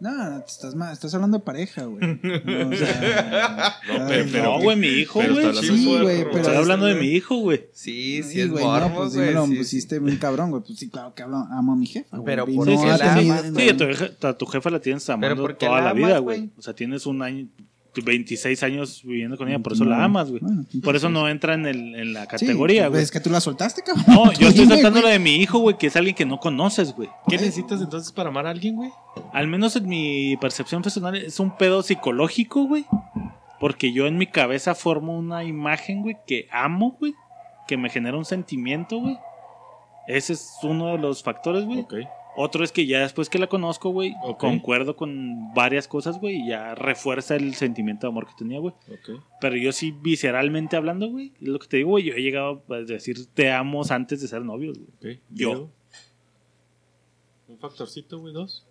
S3: No, no, te estás, estás hablando de pareja, güey. No, o sea,
S5: No,
S3: ay,
S5: pero- pero-
S1: no, güey, mi hijo, güey.
S3: Sí, güey, pero-
S1: Estoy hablando de mi hijo, güey.
S2: Sí, sí,
S3: Sí,
S2: es
S3: güey, no, pues dímelo,
S2: sí,
S3: pusiste bien cabrón, güey. Pues sí, claro que hablo, amo a mi jefa.
S2: Pero ¿por
S3: no
S2: amas,
S1: Sí, a tu, jefa- a tu jefa la tienes amando
S2: ¿por qué
S1: toda
S2: la
S1: la vida, güey? O sea, tienes un año, 26 años viviendo con ella, por eso la amas, güey.
S3: Bueno,
S1: Por eso no entra en, el, en la
S3: Sí,
S1: categoría,
S3: pues
S1: güey.
S3: Es que tú la soltaste, cabrón.
S1: No, yo estoy lo
S3: güey.
S1: de mi hijo, güey, que es alguien que no conoces, güey.
S5: ¿Qué necesitas entonces para amar a alguien, güey?
S1: Al menos en mi percepción personal es un pedo psicológico, güey. Porque yo en mi cabeza formo una imagen, güey, que amo, güey. Que me genera un sentimiento, güey. Ese es uno de los factores, güey.
S5: Ok.
S1: Otro es que ya después que la conozco, güey,
S5: Ok.
S1: concuerdo con varias cosas, güey, y ya refuerza el sentimiento de amor que tenía, güey. Pero yo sí, visceralmente hablando, güey, es lo que te digo, güey, yo he llegado a decir te amo antes de ser novios, güey.
S5: ok.
S1: Yo.
S5: Un factorcito, güey, dos.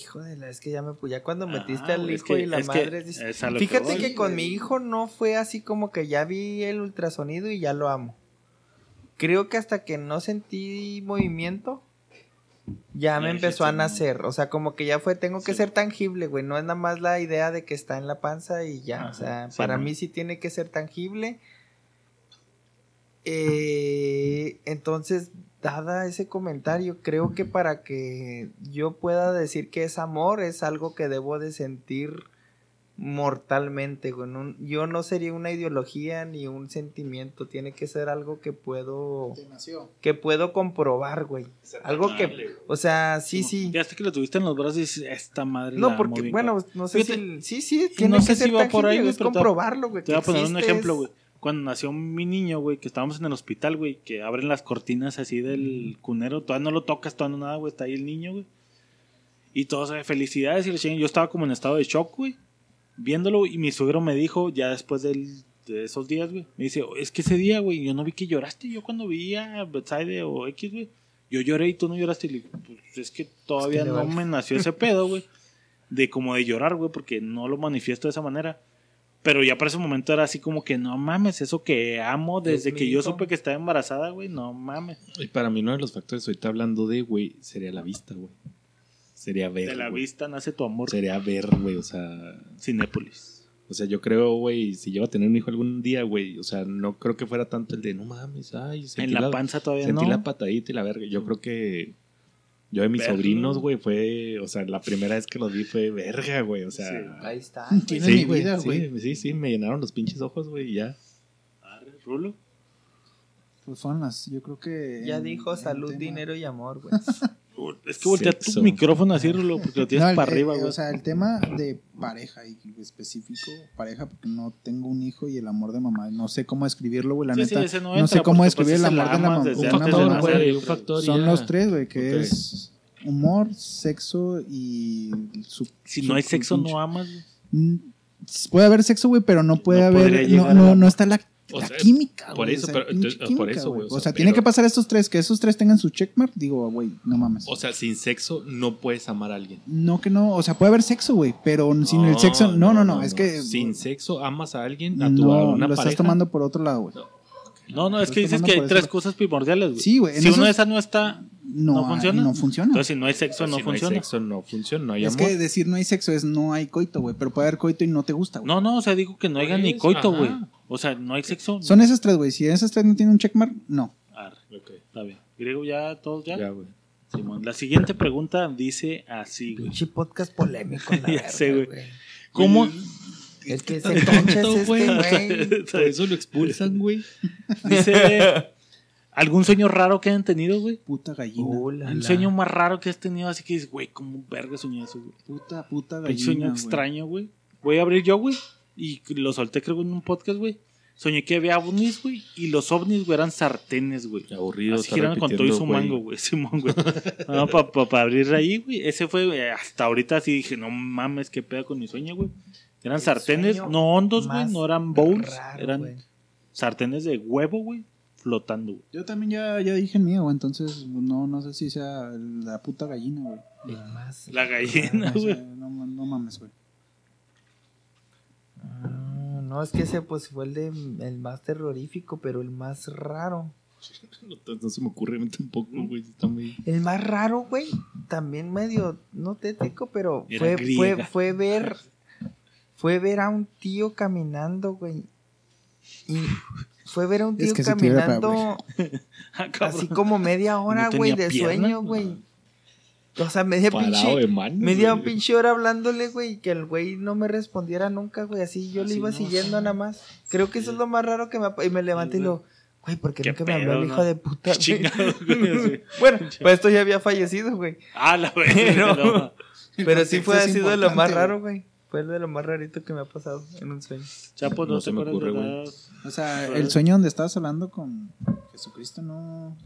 S2: Hijo de la, es que ya me ya cuando metiste
S1: Ah,
S2: al
S1: güey,
S2: hijo
S1: que-
S2: y la
S1: es que
S2: madre. dice-
S1: que
S2: Fíjate
S1: voy,
S2: que, con
S1: güey.
S2: mi hijo no fue así como que ya vi el ultrasonido y ya lo amo. Creo que hasta que no sentí movimiento, ya me empezó a nacer. O sea, como que ya fue, tengo que
S1: Sí.
S2: ser tangible, güey. No es nada más la idea de que está en la panza y ya.
S1: Ajá,
S2: o sea,
S1: sí,
S2: para
S1: man.
S2: mí sí tiene que ser tangible. Eh, entonces, dada ese comentario, creo que para que yo pueda decir que es amor, es algo que debo de sentir mortalmente, güey. No- yo no sería una ideología ni un sentimiento, tiene que ser algo que puedo que puedo comprobar, güey. Algo que, o sea, sí, sí.
S1: Ya hasta que lo tuviste en los brazos y dices, esta madre
S2: No, porque, bueno,
S1: cabrón".
S2: no sé
S1: Fíjate,
S2: si, sí, sí, tiene
S1: no
S2: que
S1: sé si
S2: ser
S1: va por ahí,
S2: tangible,
S1: güey,
S2: es
S1: pero te-
S2: comprobarlo, güey.
S1: Te voy a poner un ejemplo, güey. Cuando nació mi niño, güey, que estábamos en el hospital, güey, que abren las cortinas así del cunero, todavía no lo tocas, todavía no nada, güey, está ahí el niño, güey. Y todos, felicidades, y le yo estaba como en estado de shock, güey, viéndolo, y mi suegro me dijo, ya después del- de esos días, güey, me dice, es que ese día, güey, yo no vi que lloraste, yo cuando vi a Betsaide o X, güey, yo lloré y tú no lloraste, y le digo, pues es que todavía
S2: Es que le
S1: no
S2: vale.
S1: me nació ese pedo, güey, de como de llorar, güey, porque no lo manifiesto de esa manera. Pero ya para ese momento era así como que no mames, eso que amo desde que yo supe que estaba embarazada, güey, no mames.
S5: Y para mí uno de los factores ahorita hablando de, güey, sería la vista, güey. Sería ver,
S1: De la vista nace tu amor.
S5: Sería ver, güey, o sea...
S1: Cinépolis.
S5: O sea, yo creo, güey, si llego a tener un hijo algún día, güey, o sea, no creo que fuera tanto el de, no mames, ay, sentí
S1: En la panza todavía
S5: sentí
S1: no.
S5: la patadita y la verga. Yo creo que yo de mis
S1: Verlo.
S5: sobrinos, güey, fue, o sea, la primera vez que los vi fue verga, güey, o sea...
S1: Sí.
S2: Ahí está.
S3: Tiene
S5: Sí,
S3: mi
S5: güey,
S3: vida,
S5: sí,
S3: güey.
S5: sí, sí, me llenaron los pinches ojos, güey, y ya.
S1: Arre, Rulo.
S3: Pues son las, yo creo que.
S2: Ya
S3: en-
S2: dijo
S3: en
S2: salud,
S3: tema-
S2: dinero y amor, güey.
S1: Es que voltea
S5: Sexo.
S1: tu micrófono así, Rulo, porque lo tienes
S3: No,
S1: para arriba, güey.
S3: O sea, el tema de pareja y específico, pareja, porque no tengo un hijo y el amor de mamá. No sé cómo escribirlo, güey. La
S1: Sí, sí,
S3: neta.
S1: ese no
S3: sé cómo
S1: porque,
S3: escribir
S1: pues,
S3: el amor de la mamá.
S5: Un factor, güey, un factor y
S3: Son
S5: ya.
S3: los tres, güey, que es humor, sexo y su-
S1: Si
S3: su-
S1: no hay sexo,
S3: pinche-
S1: no amas, güey.
S3: Mm, Puede haber sexo, güey, pero no puede
S1: No
S3: haber. No, no, no está la
S5: O
S3: la
S5: sea,
S3: química,
S5: por
S3: güey,
S5: eso,
S3: o sea,
S5: pero- por eso, güey,
S3: güey.
S5: o
S3: O
S5: sea,
S3: tiene que pasar estos tres, que esos tres tengan su checkmark. Digo, güey, no mames.
S5: O sea, sin sexo no puedes amar a alguien.
S3: No que no, o sea, puede haber sexo, güey, pero sin el sexo, no, no, no, es que
S5: Sin sexo amas a alguien, a tu a una
S3: lo
S5: pareja.
S3: estás tomando por otro lado, güey.
S1: No, no, es que dices que hay tres cosas primordiales, güey.
S3: Sí, güey,
S1: Si una
S3: esos-
S1: de esas no está,
S3: No,
S1: ¿No funciona?
S3: No funciona.
S1: entonces si no hay sexo,
S5: Pues
S1: no
S5: si
S1: funciona.
S5: No hay sexo, no funciona, no hay
S3: es
S5: amor.
S3: que decir no hay sexo es no hay coito, güey, pero puede haber coito y no te gusta, güey.
S1: No, no, o sea, digo que no haya ni
S5: Pues,
S1: coito,
S5: ajá.
S1: güey. O sea, no hay sexo.
S3: Son esas tres, güey. Si esas tres no tienen un checkmark, no.
S1: Arre,
S5: Ok,
S1: está bien. Griego, ya, todos ya.
S5: ya, güey.
S1: Simón. La siguiente pregunta dice así, güey.
S2: Pinche podcast polémico, la
S1: Ya sé, güey. ¿Cómo?
S2: El que se concha es este,
S5: güey.
S2: güey.
S5: Por eso lo expulsan, güey.
S1: Dice, ¿algún sueño raro que hayan tenido, güey?
S3: Puta gallina.
S2: La,
S1: Un
S2: la.
S1: sueño más raro que has tenido, así que dices, güey, ¿cómo verga soñé eso, güey?
S3: Puta, puta
S1: Un
S3: gallina.
S1: sueño
S3: güey.
S1: extraño, güey. Voy a abrir yo, güey. Y lo solté, creo, en un podcast, güey. Soñé que había ovnis, güey. Y los ovnis, güey, eran sartenes, güey.
S5: Aburrido.
S1: Así giran con todo y su
S5: güey.
S1: mango, güey. Simón, güey. No, para abrir ahí, güey. Ese fue, güey, hasta ahorita sí dije, no mames, qué pedo con mi sueño, güey. Eran
S2: El
S1: sartenes, no hondos, güey. No eran bowls.
S2: raro,
S1: eran
S2: güey.
S1: sartenes de huevo, güey. Flotando, güey.
S3: Yo también ya, ya dije el mío, güey. Entonces, no, no sé si sea la puta gallina, güey.
S1: La gallina,
S3: sea,
S1: güey.
S3: no, no mames, güey.
S2: Ah, no, es que ese pues fue el de el más terrorífico, pero el más raro.
S5: No, no se me ocurre a mí tampoco, güey. Está muy...
S2: El más raro, güey, también medio no tétrico, pero fue, fue, fue ver fue ver a un tío caminando, güey. Y fue ver a un
S3: Es
S2: tío
S3: que
S2: caminando
S1: Ah,
S2: así como media hora,
S1: ¿No
S2: güey, de
S1: pierna?
S2: sueño, güey. O sea, media
S5: Parado
S2: pinche
S5: de mano.
S2: Media
S5: güey.
S2: pinche hora hablándole, güey, y que el güey no me respondiera nunca, güey, así yo le
S1: Así
S2: iba
S1: no,
S2: siguiendo
S1: sí.
S2: nada más. Creo que eso es lo más raro que me ha... Y me levanté y lo, güey, ¿por qué
S1: Qué
S2: nunca me habló el hijo
S1: ¿no?
S2: de puta? güey?"
S1: Chingado, güey.
S2: Bueno, pues esto ya había fallecido, güey.
S1: Ah, la
S2: Pero-
S1: no.
S2: Pero sí fue así de lo más raro, güey. Fue de lo más rarito que me ha pasado en un sueño.
S1: Chapo, no,
S5: No se me ocurre, güey.
S3: O sea, el sueño donde estabas hablando con Jesucristo no.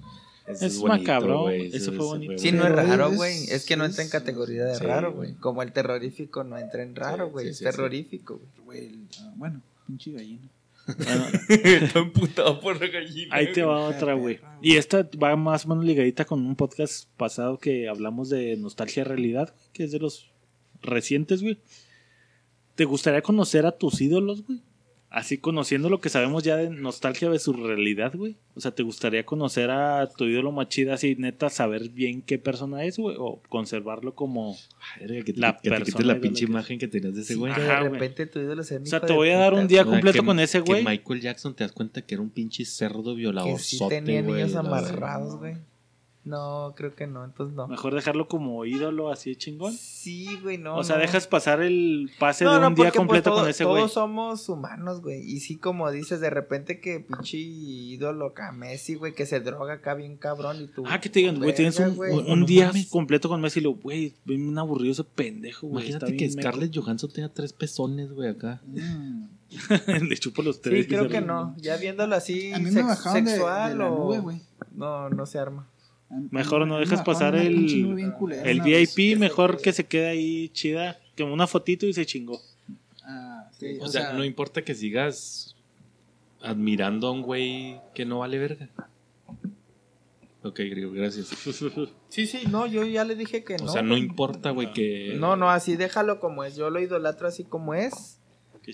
S5: Ese
S1: Es
S5: bonito,
S1: macabro,
S5: güey,
S1: ese
S5: ese-
S1: fue bonito.
S2: Sí, no es raro,
S3: es-
S2: güey. Es que no
S3: es-
S2: entra en categoría de
S5: sí,
S2: raro,
S5: güey.
S2: Como el terrorífico no entra en raro, güey.
S5: sí,
S2: es terrorífico,
S3: Güey, ah, bueno, pinche gallina.
S1: Bueno.
S2: Está emputado por la gallina.
S1: ahí te va otra, güey. Y esta va más o menos ligadita con un podcast pasado que hablamos de nostalgia realidad, güey, que es de los recientes, güey. ¿Te gustaría conocer a tus ídolos, güey? Así conociendo lo que sabemos ya de nostalgia de su realidad, güey. O sea, ¿te gustaría conocer a tu ídolo machida así, neta, saber bien qué persona es, güey? O conservarlo como...
S5: Verga, que te,
S1: La
S5: que te
S1: persona
S5: la pinche
S1: que-
S5: imagen que tenías de ese güey.
S2: De
S1: güey.
S2: repente tu ídolo sea un
S1: O sea, te voy a dar un día completo
S5: que-
S1: con ese, güey.
S5: Que Michael Jackson te das cuenta que era un pinche cerdo violador.
S2: Que sí tenía niños amarrados, güey. No, creo que no, entonces no.
S1: Mejor dejarlo como ídolo así chingón.
S2: Sí, güey, no.
S1: o sea,
S2: no.
S1: dejas pasar el pase
S2: No,
S1: de
S2: no,
S1: un día
S2: pues,
S1: completo
S2: todo-
S1: con ese güey.
S2: Todos somos humanos, güey. Y sí, como dices, de repente que pinche ídolo acá, Messi, güey, que se droga acá bien cabrón y tú.
S1: Ah, que te digan, güey, tienes un,
S2: güey.
S1: un
S5: no
S1: día
S5: mames.
S1: completo con Messi y lo, güey, bien aburrido ese pendejo, güey.
S5: Imagínate
S1: está
S5: que
S1: bien meco.
S5: Scarlett Johansson tenga tres pezones, güey, acá.
S3: Mm.
S1: Le chupo los tres.
S2: Sí, creo que no. Ya viéndolo así,
S3: A mí me
S2: sex-
S3: bajaron de, de
S2: sexual o.
S3: nube.
S2: No, no se arma.
S1: Mejor no
S3: bajaron
S1: pasar el- El. VIP, mejor que se quede ahí chida, que una fotito y se chingó.
S3: Ah, sí,
S5: O, sea, no importa que sigas admirando a un güey que no vale verga. Ok, griego, gracias.
S2: Sí, sí, no, yo ya le dije que no.
S5: O sea, no importa, güey, que...
S2: No, no, así déjalo como es. Yo lo idolatro así como es.
S1: Qué.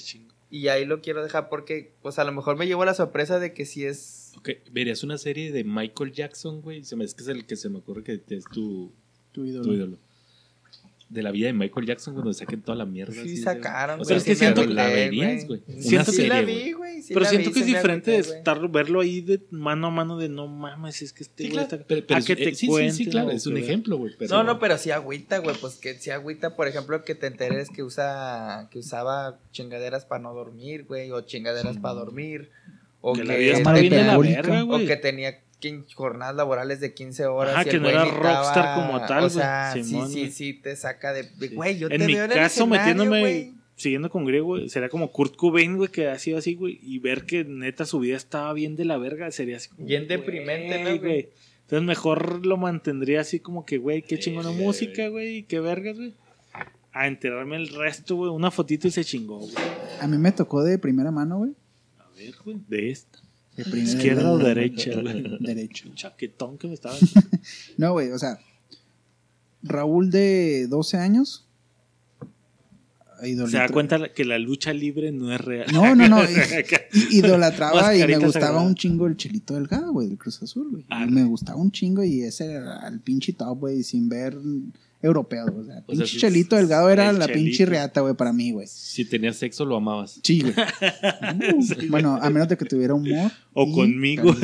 S2: Y ahí lo quiero dejar porque, pues a lo mejor me llevo la sorpresa de que sí es.
S5: Ok, verías una serie de Michael Jackson, güey. Se me, es que es el que se me ocurre que es tu,
S3: tu ídolo.
S5: tu ídolo. De la vida de Michael Jackson cuando saquen toda la mierda.
S2: Sí,
S5: así de-
S2: sacaron.
S5: O sea,
S1: es que
S2: sí
S1: siento que
S5: la verías, güey.
S1: Siento que
S2: Sí la
S5: serie,
S2: vi,
S5: güey.
S2: sí
S1: Pero
S2: la
S1: siento
S2: vi,
S1: que es diferente de estar, verlo ahí de mano a mano de no mames, es que este
S5: Sí,
S1: güey
S5: claro,
S1: está...
S5: pero, pero
S1: a que
S5: eh,
S1: te
S5: sí, sí, claro,
S1: o
S5: es un
S1: que-
S5: ejemplo, güey.
S2: No, no, pero sí agüita, güey, pues que sí agüita, por ejemplo, que te enteres que usa, que usaba chingaderas para no dormir, güey, o chingaderas para dormir, o
S1: Que
S2: que,
S1: la vida de la verga,
S2: o
S1: güey.
S2: que tenía jornadas laborales de 15 horas. Y
S1: que
S2: el
S1: no era rockstar como tal,
S2: O sea,
S1: güey.
S2: sí,
S1: Simón,
S2: sí, sí, te saca de,
S1: Sí.
S2: güey, yo te
S1: En mi
S2: veo en el
S1: caso,
S2: escenario,
S1: metiéndome, siguiendo con griego, güey, sería como Kurt Cobain, güey, que ha sido así, güey, y ver que neta su vida estaba bien de la verga, sería así como,
S2: Bien deprimente, ¿no,
S1: güey? Entonces mejor lo mantendría así como que, güey, qué chingona
S5: Sí,
S1: música, güey, y qué vergas, güey. A enterarme el resto, güey, una fotito y se chingó, güey.
S3: A mí me tocó de primera mano, güey.
S1: A ver, güey, de esta. ¿Izquierda o derecha, güey?
S3: Derecho.
S1: Un chaquetón que me estaba.
S3: No, güey, o sea, Raúl de 12 años.
S1: Se da cuenta que la lucha libre no es real.
S3: No, no, no. idolatraba y me gustaba
S1: sagrada.
S3: un chingo el Chelito Delgado, güey, del Cruz Azul, güey. Y
S1: Arre.
S3: me gustaba un chingo y ese era el pinche top, güey, sin ver europeo. O sea,
S5: O sea,
S3: Chelito Delgado era la
S1: Chelito.
S3: pinche reata, güey, para mí, güey.
S5: Si tenías sexo, lo amabas.
S3: Sí, güey. Uh, bueno, a menos de que tuviera humor.
S1: O conmigo.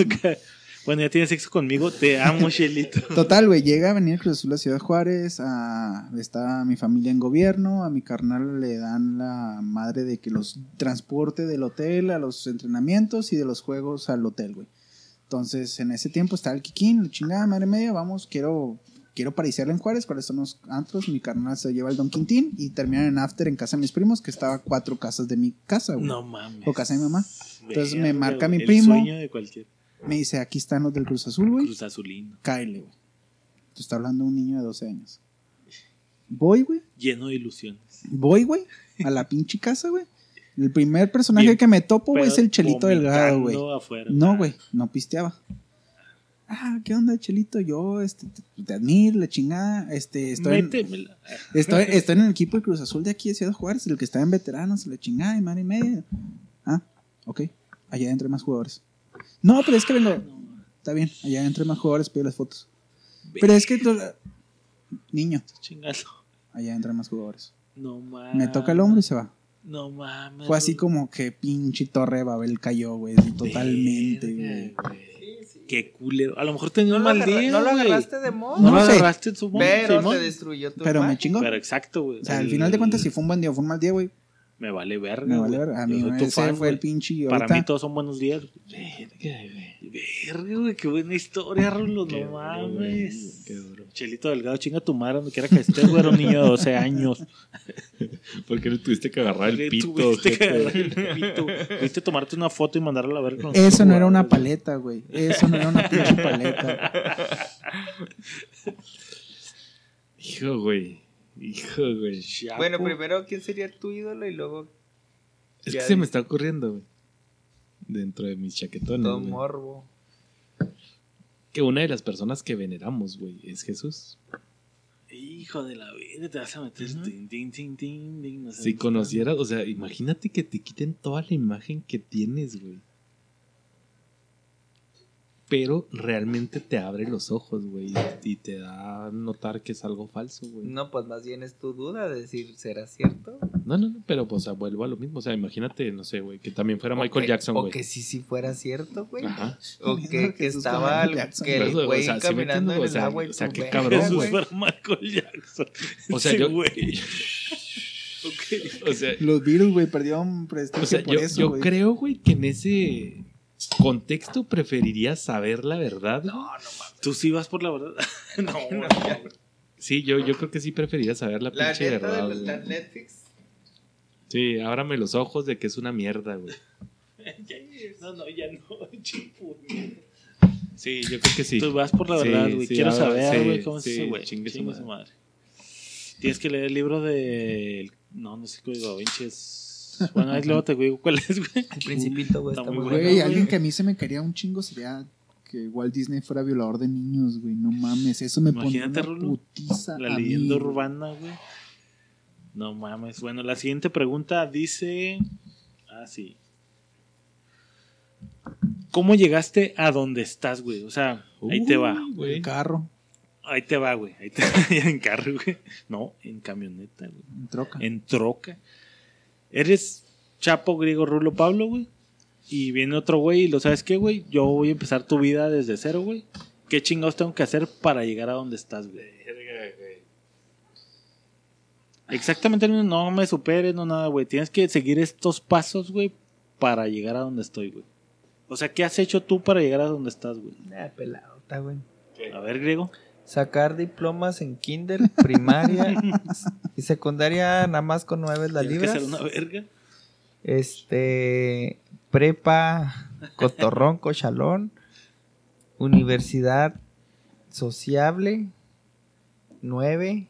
S1: bueno, ya tienes sexo conmigo. Te amo, Shelito.
S3: Total, güey, llega a venir Cruz Azul a Ciudad Juárez, a, está mi familia en gobierno, a mi carnal le dan la madre de que los transporte del hotel a los entrenamientos y de los juegos al hotel, güey. Entonces, en ese tiempo está el Kikín, la chingada madre media, vamos, quiero quiero pariciarla en Juárez, cuáles son los antros, mi carnal se lleva el Don Quintín y terminan en after en casa de mis primos, que estaba a cuatro casas de mi casa, güey.
S1: No mames.
S3: O casa de mi mamá. Entonces me marca mi
S1: el
S3: primo.
S1: sueño de cualquier
S3: Me dice, aquí están los del Cruz Azul, güey.
S1: cruz azulino.
S3: Cáele, güey. Te está hablando un niño de 12 años. Voy, güey.
S1: Lleno de ilusiones.
S3: Voy, güey. A la pinche casa, güey. El primer personaje
S1: Bien,
S3: que me topo, güey, es el Chelito Delgado, güey. No, güey. No pisteaba. Ah, ¿qué onda, Chelito? Yo, este, te, te admiro, la chingada. Este, estoy en, estoy, estoy en el equipo de Cruz Azul de aquí de Ciudad Juárez, el que está en veteranos, la chingada y madre y media. Ah, ok. Allá adentro hay más jugadores. No, pero es que vengo. Está bien, allá adentro hay más jugadores, pido las fotos. Pero es que. Niño,
S1: Chingalo.
S3: allá adentro hay más jugadores.
S1: No mames.
S3: Me toca el hombro y se va.
S1: No mames.
S3: Fue así como que pinche torre de Babel cayó, güey. Totalmente, güey.
S1: Qué culero. A lo mejor tenía
S2: ¿No
S1: un mal
S2: agarra-
S1: día.
S2: no lo agarraste de modo?
S1: No,
S3: No
S1: lo
S3: sé.
S1: agarraste en su
S2: pero
S1: Simón.
S2: te destruyó tu
S3: Pero me chingó.
S1: Pero exacto, güey.
S3: O sea, al final de cuentas, si fue un buen día o fue un mal día, güey,
S1: Me vale verga.
S3: me vale
S1: güey.
S3: ver. A mí
S1: tu
S3: ese
S1: fan,
S3: fue el
S1: güey.
S3: pinche. y
S1: Para
S3: ahorita-
S1: mí todos son buenos días.
S5: Verga, güey.
S1: Verga, güey. Qué buena historia, Rulo.
S5: Qué
S1: No
S5: duro,
S1: mames.
S5: qué duro.
S1: Chelito Delgado, chinga tu madre donde quiera que estés, güey. Era un niño de 12 años.
S5: ¿Por qué le tuviste que agarrar el
S1: Le
S5: pito?
S1: tuviste que agarrar el pito. Tuviste tomarte una foto y mandarla a ver con
S3: Eso no era una paleta, güey. Eso no era una pinche paleta.
S5: Hijo, güey. Hijo, güey.
S1: Chapo.
S2: Bueno, primero, ¿quién sería tu ídolo? Y luego,
S5: Es que se me
S2: dice.
S5: está ocurriendo, güey. Dentro de mis chaquetones.
S2: todo
S5: güey.
S2: morbo.
S5: Que una de las personas que veneramos, güey, es Jesús.
S1: Hijo de la vida, te vas a meter. tin, tin, tin, tin, tin, no sé.
S5: Si conocieras, o sea, imagínate que te quiten toda la imagen que tienes, güey. Pero realmente te abre los ojos, güey, y te da a notar que es algo falso, güey. No.
S2: No, pues más bien es tu duda de decir, ¿será cierto?
S5: no, no, pero pues o sea, vuelvo a lo mismo. O sea, imagínate, no sé, güey, que también fuera Michael
S2: O que-
S5: Jackson,
S2: O
S5: güey.
S2: que sí, sí fuera cierto, güey.
S5: Ajá.
S2: O que, que estaba el,
S5: eso, o
S2: güey
S5: sea,
S2: caminando en
S5: o
S2: el
S5: sea,
S2: agua y
S5: o sea, qué cabrón,
S1: Jesús
S2: güey.
S1: fuera Michael Jackson.
S5: O sea, yo-
S1: güey. Ok.
S5: O sea,
S3: Los virus, güey, perdieron prestigio
S5: o sea
S3: por
S5: yo,
S3: eso,
S5: yo
S3: güey.
S5: creo, güey, que en ese contexto preferiría saber la verdad. No,
S1: Tú sí vas por la verdad. no, no.
S5: Sí, yo, yo creo que sí preferiría saber la
S2: La
S5: pinche
S2: neta
S5: verdad.
S2: de la Netflix.
S5: Sí, ábrame los ojos de que es una mierda, güey.
S1: Ya, No, no, ya no.
S5: Sí, yo creo que sí.
S1: Tú vas por la
S5: Sí,
S1: verdad, güey.
S5: sí,
S1: Quiero
S5: ahora
S1: saber,
S5: sí,
S1: güey, cómo es
S5: sí,
S1: ese güey.
S5: chingue su
S1: madre. Tienes que leer el libro de. No, no sé qué código da Vinci es. Bueno, ahí luego te digo cuál es, güey.
S2: El principito, güey,
S1: Está
S2: está
S1: muy bueno,
S3: Güey, alguien que a mí se me quería un chingo sería que Walt Disney fuera violador de niños, güey. No mames, eso me pone
S1: Imagínate,
S3: una putiza
S1: La
S3: a
S1: leyenda urbana, güey. No mames. Bueno, la siguiente pregunta dice. Ah, sí. ¿Cómo llegaste a donde estás, güey? O sea, ahí te va.
S5: Güey.
S3: El carro,
S1: Ahí te va, güey. Ahí te va. en carro, güey. No, en camioneta, güey.
S3: en troca.
S1: En troca. Eres Chapo, Griego, Rulo, Pablo, güey. Y viene otro güey y lo sabes qué, güey. Yo voy a empezar tu vida desde cero, güey. ¿Qué chingados tengo que hacer para llegar a donde estás, güey? Exactamente, no no me superes, no nada, güey. Tienes que seguir estos pasos, güey, para llegar a donde estoy, güey. O sea, ¿qué has hecho tú para llegar a donde estás, güey?
S2: Ah, pelado, está güey.
S1: A ver, Griego.
S2: Sacar diplomas en kinder, primaria y secundaria nada más con nueve la
S1: que
S2: libras.
S1: ser una verga.
S2: Este, prepa, cotorrón, cochalón, universidad sociable, nueve.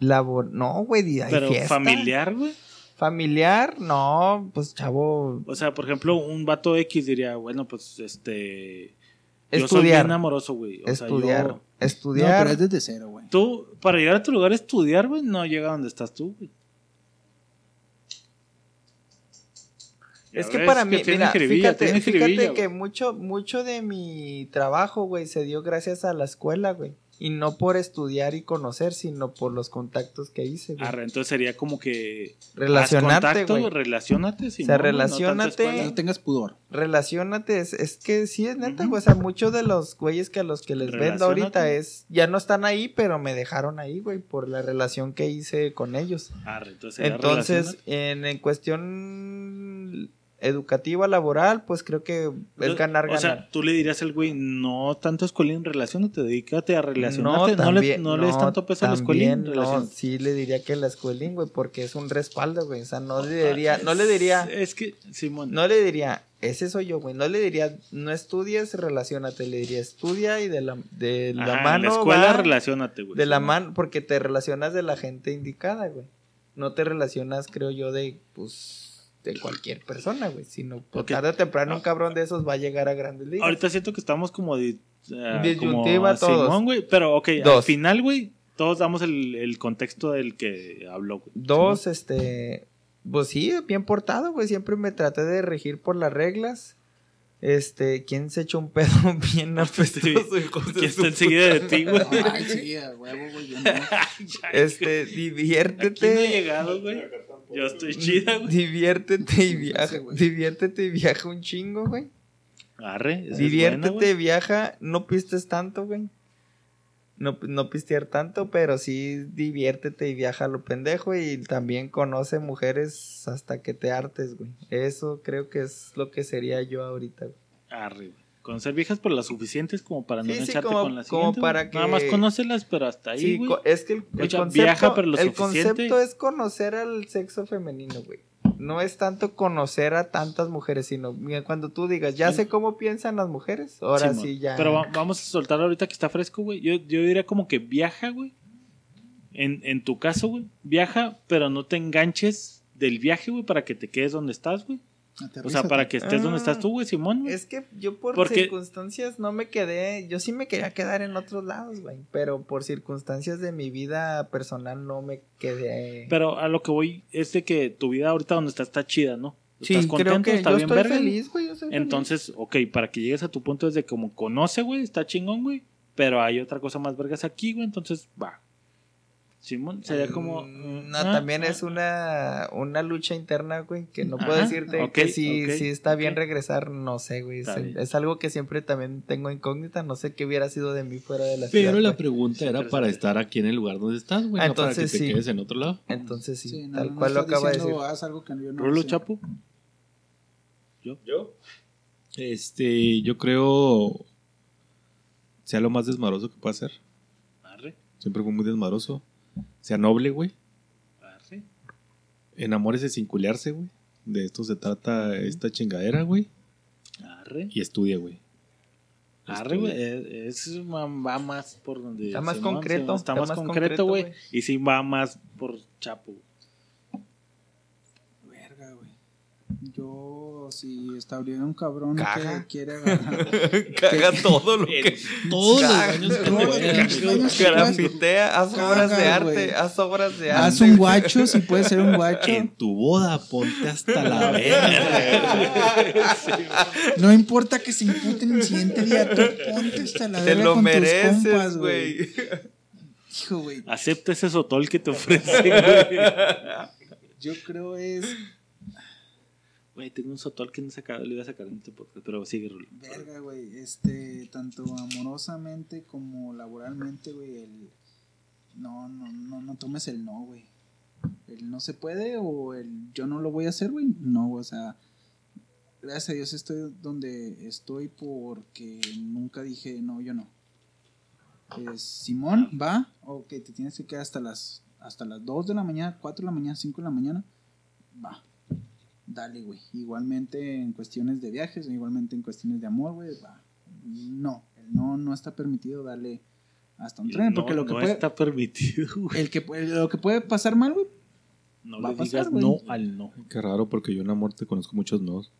S2: Labor, no, güey, hay
S1: Pero
S2: fiesta.
S1: familiar, güey.
S2: Familiar, no, pues chavo,
S1: O sea, por ejemplo, un vato X diría, bueno, pues este. Yo soy
S2: estudiar.
S1: bien amoroso, güey. O sea,
S2: estudiar.
S1: yo-
S3: No,
S2: Estudiar.
S3: pero es desde cero, güey.
S1: Tú, para llegar a tu lugar a estudiar, güey, no llega a donde estás tú, güey.
S2: Es que
S1: ves
S2: para mí,
S1: tiene
S2: mira, fíjate, fíjate que mucho, mucho de mi trabajo, güey, se dio gracias a la escuela, güey. Y no por estudiar y conocer, sino por los contactos que hice, güey.
S1: Arre, entonces sería como que. haz
S2: Relacionarte,
S1: contacto,
S2: güey.
S1: Relacionate,
S2: O sea,
S1: no
S2: relaciónate.
S1: escuela.
S3: No tengas pudor.
S2: Relaciónate, es, es que sí es neta, güey. O sea, muchos de los güeyes que a los que les vendo ahorita es, ya no están ahí, pero me dejaron ahí, güey, por la relación que hice con ellos.
S1: Arre, entonces sería
S2: Entonces,
S1: relacionate.
S2: en, en cuestión educativa, laboral, pues creo que es ganar,
S1: O
S2: ganar.
S1: sea, tú le dirías al güey, no tanto escuelín, relacionate, dedícate a
S2: no,
S1: relacionarte. No, le,
S2: también,
S1: no le des tanto peso a la escuelín,
S2: también, no, sí le diría que la escuelín, güey, porque es un respaldo, güey. O sea, no le diría, no le diría,
S1: Es que, Simón.
S2: no le diría, ese soy yo, güey. No le diría, no estudies, relacionate. Le diría, estudia y de la, de la
S1: Ajá, en
S2: mano.
S1: la escuela,
S2: va,
S1: relacionate, güey.
S2: de la mano, porque te relacionas de la gente indicada, güey. No te relacionas, creo yo, de, pues, de cualquier persona, güey. Sino, pues, tarde o temprano, un cabrón de esos va a llegar a grandes ligas.
S1: Ahorita siento que estamos como de.
S2: Disyuntiva
S1: como
S2: todos.
S1: Simón, güey. Pero, ok, al final, güey, todos damos el, el contexto del que habló, güey.
S2: Dos, este, pues sí, bien portado, güey. Siempre me traté de regir por las reglas. Este, ¿quién se echó un pedo bien apestoso? de
S1: ¿Quién está enseguida de ti, güey?
S3: Ay, sí, a huevo, güey. yo no.
S2: Este,
S1: Aquí no he
S2: diviértete.
S1: llegado, güey. Yo estoy chida, güey.
S2: Diviértete y viaja.
S3: güey.
S2: Diviértete y viaja un chingo, güey.
S1: Arre. esa es
S2: Diviértete,
S1: buena,
S2: viaja. No pistes tanto, güey. No, no pistear tanto, pero sí diviértete y viaja a lo pendejo. Y también conoce mujeres hasta que te hartes, güey. Eso creo que es lo que sería yo ahorita, güey.
S1: Arre, güey. Conocer viejas por las suficientes como para no
S2: Sí, sí,
S1: echarte
S2: como-
S1: con las
S2: como para
S1: güey. Nada
S2: que-
S1: más conócelas, pero hasta ahí,
S2: Sí,
S1: güey.
S2: es que el, concepto,
S1: viaja, pero lo
S2: el
S1: suficiente.
S2: concepto es conocer al sexo femenino, güey. No es tanto conocer a tantas mujeres, sino cuando tú digas, ya sé cómo piensan las mujeres, ahora sí ya.
S1: Pero va- vamos a soltar ahorita que está fresco, güey. Yo, yo diría como que viaja, güey. En, en tu caso, güey. Viaja, pero no te enganches del viaje, güey, para que te quedes donde estás, güey. O sea, para que estés donde
S2: Ah.
S1: estás tú, güey, Simón. güey.
S2: Es que yo por
S1: Porque-
S2: circunstancias no me quedé, yo sí me quería quedar en otros lados, güey, pero por circunstancias de mi vida personal no me quedé.
S1: Pero a lo que voy es de que tu vida ahorita donde estás está chida, ¿no?
S2: sí,
S1: ¿Estás
S2: creo
S1: contento?
S2: que
S1: ¿Está
S2: yo
S1: bien
S2: estoy
S1: verga? güey?
S2: feliz, güey, yo soy feliz.
S1: Entonces, ok, para que llegues a tu punto es de como conoce, güey, está chingón, güey. Pero hay otra cosa más vergas aquí, güey, entonces va. Simón, sería como.
S2: Mm, No,
S1: ah,
S2: también
S1: ah,
S2: es una, una lucha interna, güey, que no puedo
S1: Ajá,
S2: decirte que si,
S1: ok,
S2: si está bien regresar, no sé, güey. Es, algo que siempre también tengo incógnita, no sé qué hubiera sido de mí fuera de la ciudad.
S5: Pero la
S2: güey.
S5: pregunta era para estar aquí en el lugar donde estás, güey.
S2: Ah,
S5: no para que
S2: entonces
S5: te
S2: sí.
S5: quedes en otro lado.
S2: Entonces sí,
S3: Sí, no,
S2: tal
S3: no
S2: cual lo acaba de decir.
S3: diciendo, Haz algo que yo no
S1: Rulo
S3: sé.
S1: Chapo.
S5: ¿Yo? Este, yo creo. Sea lo más desmadroso que pueda ser. Siempre fue muy desmadroso. Sea noble, güey.
S1: arre.
S5: Enamórese sin culearse, güey. De esto se trata esta chingadera, güey.
S1: Arre.
S5: Y estudie, güey.
S1: Arre, güey. Es, es- va más por donde.
S2: Está más concreto,
S1: Está,
S2: está
S1: más,
S2: más
S1: concreto, güey. Y sí va más por Chapo. güey.
S3: Verga, güey. Yo, si estaría un cabrón
S2: Caga.
S3: que quiere agarrar.
S2: Caga todo lo que.
S5: Todos los años que te
S2: Grafitea, haz
S3: Caga,
S2: obras de arte, haz obras de arte.
S3: Haz un guacho, si puede ser un guacho.
S5: En tu boda ponte hasta la verga.
S3: No importa que se imputen el siguiente día, tú ponte hasta la
S2: Te
S3: verga
S2: lo
S3: con tus
S2: mereces,
S3: compas,
S2: güey.
S3: Hijo, güey.
S1: Acepta ese sotol que te ofrece, güey.
S3: Yo creo es.
S1: Güey, tengo un sotol que no sacaba, lo iba a sacar en este podcast, pero sigue, Rulo.
S3: Verga, güey. Este, tanto amorosamente como laboralmente, güey. El. No, no, no, no tomes el no, güey. El no se puede o el yo no lo voy a hacer, güey. No, o sea. Gracias a Dios estoy donde estoy porque nunca dije no, yo no. Es, Simón, va, ok, te tienes que quedar hasta las hasta las 2 de la mañana, 4 de la mañana, 5 de la mañana. Va. Dale, güey. Igualmente en cuestiones de viajes, igualmente en cuestiones de amor, güey, va. No, el no no está permitido darle hasta un tren,
S1: No,
S3: porque lo que
S1: no
S3: puede
S1: está permitido, güey.
S3: el que lo que puede pasar mal, güey,
S1: No
S3: Va a
S1: le
S3: pasar,
S1: digas
S3: güey.
S1: no al no.
S5: Qué raro porque yo en amor te conozco muchos nodos.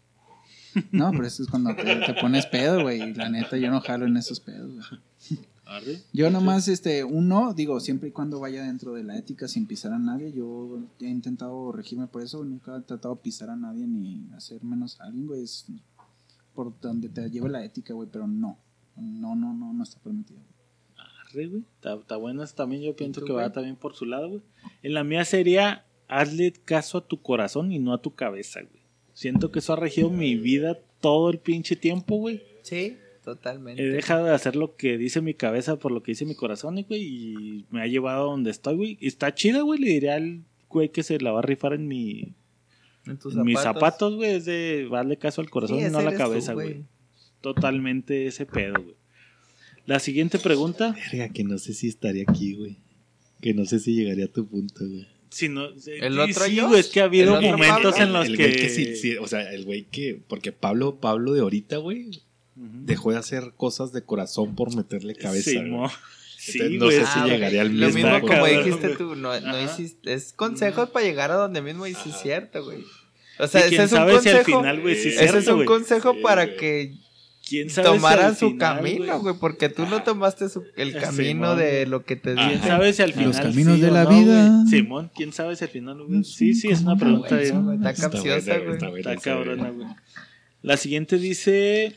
S3: No, pero eso es cuando te, te pones pedo, güey. Y la neta, yo no jalo en esos pedos, güey.
S1: Arre.
S3: Yo nomás, este, un no, digo, siempre y cuando vaya dentro de la ética sin pisar a nadie, yo he intentado regirme por eso, nunca he tratado de pisar a nadie ni hacer menos a alguien, güey, es por donde te lleve la ética, güey, pero no, no, no, no, no está permitido.
S1: Arre, güey. Está, está buena también. Yo pienso
S2: tú,
S1: que va también por su lado, güey. En la mía sería hazle caso a tu corazón y no a tu cabeza, güey. Siento que eso ha regido mi vida todo el pinche tiempo, güey.
S2: Sí, totalmente.
S1: He dejado de hacer lo que dice mi cabeza por lo que dice mi corazón, y, güey, y me ha llevado a donde estoy, güey. Y está chida, güey. Le diría al güey que se la va a rifar en mi
S2: En tus
S1: en mis zapatos, güey. Es de darle caso al corazón
S2: Sí,
S1: y no a la cabeza, güey. Totalmente ese pedo, güey. La siguiente pregunta.
S5: Verga, que no sé si estaría aquí, güey. Que no sé si llegaría a tu punto, güey.
S1: Si no,
S2: ¿El
S1: sí,
S2: otro
S1: sí,
S2: yo?
S1: es que ha habido
S2: ¿El otro
S1: momentos
S2: Pablo?
S1: en los
S5: el
S1: que.
S5: güey que sí, sí, o sea, el güey que, porque Pablo, Pablo de ahorita, güey, Dejó de hacer cosas de corazón por meterle cabeza.
S1: Sí, sí,
S5: no
S1: güey.
S5: sé si
S2: Ah,
S5: llegaría al
S2: Lo
S5: mismo,
S2: mismo
S5: güey.
S2: como
S1: cabrón,
S2: dijiste
S1: güey.
S2: tú, no, no hiciste, es consejos para llegar a donde mismo y es cierto, güey. O sea, ese
S1: quién
S2: es un
S1: si al
S2: consejo,
S1: final, güey, sí es
S2: ese es un
S1: güey.
S2: consejo
S5: Sí,
S2: para
S5: güey.
S2: que
S1: ¿Quién sabe si
S2: tomaran
S1: al
S2: su
S1: final,
S2: camino, güey, porque tú no
S1: Ajá.
S2: tomaste su- el
S1: Sí,
S2: camino de lo que te
S1: ¿Quién
S2: dije.
S1: sabe si al final.
S3: Los caminos
S1: sí
S3: de la
S1: no,
S3: vida.
S1: güey? Simón, ¿quién sabe si al final, güey?
S3: No
S1: Sí, sí, es una pregunta
S2: Está capciosa, güey.
S5: está
S1: cabrona,
S5: güey.
S1: La siguiente dice.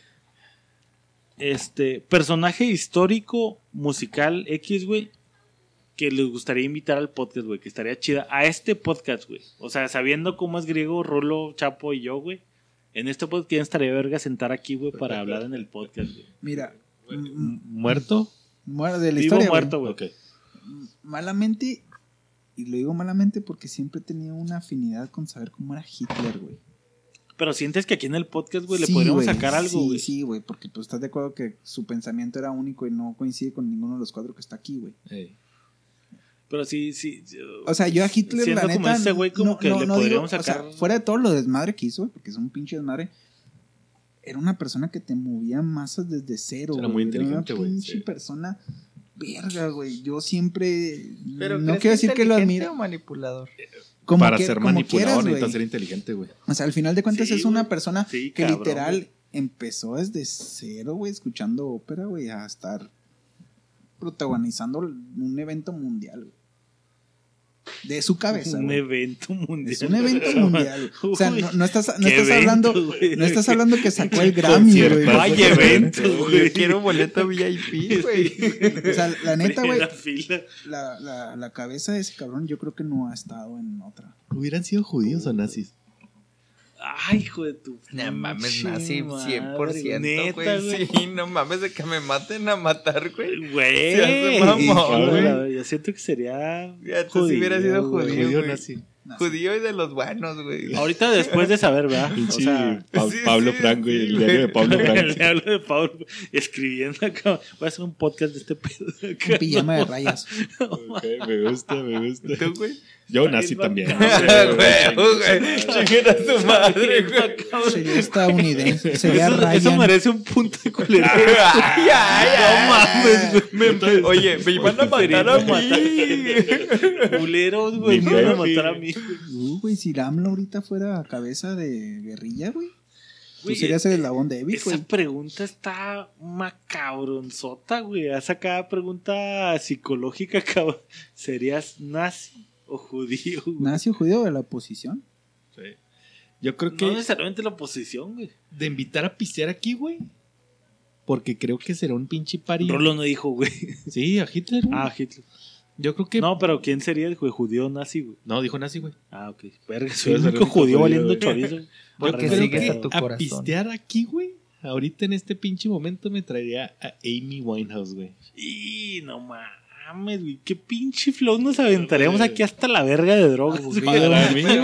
S1: Este. Personaje histórico musical X, güey. Que les gustaría invitar al podcast, güey. Que estaría chida. A este podcast, güey. O sea, sabiendo cómo es griego, Rulo, Chapo y yo, güey. En este podcast, ¿quién estaría verga sentar aquí, güey, para hablar en el podcast, güey?
S3: Mira,
S5: ¿Muerto?
S3: muero de la
S1: Vivo
S3: historia, güey.
S1: muerto, güey.
S5: Ok.
S3: malamente, y lo digo malamente porque siempre he tenido una afinidad con saber cómo era Hitler, güey.
S1: Pero sientes que aquí en el podcast, güey, le
S3: Sí,
S1: podríamos
S3: güey,
S1: sacar algo,
S3: sí,
S1: güey.
S3: Sí, güey, porque tú estás de acuerdo que su pensamiento era único y no coincide con ninguno de los cuatro que está aquí, güey.
S5: Ey.
S1: Pero sí, sí.
S3: O sea, yo a Hitler, la
S1: como
S3: neta,
S1: ese güey como que le
S3: digo-
S1: podríamos
S3: o sea,
S1: sacar-
S3: fuera de todo lo desmadre que hizo, porque es un pinche desmadre, era una persona que te movía masas desde cero,
S5: Era
S3: güey.
S5: muy
S3: Era
S5: inteligente,
S3: una
S5: güey,
S3: pinche
S5: sí.
S3: persona verga, güey. Yo siempre
S2: Pero
S3: no
S2: ¿crees
S3: quiero decir que lo admiro.
S2: manipulador?
S3: Como
S5: Para
S3: que-
S5: ser
S3: como
S5: manipulador
S3: quieras,
S5: necesitas ser inteligente, güey.
S3: O sea, al final de cuentas
S1: Sí,
S3: es una persona
S1: Sí,
S3: que
S1: cabrón,
S3: literal empezó desde cero, güey, escuchando ópera, güey, a estar protagonizando un evento mundial, güey. De su cabeza,
S1: un
S3: güey.
S1: evento mundial.
S3: Es un evento mundial. O sea, no, no estás, no estás
S1: evento,
S3: hablando,
S1: güey.
S3: no estás hablando que sacó el Grammy, güey.
S1: Vaya evento, güey.
S2: Quiero boleto VIP, güey.
S3: O sea, la neta, güey, la, la cabeza de ese cabrón yo creo que no ha estado en otra.
S5: ¿Hubieran sido judíos o nazis?
S1: Ay, hijo de tu.
S2: No mames,
S1: madre,
S2: 100%,
S1: neta,
S2: güey. Sí, no mames de que me maten a matar, güey.
S1: Güey.
S2: Se hace mamón,
S5: güey.
S1: Yo siento que sería.
S2: Ya, tú sí hubieras sido judío,
S5: Judío.
S2: Judío y de los buenos, güey.
S1: Ahorita después de saber, ¿verdad? O
S5: Pinche
S1: sea,
S5: Pa-
S2: sí,
S5: Pablo
S2: sí,
S5: Franco y el diario de Pablo Franco.
S1: hablo de Pablo escribiendo acá. Voy a hacer un podcast de este pedo.
S3: Un pijama de rayas.
S5: Ok, me gusta, me gusta.
S2: ¿Tú, güey?
S5: Yo nazi también.
S2: Güey, su madre, güey.
S3: Sería estadounidense. Sería
S1: Eso, eso
S3: Ryan.
S1: merece un punto de culero.
S2: Ay, ay, ay.
S1: No mames, güey.
S2: Oye, me iban a matar a mí.
S1: Culeros, güey. Me van a matar a mí.
S3: Uh, güey, si AMLO ahorita fuera cabeza de guerrilla, güey. Tú serías el eslabón débil,
S1: Esa
S3: güey.
S1: pregunta está macabronzota, güey. Haz acá pregunta psicológica, cabrón. ¿Serías nazi o judío? güey?
S3: Nazi o judío de la oposición.
S5: Sí. Yo creo
S1: No
S5: que
S1: necesariamente la oposición, güey.
S5: de invitar a pistear aquí, güey. Porque creo que será un pinche pari.
S1: Rolo no dijo, güey.
S5: Sí, a Hitler. güey.
S1: Ah, Hitler.
S5: Yo creo que.
S1: No, pero ¿quién sería el güey, judío nazi, güey?
S5: No, dijo nazi, güey.
S1: Ah, ok. Verga, soy el único judío valiendo
S5: güey.
S1: chorizo.
S2: Porque sigues
S5: que
S2: a tu corazón.
S5: pistear aquí, güey. Ahorita en este pinche momento me traería a Amy Winehouse, güey.
S1: Y no mames, güey. Qué pinche flow nos aventaríamos aquí hasta la verga de drogas. güey.
S2: Pero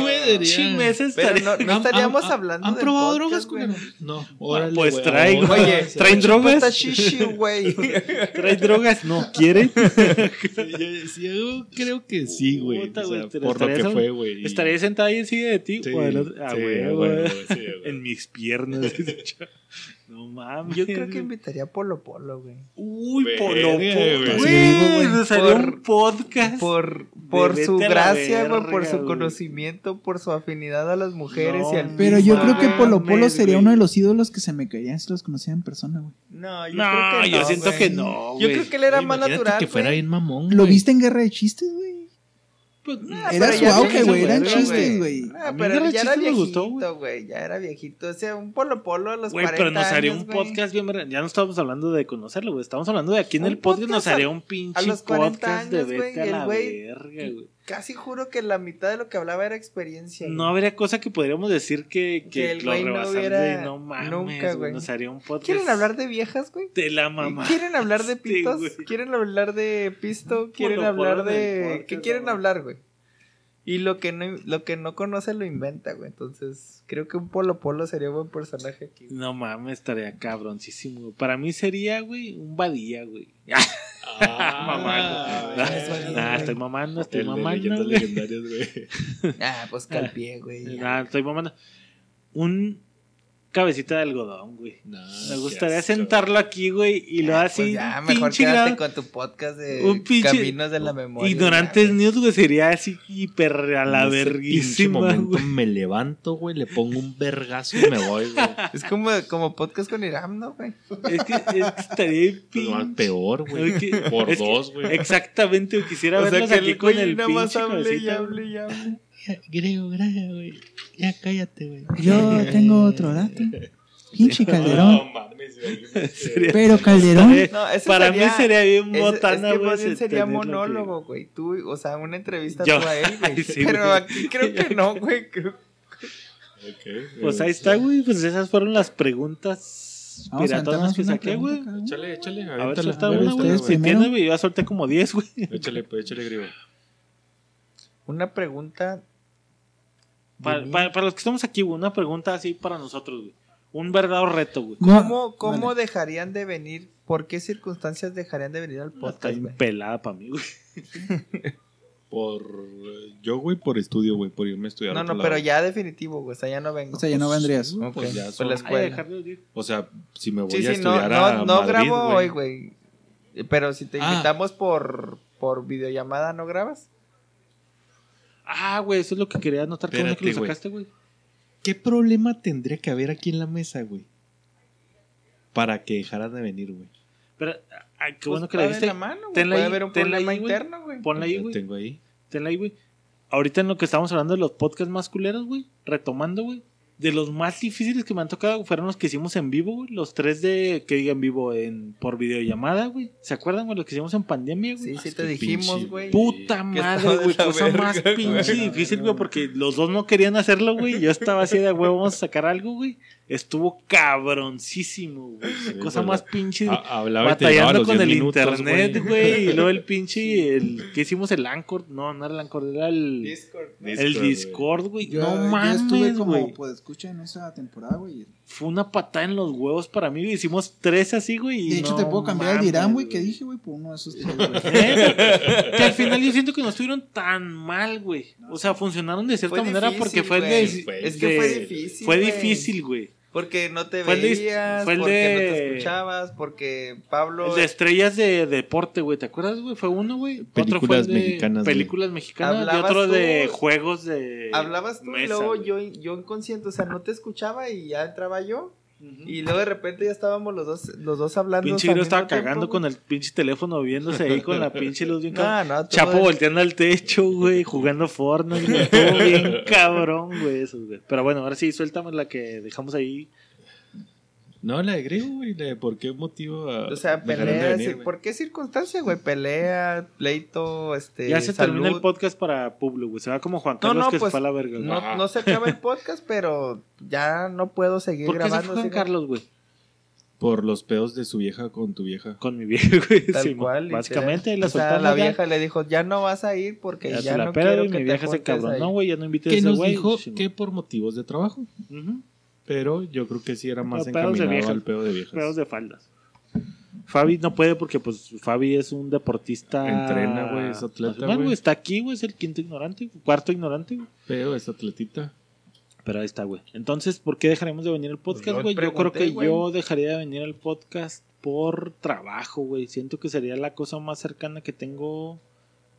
S1: estaría-
S2: no, no estaríamos hablando
S5: ¿Han
S2: del
S5: probado
S2: podcast,
S5: drogas,
S2: güey.
S5: No. Órale,
S1: pues
S5: güey,
S1: traigo.
S5: ahora.
S2: Oye,
S1: ¿Traen drogas?
S2: Está shishi, güey.
S1: ¿Trae drogas? No, ¿quieren?
S5: Sí, yo, sí, yo creo que sí, güey.
S1: Puta,
S5: O sea,
S1: güey, te-
S5: por lo que fue, güey.
S1: ¿Estaría sentada ahí encima de ti? Ah,
S5: sí,
S1: güey,
S5: güey,
S1: güey.
S5: güey, sí, güey.
S1: En mis piernas. No mames.
S2: Yo creo que invitaría a Polo Polo, güey.
S1: Uy,
S5: Verga,
S1: Polo. Polo.
S3: Güey.
S1: Nos haría
S2: Por-
S1: un podcast.
S2: Por, por su gracia, güey, por su conocimiento, por su afinidad a las mujeres
S1: No,
S2: y al
S3: Pero yo creo que Polo Polo sería
S1: güey.
S3: uno de los ídolos que se me caerían si los conocía en persona, güey.
S2: No, yo
S1: No,
S2: creo que no.
S1: yo siento
S2: güey.
S1: que no,
S2: Yo
S1: güey.
S2: creo que él era más natural.
S5: que fuera bien mamón.
S3: ¿Lo viste en Guerra de Chistes, güey?
S1: Pues,
S2: Ah,
S3: Era su auge, güey, eran chistes, güey.
S2: Ah,
S1: mí
S2: pero
S1: de
S2: ya era viejito,
S1: gustó,
S2: güey. Ya era viejito. O sea, un Polo Polo a los
S1: Güey,
S2: 40
S1: pero nos haría un podcast bien verga. Ya no estamos hablando de conocerlo, güey. Estamos hablando de aquí en el podcast nos
S2: podcast a-
S1: haría un pinche
S2: a los 40
S1: podcast de
S2: años, güey,
S1: vete a la verga, güey.
S2: Casi juro que la mitad de lo que hablaba era experiencia.
S1: No habría cosa que podríamos decir que, que,
S2: Que el
S1: lo
S2: güey no hubiera-
S1: de no mames,
S2: nunca,
S1: güey. Nos haría un podcast.
S2: ¿Quieren hablar de viejas, güey?
S1: de la mamá?
S2: ¿Quieren hablar de pitos? ¿Quieren hablar de pisto? ¿Quieren
S1: Polo,
S2: hablar de... ¿Qué quieren hablar, güey? Y lo que no lo que no conoce lo inventa, güey. Entonces, creo que un Polo Polo sería un buen personaje aquí. güey.
S1: No mames, estaría cabroncísimo. güey. Para mí sería, güey, un badía, güey.
S5: Ah,
S1: mamando.
S5: güey.
S2: es
S1: Nah,
S2: güey.
S1: estoy mamando, estoy
S5: El de
S1: mamando.
S5: leyendas
S1: güey.
S2: Ah, pues calpié, güey.
S1: Nah, estoy mamando. Un cabecita de algodón, güey.
S5: No,
S1: Me gustaría sentarlo aquí, güey, y lo
S2: Ah,
S1: así.
S2: pues ya,
S1: un
S2: mejor
S1: pinche
S2: quédate
S1: grado-
S2: con tu podcast de
S1: un pinche-
S2: Caminos de la Memoria.
S1: Ignorantes. News, güey, sería así hiper a la
S5: En
S1: verguísima,
S5: momento
S1: güey.
S5: me levanto, güey, le pongo un vergazo y me voy, güey.
S2: Es como, como podcast con Iram, ¿no, güey?
S1: Es que, es que estaría
S5: Pues más
S1: pinche.
S5: peor, güey.
S1: Es que-
S5: Por dos, güey.
S1: Exactamente, quisiera
S2: O sea,
S1: verlos
S2: que
S1: aquí
S2: el
S1: con el
S2: nada más hable y
S1: cabecita,
S2: hable y hable.
S5: Griego, gracias, güey. Ya cállate, güey.
S3: Yo tengo otro dato. Pinche Calderón.
S5: No mames, güey.
S3: Pero Calderón.
S2: No,
S1: Para
S2: sería-
S1: mí sería bien
S2: Es,
S1: botana,
S2: es que
S1: güey.
S2: bien
S1: ese
S2: sería monólogo, güey. Tú, o sea, una entrevista
S1: Yo-
S2: tú a él, güey.
S1: Sí,
S2: Pero
S1: güey.
S2: aquí creo que no, güey. Creo-
S5: Ok,
S1: Pues ahí
S5: eh,
S1: está, güey. Pues esas fueron las preguntas
S3: Vamos a
S1: piratonas que saqué, güey.
S5: Échale, échale.
S1: A ver, suelta
S5: a ver,
S1: una, güey. Si tienes, güey, yo ya solté como 10, güey.
S5: Échale, pues, échale, griego.
S2: Una pregunta.
S1: Para, para- para los que estamos aquí, güey, una pregunta así para nosotros, güey. Un verdadero reto, güey.
S3: No,
S2: ¿Cómo, cómo
S3: vale.
S2: dejarían de venir? ¿Por qué circunstancias dejarían de venir al
S1: Está
S2: podcast,
S1: bien
S2: güey?
S1: pelada para mí, güey.
S5: Por. Yo, güey, por estudio, güey, por irme a estudiar.
S2: No, no, pero
S5: lado.
S2: ya definitivo, güey. O sea, ya no vengo.
S3: O sea, ya no vendrías.
S5: Sí,
S2: Ok,
S5: Pues ya
S2: pues
S5: son-
S2: la
S1: Ay,
S2: escuela.
S1: ir.
S5: O sea, si me voy
S2: Sí,
S5: a
S2: sí, no,
S5: estudiar
S2: no,
S5: a
S2: no
S5: Madrid,
S2: grabo
S5: güey.
S2: hoy, güey. Pero si te
S5: Ah.
S2: invitamos por, por videollamada, ¿no grabas?
S1: Ah, güey, eso es lo que quería anotar. Qué bueno que lo sacaste, güey.
S5: ¿Qué problema tendría que haber aquí en la mesa, güey? Para que dejaran de venir, güey.
S1: Pero, ay, qué
S2: Pues
S1: bueno que la dijiste.
S2: la mano, güey.
S1: Tenla
S2: Puede
S1: ahí,
S2: haber un
S1: tenla
S2: problema
S1: ahí, güey.
S2: interno, güey.
S1: Ponla ahí, güey.
S5: tengo ahí.
S1: Tenla ahí, güey. Ahorita en lo que estamos hablando de los podcasts más culeros, güey. Retomando, güey. De los más difíciles que me han tocado fueron los que hicimos en vivo, güey. Los tres de que digan vivo en por videollamada, güey. ¿Se acuerdan, güey? Los que hicimos en pandemia, güey.
S2: Sí, sí te dijimos, güey.
S1: Puta madre, güey. Cosa
S2: verga,
S1: más
S2: güey.
S1: pinche difícil, güey. Porque los dos no querían hacerlo, güey. Yo estaba así de, güey, vamos a sacar algo, güey. Estuvo cabroncísimo, güey.
S5: Sí,
S1: Cosa
S5: güey.
S1: más pinche. Batallando con
S5: 10
S1: el
S5: minutos,
S1: internet, güey. Y luego el pinche. El, ¿Qué hicimos? El Anchor. No, no era el Anchor, era el.
S2: Discord.
S1: el
S5: güey.
S1: Discord, güey. No
S3: yo
S1: mames,
S3: estuve como
S1: güey.
S3: pues escucha en esa temporada, güey.
S1: Fue una patada en los huevos para mí. güey. Hicimos tres así, güey. y
S3: De hecho,
S1: no
S3: te puedo cambiar el dirán, güey, que dije, güey, por uno de esos tres, güey.
S1: ¿Eh? que al final yo siento que no estuvieron tan mal, güey. O sea, funcionaron de cierta
S2: Fue
S1: manera
S2: difícil,
S1: porque fue
S2: güey.
S1: de-
S2: Es que
S1: de-
S2: fue difícil,
S1: Fue
S2: güey.
S1: difícil, güey.
S2: Porque no te
S1: Fue el de-
S2: veías, porque no te escuchabas, porque Pablo...
S1: El de estrellas de deporte, güey. ¿Te acuerdas, güey? Fue uno, güey. Otro fue
S5: Películas
S1: el de
S5: mexicanas, güey.
S1: Películas mexicanas. Y otro
S2: tú,
S1: de juegos de.
S2: Hablabas tú y luego
S1: güey.
S2: yo, yo inconsciente, o sea, no te escuchaba y ya entraba yo. Y luego de repente ya estábamos los dos, los dos hablando.
S1: Pinche Giro estaba
S2: tiempo,
S1: cagando
S2: güey.
S1: con el pinche teléfono viéndose ahí con la pinche luz bien cabrón.
S2: No, no, todo
S1: Chapo volteando al techo, güey, jugando Fortnite. Estuvo bien cabrón, güey, eso, güey. Pero bueno, ahora sí, suéltame la que dejamos ahí.
S5: No, la de griego, güey. la de ¿Por qué motivo? ah,
S2: O sea, pelea,
S5: venir,
S2: sí? ¿por qué circunstancia, güey? Pelea, pleito, este.
S1: ya se
S2: salud.
S1: termina el podcast para Publo, güey. Se va como Juan
S2: No,
S1: Carlos
S2: no,
S1: que
S2: pues,
S1: se fue a la verga.
S2: No, no se acaba el podcast, pero ya no puedo seguir
S1: ¿Por qué se
S2: grabando.
S1: fue Juan Carlos, güey?
S5: Por los pedos de su vieja con tu vieja.
S1: Con mi viejo, güey.
S2: Tal
S1: sí,
S2: cual.
S1: Básicamente, la
S2: o sea,
S1: soltamos
S2: la
S1: ya.
S2: vieja le dijo, ya no vas a ir porque
S1: Ya
S2: ya,
S1: la
S2: no
S1: pela,
S2: quiero
S1: güey.
S2: que
S1: Mi
S2: te
S1: vieja se cabrón.
S2: ahí".
S1: No, güey, ya no invites a
S5: Que
S1: ese
S5: nos
S1: güey.
S5: dijo
S1: chingón.
S5: que por motivos de trabajo.
S1: Ujú.
S5: Pero yo creo que sí era más
S1: Pero pedos de
S5: encaminado
S1: viejas.
S5: al pedo de viejas.
S1: Pedos de faldas. Fabi no puede porque, pues, Fabi es un deportista.
S5: Entrena, güey, es atleta, güey.
S1: Está aquí, güey, es el quinto ignorante, cuarto ignorante, güey.
S5: Pero es atletita.
S1: Pero ahí está, güey. Entonces, ¿por qué dejaremos de venir al
S2: Pues
S1: podcast,
S2: yo
S1: güey? yo creo que yo dejaría de venir al podcast por trabajo, güey. Siento que sería la cosa más cercana que tengo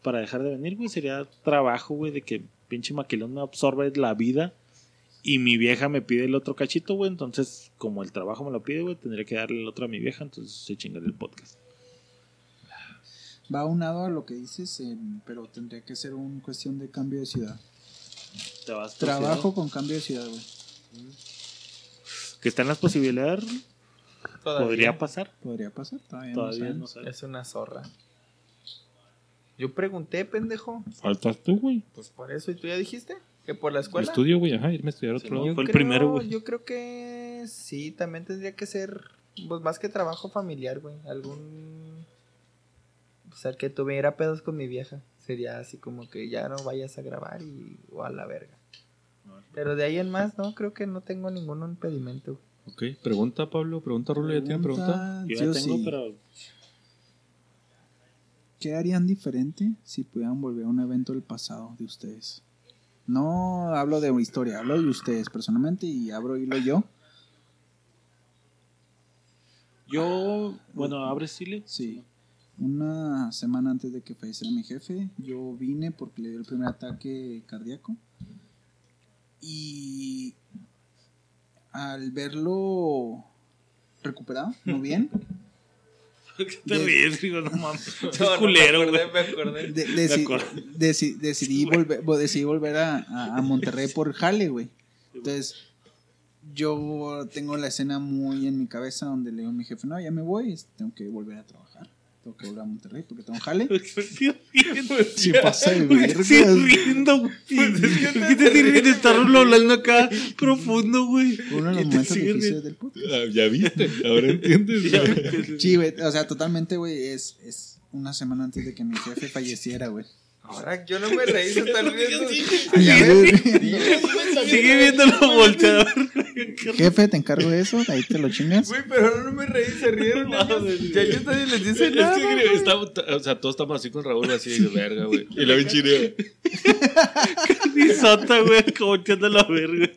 S1: para dejar de venir, güey. Sería trabajo, güey, de que pinche maquilón me absorbe la vida y mi vieja me pide el otro cachito, güey. Entonces, como el trabajo me lo pide, güey, tendría que darle el otro a mi vieja. Entonces, se chinga el podcast.
S3: Va aunado a lo que dices, en- pero tendría que ser una cuestión de cambio de ciudad.
S1: Te vas
S3: Trabajo con cambio de ciudad, güey.
S1: Que están las posibilidades,
S2: Todavía
S1: podría pasar.
S3: Podría pasar, todavía,
S1: Todavía
S3: no.
S2: Es una zorra. Yo pregunté, pendejo.
S5: Faltas tú, güey.
S2: Pues por eso, ¿y tú ya dijiste? ¿Que por la escuela?
S5: Estudio, güey, ajá, irme a estudiar otro
S1: Sí,
S5: lado.
S2: Yo
S1: Fue el
S2: creo-
S1: primero, güey.
S2: Yo creo que sí, también tendría que ser, pues más que trabajo familiar, güey. Algún. O sea, que tuviera pedos con mi vieja. Sería así como que ya no vayas a grabar y. o a la verga. Pero de ahí en más, no, creo que no tengo ningún impedimento. güey.
S5: Ok, pregunta, Pablo. Pregunta, Rulo. ¿Ya tiene pregunta?
S1: Yo
S3: Yo
S1: ya tengo,
S3: sí.
S1: pero
S3: ¿Qué harían diferente si pudieran volver a un evento del pasado de ustedes? No hablo de una historia, hablo de ustedes personalmente y abro hilo yo.
S1: yo, bueno, abre Chile.
S3: Sí. Una semana antes de que falleciera mi jefe, yo vine porque le dio el primer ataque cardíaco. Y al verlo recuperado, no bien,
S1: ¿Qué te
S3: De-
S1: ríes? Digo, no mames. Es
S2: No, no,
S1: culero,
S2: me
S1: güey.
S2: acordé, me acordé.
S3: de- deci-
S1: acuerdo.
S3: deci- decidí, volver, vo- decidí volver a, Monterrey por jale, güey. Entonces, yo tengo la escena muy en mi cabeza donde le digo a mi jefe, no, ya me voy, tengo que volver a trabajar. Tengo que volver a Monterrey porque tengo jale.
S1: Estoy riendo.
S3: Sí pasa de
S1: Güey,
S3: vergas.
S1: Estoy riendo, güey. ¿Por qué te riendo? Está Rulo hablando acá profundo, güey.
S3: Uno de los momentos difíciles del podcast.
S5: Ah, ya viste, ahora entiendes.
S3: Sí, güey, o sea, totalmente, güey, es, es una semana antes de que mi jefe falleciera, güey.
S2: Ahora yo no me reí, se está riendo.
S1: Sigue viéndolo volteado.
S3: Jefe, te encargo de eso, ahí te lo chingas.
S2: Güey, pero no me reí, se rieron. ellos. ya yo nadie les dice
S5: Es
S2: nada.
S5: que,
S2: güey.
S5: está- o sea, todos estamos así con Raúl, así de verga, güey. Y la chineo.
S1: Risota, güey, como echando la verga.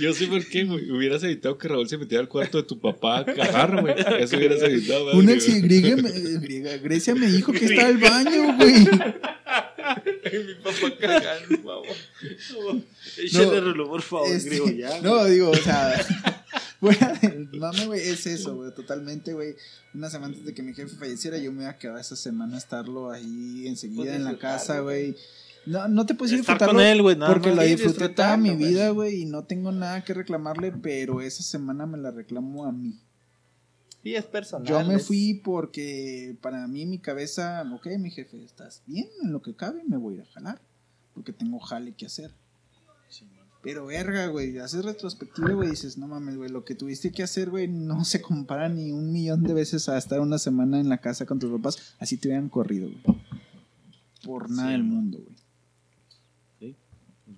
S5: Yo sé por qué, güey. Hubieras evitado que Raúl se metiera al cuarto de tu papá a cagar, güey. Eso hubieras evitado, güey.
S3: Una ex griega, Grecia me dijo que está al baño, güey.
S2: Mi papá cagando.
S1: Échale Rulo, por favor,
S3: Este,
S1: griego, ya.
S3: no, digo, o sea, fuera del mame, güey, es eso, güey, totalmente, güey. Una semana antes de que mi jefe falleciera, yo me iba a quedar esa semana a estarlo ahí enseguida
S2: Pues
S3: en la casa, güey. No, no te puedes
S1: Estar
S3: disfrutarlo
S1: con él, güey, nada
S3: porque lo disfruté toda mi vida, güey, y no tengo nada que reclamarle, pero esa semana me la reclamo a mí.
S2: Sí, es personal.
S3: Yo me fui porque para mí mi cabeza, ok, mi jefe, estás bien en lo que cabe, me voy a ir a jalar, porque tengo jale que hacer. Pero verga, güey, haces retrospectiva, güey, dices, no mames, güey, lo que tuviste que hacer, güey, no se compara ni un millón de veces a estar una semana en la casa con tus papás, así te hubieran corrido, güey. Por nada
S1: Sí,
S3: del mundo, güey.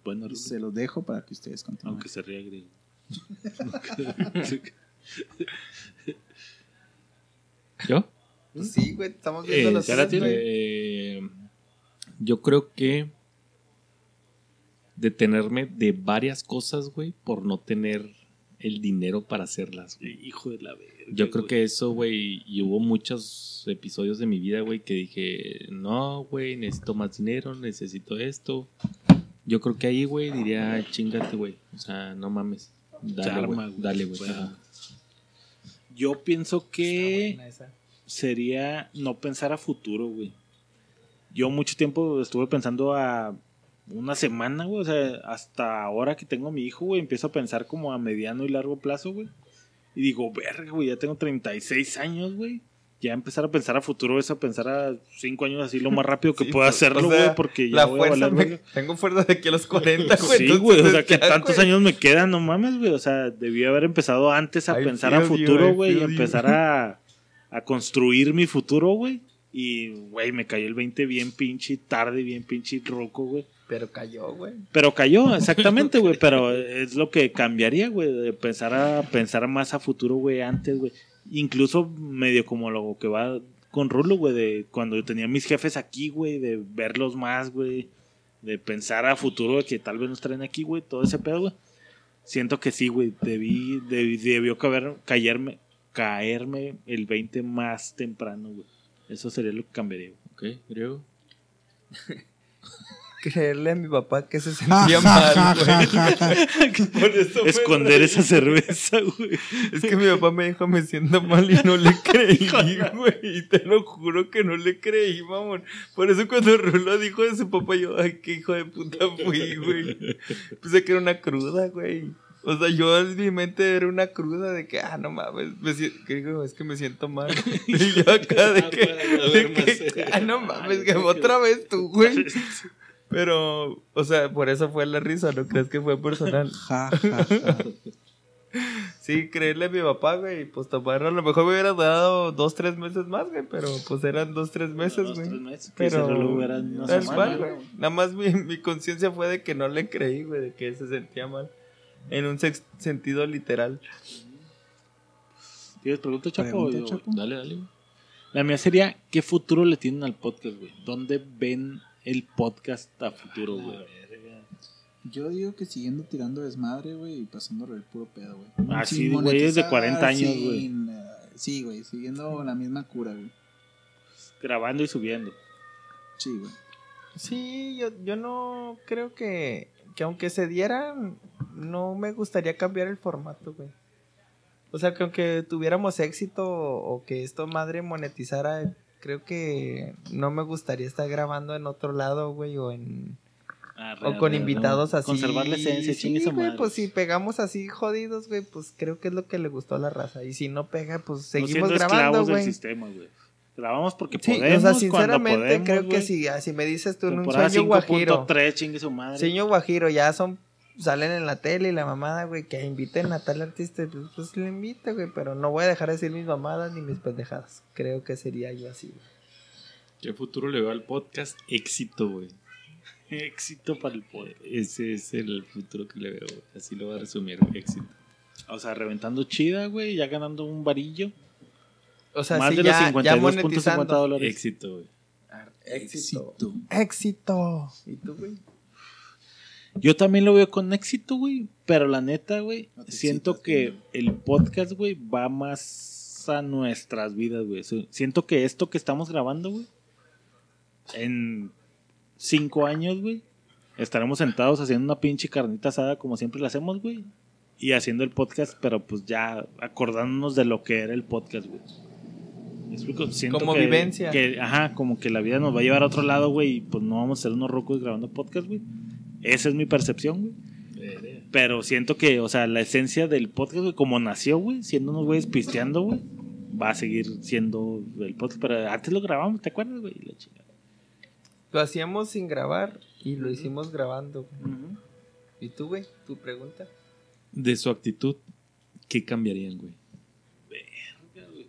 S1: Bueno, Rulo,
S3: Se los dejo para que ustedes continúen.
S1: aunque se ría griego.
S5: ¿Yo?
S2: Pues sí, güey, estamos viendo
S5: Eh,
S2: los
S1: ¿ya la.
S5: Eh, yo creo que detenerme de varias cosas, güey, por no tener el dinero para hacerlas. güey.
S1: Hijo de la verga.
S5: Yo creo
S1: güey.
S5: que eso, güey, y hubo muchos episodios de mi vida, güey, que dije, no, güey, necesito más dinero, necesito esto. Yo creo que ahí, güey, diría, chingate, güey. O sea, no mames. Dale, güey.
S1: güey.
S5: Dale, güey.
S1: Bueno. Yo pienso que sería no pensar a futuro, güey. Yo mucho tiempo estuve pensando a una semana, güey. O sea, hasta ahora que tengo a mi hijo, güey, empiezo a pensar como a mediano y largo plazo, güey. Y digo, verga, güey, ya tengo 36 años, güey. Ya empezar a pensar a futuro es a pensar a 5 años así lo más rápido que
S2: Sí,
S1: pueda hacerlo,
S2: o sea,
S1: güey, porque ya
S2: La
S1: voy a valer
S2: me- tengo fuerza de que a los 40, güey.
S1: Sí, güey, o sea, que tantos años me quedan, no mames, güey. O sea, debí haber empezado antes a
S2: I
S1: pensar a futuro, güey, y empezar a, a construir mi futuro, güey. Y, güey, me cayó el 20 bien pinche tarde, bien pinche roco, güey.
S2: Pero cayó, güey.
S1: Pero cayó, exactamente, güey. Pero es lo que cambiaría, güey, de pensar a pensar más a futuro, güey, antes, güey. Incluso medio como lo que va con Rulo, güey, de cuando yo tenía mis jefes aquí, güey, de verlos más, güey. de pensar a futuro de que tal vez nos traen aquí, güey, todo ese pedo, güey. Siento que sí, güey, debí, debí- debió caber, caerme, caerme el 20 más temprano, güey. Eso sería lo que cambiaría, güey.
S5: Ok, griego.
S2: Creerle a mi papá que se sentía mal, güey. Por eso me
S1: Esconder esa cerveza, güey.
S2: Es que mi papá me dijo me siento mal y no le creí, güey. Y te lo juro que no le creí, mamón. Por eso cuando Rulo dijo de su papá, yo, ay, qué hijo de puta fui, güey. Pensé que era una cruda, güey. O sea, yo en mi mente era una cruda de que, ah, no mames, me siento, que digo, es que me siento mal. Y yo acá de que, de que, ah, no mames, que otra vez tú, güey. Pero, o sea, por eso fue la risa, ¿no crees que fue personal?
S3: Ja, ja, ja.
S2: Sí, creerle a mi papá, güey, pues tomar, a lo mejor me hubiera dado dos, tres meses más, güey, pero pues eran dos, tres meses,
S1: Dos,
S2: güey.
S1: tres meses,
S2: Pero,
S1: una
S2: tal
S1: semana,
S2: cual,
S1: güey.
S2: güey. Nada más mi, mi conciencia fue de que no le creí, güey, de que se sentía mal. En un sex- sentido literal.
S1: ¿Tienes pregunta, Chapo?
S3: Pregunta,
S1: Yo-
S3: Chapo.
S5: Dale, dale, güey.
S1: La mía sería, ¿qué futuro le tienen al podcast, güey? ¿Dónde ven el podcast a futuro, güey?
S3: Yo digo que siguiendo tirando desmadre, güey, y pasándole el puro pedo, güey.
S1: Ah,
S3: Sin
S1: sí, güey, es de
S3: monetizar,
S1: 40 años, güey.
S3: eh, Sí, güey, siguiendo la misma cura, güey.
S1: Grabando y subiendo.
S3: Sí, güey.
S2: Sí, yo, yo no creo que, que aunque se dieran, no me gustaría cambiar el formato, güey. O sea, que aunque tuviéramos éxito o que esto madre monetizara, creo que no me gustaría estar grabando en otro lado, güey, o en...
S1: Arre,
S2: O con
S1: arre,
S2: invitados así.
S1: Conservar la esencia,
S2: sí,
S1: chingue su
S2: güey,
S1: madre.
S2: pues si pegamos así jodidos, güey, pues creo que es lo que le gustó a la raza. Y si no pega, pues
S1: No
S2: seguimos
S1: siendo
S2: grabando, güey.
S1: sistema, güey. Grabamos porque
S2: Sí,
S1: podemos,
S2: o sea, sinceramente
S1: podemos,
S2: creo que si, ah, si me dices tú en un sueño guajiro,
S1: 5.3, chingue su madre.
S2: sueño guajiro, ya son, salen en la tele y la mamada, güey, que inviten a tal artista, pues, pues le invita, güey, pero no voy a dejar de decir mis mamadas ni mis pendejadas. Creo que sería yo así, güey.
S5: ¿Qué futuro le veo al podcast? Éxito, güey.
S1: Éxito para el podcast.
S5: Ese es el futuro que le veo, güey. Así lo voy a resumir, güey. Éxito.
S1: O sea, reventando chida, güey, ya ganando un varillo.
S2: O sea,
S1: Más
S2: sí,
S1: de los
S2: ya, ya
S1: 52.50
S2: monetizando.
S1: dólares.
S5: Éxito, güey.
S2: Éxito. Éxito. ¿Y tú, güey?
S1: Yo también lo veo con éxito, güey. Pero la neta, güey,
S3: No
S1: siento
S3: excitas,
S1: que
S3: güey.
S1: el podcast, güey, va más a nuestras vidas, güey. Siento que esto que estamos grabando, güey, en cinco años, güey, estaremos sentados haciendo una pinche carnita asada como siempre la hacemos, güey. Y haciendo el podcast, pero pues ya acordándonos de lo que era el podcast, güey. ¿Me explico? Siento
S2: Como
S1: que-
S2: vivencia.
S1: que, ajá, como que la vida nos va a llevar a otro lado, güey, y pues no vamos a ser unos rocos grabando podcast, güey. Esa es mi percepción, güey. Pero siento que, o sea, la esencia del podcast, güey, como nació, güey, siendo unos güeyes pisteando, güey, va a seguir siendo el podcast. Pero antes lo grabamos, ¿te acuerdas, güey? La chingada.
S2: Lo hacíamos sin grabar y lo hicimos grabando. güey. ¿Y tú, güey? ¿Tu pregunta?
S5: De su actitud, ¿qué cambiarían, güey?
S1: Verga, güey.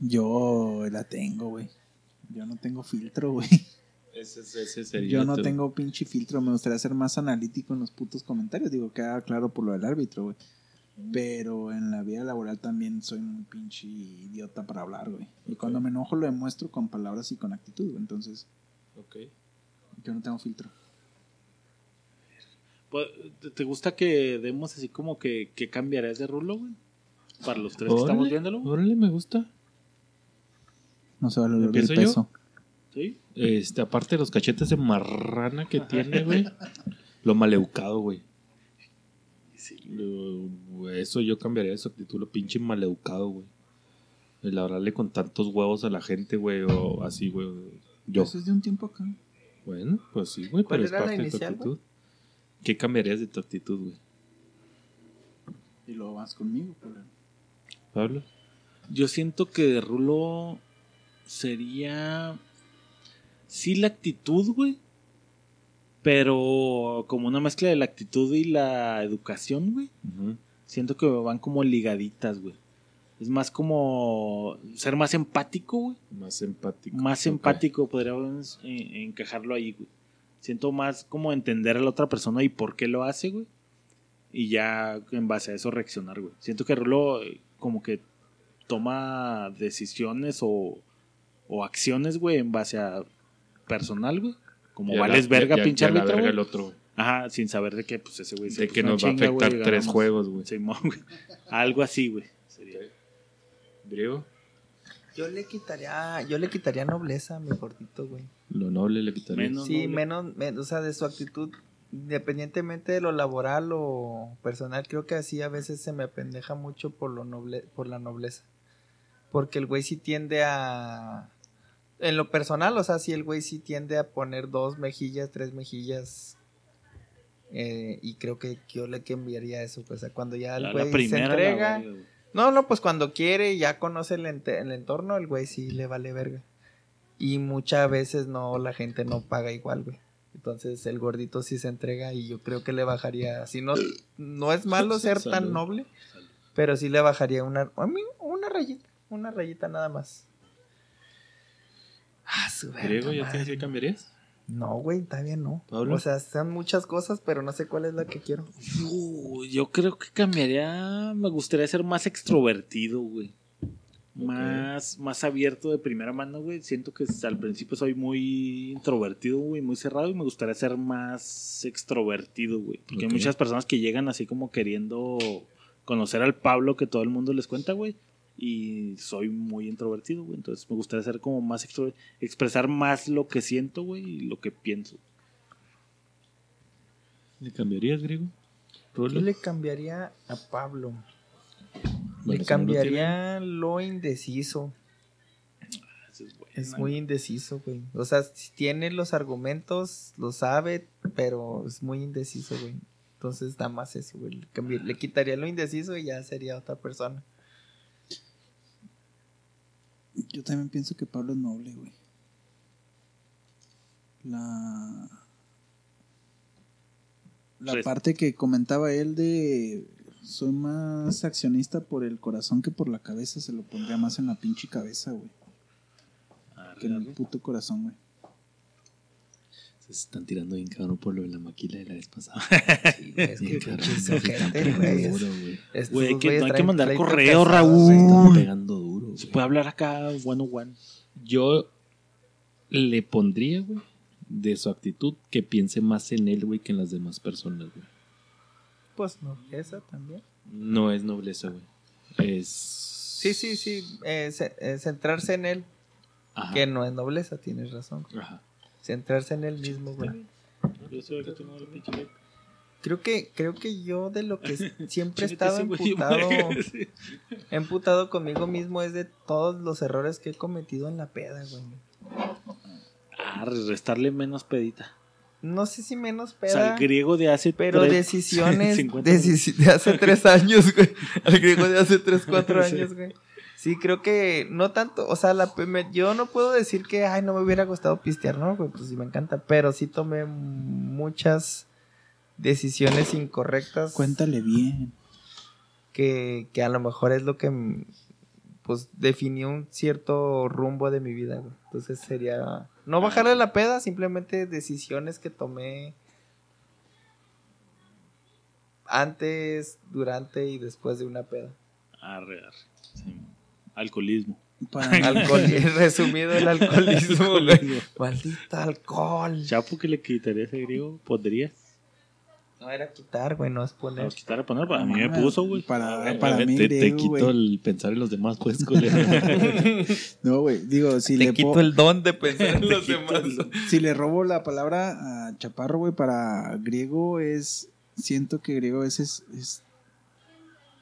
S3: Yo la tengo, güey. Yo no tengo filtro, güey.
S5: Ese, ese sería
S3: Yo no tengo pinche filtro. Me gustaría ser más analítico en los putos comentarios. Digo, queda claro por lo del árbitro, güey. Pero en la vida laboral también soy muy pinche idiota para hablar, güey. Y cuando me enojo lo demuestro con palabras y con actitud, güey. Entonces,
S5: Ok.
S3: yo no tengo filtro.
S1: Pues, ¿te- ¿Te gusta que demos así como que, que cambiarías de rulo, güey? Para los tres que estamos viéndolo.
S5: Órale, me gusta.
S3: No se vale el
S5: ¿Empiezo yo?
S3: peso.
S1: ¿Sí?
S5: Este, aparte de los cachetes de marrana que tiene, güey. Lo maleucado, güey.
S1: Sí.
S5: Lo- Eso yo cambiaría de su actitud, lo pinche maleucado, güey. El hablarle con tantos huevos a la gente, güey, o así, güey. Yo.
S3: Eso es de un tiempo acá.
S5: Bueno, pues sí, güey,
S2: ¿Cuál
S5: pero es parte de tu
S2: inicial,
S5: actitud. ¿Qué cambiarías de tu actitud, güey?
S3: Y luego vas conmigo, culero.
S5: Pablo.
S1: Yo siento que de rulo sería. Sí, la actitud, güey. Pero como una mezcla de la actitud y la educación, güey. Siento que van como ligaditas, güey. Es más como ser más empático, güey.
S5: Más empático.
S1: Más empático podríamos encajarlo ahí, güey. Siento más como entender a la otra persona y por qué lo hace, güey. Y ya en base a eso reaccionar, güey. Siento que Rulo eh, como que toma decisiones o, o acciones, güey, en base a personal, güey. Como vales verga,
S5: y a-
S1: pinche árbitro,
S5: verga el otro.
S1: Ajá, sin saber de qué, pues ese güey se
S5: De
S1: puso
S5: que nos va a afectar tres
S1: ganamos.
S5: juegos, güey.
S1: Simón, güey. Algo así, güey. Sería.
S5: Griego,
S2: Yo le quitaría, yo le quitaría nobleza a mi gordito, güey.
S5: lo noble le quitaría.
S1: Menos
S2: Sí,
S1: noble.
S2: menos, men- o sea, de su actitud, independientemente de lo laboral o personal, creo que así a veces se me apendeja mucho por lo noble, por la nobleza. Porque el güey sí tiende a en lo personal, o sea, sí el güey sí tiende a poner dos mejillas, tres mejillas. eh, y creo que yo le cambiaría eso, pues, o sea, cuando ya el
S1: La, la
S2: güey se entrega,
S1: güey.
S2: no, no, pues cuando quiere y ya conoce el, ente- el entorno, el güey sí le vale verga. Y muchas veces no, la gente no paga igual, güey. Entonces el gordito sí se entrega y yo creo que le bajaría, si no, no es malo ser tan
S5: Salud.
S2: noble, pero sí le bajaría una, una rayita, una rayita nada más. Ah, su
S5: Griego, ¿ya tienes que cambiarías?
S2: No, güey, todavía no.
S5: ¿Pablo?
S2: O sea, son muchas cosas, pero no sé cuál es la que quiero.
S1: Uh, yo creo que cambiaría. Me gustaría ser más extrovertido, güey. Más, más abierto de primera mano, güey. Siento que al principio soy muy introvertido, güey, muy cerrado y me gustaría ser más extrovertido, güey. Porque hay muchas personas que llegan así como queriendo conocer al Pablo que todo el mundo les cuenta, güey. Y soy muy introvertido, güey. Entonces me gustaría ser como más expresar más lo que siento, güey, y lo que pienso.
S5: ¿Le cambiarías, Griego?
S2: Yo
S5: ¿Rulo?
S2: le cambiaría a Pablo.
S5: Bueno,
S2: le
S5: si no lo
S2: cambiaría lo indeciso.
S1: Eso es
S2: muy indeciso, güey. O sea, si tiene los argumentos, lo sabe, pero es muy indeciso, güey. Entonces da más eso, güey. Le, le quitaría lo indeciso y ya sería otra persona.
S3: Yo también pienso que Pablo es noble, güey. La. La parte que comentaba él de. Soy más accionista por el corazón que por la cabeza. Se lo pondría más en la pinche cabeza, güey. Que en el puto corazón, güey.
S5: Se están tirando bien cabrón por lo de la maquila de la vez pasada.
S2: Sí, güey, es que
S5: cabrón,
S2: güey.
S5: güey.
S1: Que no hay que mandar correo, Raúl.
S5: Se están pegando duro,
S1: Se puede hablar acá one on one.
S5: Yo le pondría, güey, de su actitud, que piense más en él, güey, que en las demás personas, güey.
S2: Pues no, esa también.
S5: No es nobleza, güey. Es.
S2: Sí, sí, sí. eh, ce- centrarse en él,
S5: Ajá.
S2: que no es nobleza, tienes razón.
S5: Ajá.
S2: Centrarse en él mismo, güey.
S1: Yo soy que el pinche letra.
S2: Creo que, creo que yo de lo que siempre he estado emputado, emputado conmigo mismo es de todos los errores que he cometido en la peda, güey.
S1: Ah, restarle menos pedita.
S2: No sé si menos
S1: O sea,
S2: peda,
S1: el griego de hace
S2: pero
S1: tres-
S2: decisiones
S1: 50
S2: decisi- de hace tres años, güey. Al griego de hace tres, cuatro
S1: Sí.
S2: años, güey. Sí, creo que no tanto, o sea, la, me- yo no puedo decir que, ay, no me hubiera gustado pistear, ¿no? Güey, pues sí me encanta, pero sí tomé muchas decisiones incorrectas.
S3: Cuéntale bien.
S2: que, que a lo mejor es lo que pues definió un cierto rumbo de mi vida, güey. Entonces sería no bajarle la peda, simplemente decisiones que tomé antes, durante y después de una peda.
S1: Arre, arre. Sí. Alcoholismo.
S2: Alcohol, resumido el alcoholismo, güey. Maldito alcohol.
S1: Chapo que le quitaría ese griego, podrías.
S2: No era quitar, güey, no es
S1: No,
S2: poner.
S1: quitar a poner, para mí me
S3: Ah,
S1: puso, güey.
S3: Para,
S5: A
S3: para mí,
S5: te, te quito
S3: güey.
S5: el pensar en los demás, pues, culero.
S3: No, güey. Digo, si
S2: Te
S3: le,
S2: quito el don de pensar en los demás.
S1: el-
S3: si le robo la palabra a Chaparro, güey, para griego es. Siento que griego a veces es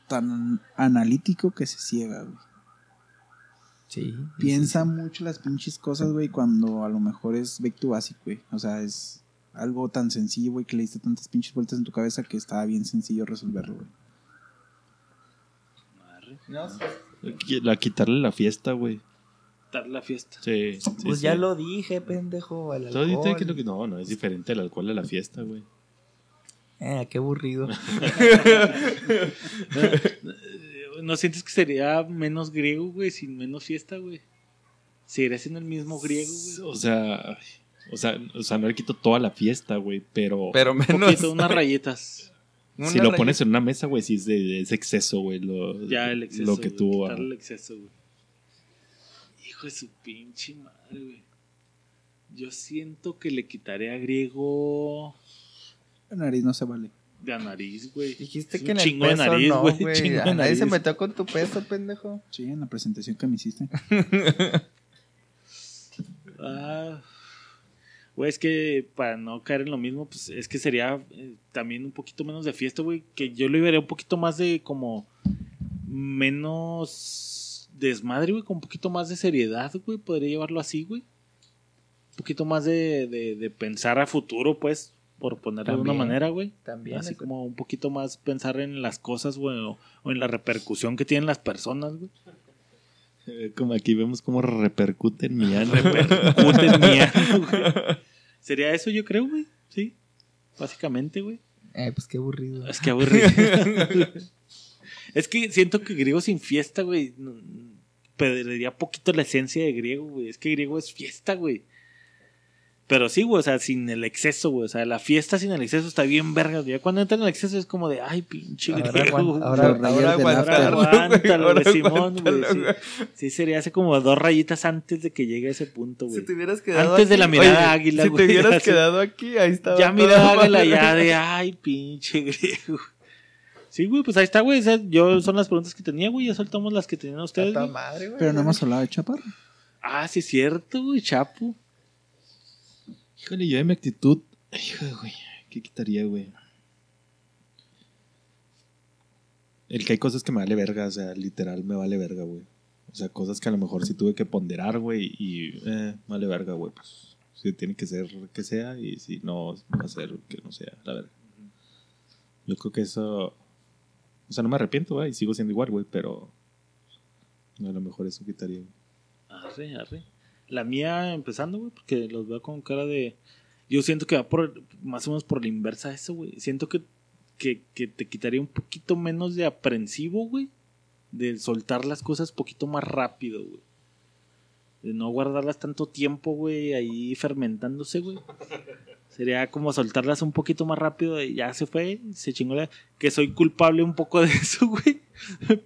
S3: tan analítico que se ciega, güey.
S2: Sí.
S3: Piensa mucho las pinches cosas, güey, cuando a lo mejor es back to basic, güey. O sea, es algo tan sencillo, güey, que le diste tantas pinches vueltas en tu cabeza que estaba bien sencillo resolverlo, güey.
S2: No.
S5: La quitarle la fiesta, güey.
S1: Dar la fiesta.
S5: Sí. sí,
S2: Pues
S5: sí.
S2: ya lo dije, pendejo. Al alcohol.
S5: que lo que no, no es diferente el alcohol a la fiesta, güey.
S2: Eh, qué aburrido.
S1: ¿No sientes que sería menos griego, güey, sin menos fiesta, güey? Seguiría siendo el mismo griego, güey.
S5: O sea, o sea, o sea, no le quito toda la fiesta, güey, pero,
S2: Pero
S1: Un
S2: menos.
S1: poquito, unas rayitas.
S5: si lo pones en una mesa, güey, sí es, de, es exceso, güey, lo,
S1: Ya el exceso.
S5: lo que
S1: güey,
S5: tuvo.
S1: quitarle
S5: ah.
S1: el exceso, güey. Hijo de su pinche madre, güey. Yo siento que le quitaré a griego
S3: La nariz no se vale.
S1: de a nariz, güey.
S2: Dijiste
S1: Es
S2: que
S1: un
S2: en el
S1: chingo de
S2: peso
S1: nariz,
S2: no,
S1: güey,
S2: güey.
S1: chingo de
S2: A nadie se
S1: nariz.
S2: metió con tu peso, pendejo.
S3: Sí, en la presentación que me hiciste.
S1: Ah, güey, es que para no caer en lo mismo, pues es que sería eh, también un poquito menos de fiesta, güey. Que yo lo vería un poquito más de como menos desmadre, güey, con un poquito más de seriedad, güey. Podría llevarlo así, güey. Un poquito más de, de, de pensar a futuro, pues, por ponerlo de una manera, güey.
S2: También.
S1: Así como un poquito más pensar en las cosas, güey, o, o en la repercusión que tienen las personas, güey.
S5: Eh, Como aquí vemos cómo repercute en mi ano.
S1: Repercute en mi ano, güey. Sería eso, yo creo, güey. Sí. Básicamente, güey.
S2: Eh, pues qué aburrido.
S1: Es que aburrido. es que siento que griego sin fiesta, güey. Perdería poquito la esencia de griego, güey. Es que griego es fiesta, güey. Pero sí, güey, o sea, sin el exceso, güey. O sea, la fiesta sin el exceso está bien verga. Ya cuando entra en el exceso es como de, ay, pinche
S2: Ahora,
S1: griego.
S2: aguan-
S1: güey.
S2: ahora, ahora aguántalo, güey,
S1: Aguántalo,
S2: ahora
S1: güey, Simón, güey,
S2: aguántalo,
S1: sí.
S2: güey.
S1: Sí, sería hace como dos rayitas antes de que llegue a ese punto, güey.
S2: Si te hubieras quedado
S1: Antes de la mirada águila,
S2: Si
S1: güey,
S2: te hubieras
S1: así.
S2: quedado aquí, ahí estaba.
S1: Ya
S2: toda
S1: mira, hágala
S2: madre.
S1: ya de, ay, pinche griego. Sí, güey, pues ahí está, güey. Yo son las preguntas que tenía, güey. Ya soltamos las que tenían ustedes, güey.
S2: madre, güey.
S3: Pero no hemos hablado de Chaparro.
S1: Ah, sí, es cierto, güey, Chapo.
S5: Híjole, yo de mi actitud. Híjole, güey. ¿Qué quitaría, güey? El que hay cosas que me vale verga, o sea, literal me vale verga, güey. O sea, cosas que a lo mejor sí tuve que ponderar, güey, y eh, vale verga, güey. Pues si tiene que ser que sea, y si no va a ser que no sea, la verga. Yo creo que eso. O sea, no me arrepiento, güey, y sigo siendo igual, güey, pero. A lo mejor eso quitaría, güey.
S1: Arre, arre. La mía empezando, güey, porque los veo con cara de. Yo siento que va por más o menos por la inversa eso, güey. Siento que, que, que te quitaría un poquito menos de aprensivo, güey. De soltar las cosas poquito más rápido, güey. De no guardarlas tanto tiempo, güey, ahí fermentándose, güey. Sería como soltarlas un poquito más rápido y ya se fue, se chingó la... Que soy culpable un poco de eso, güey.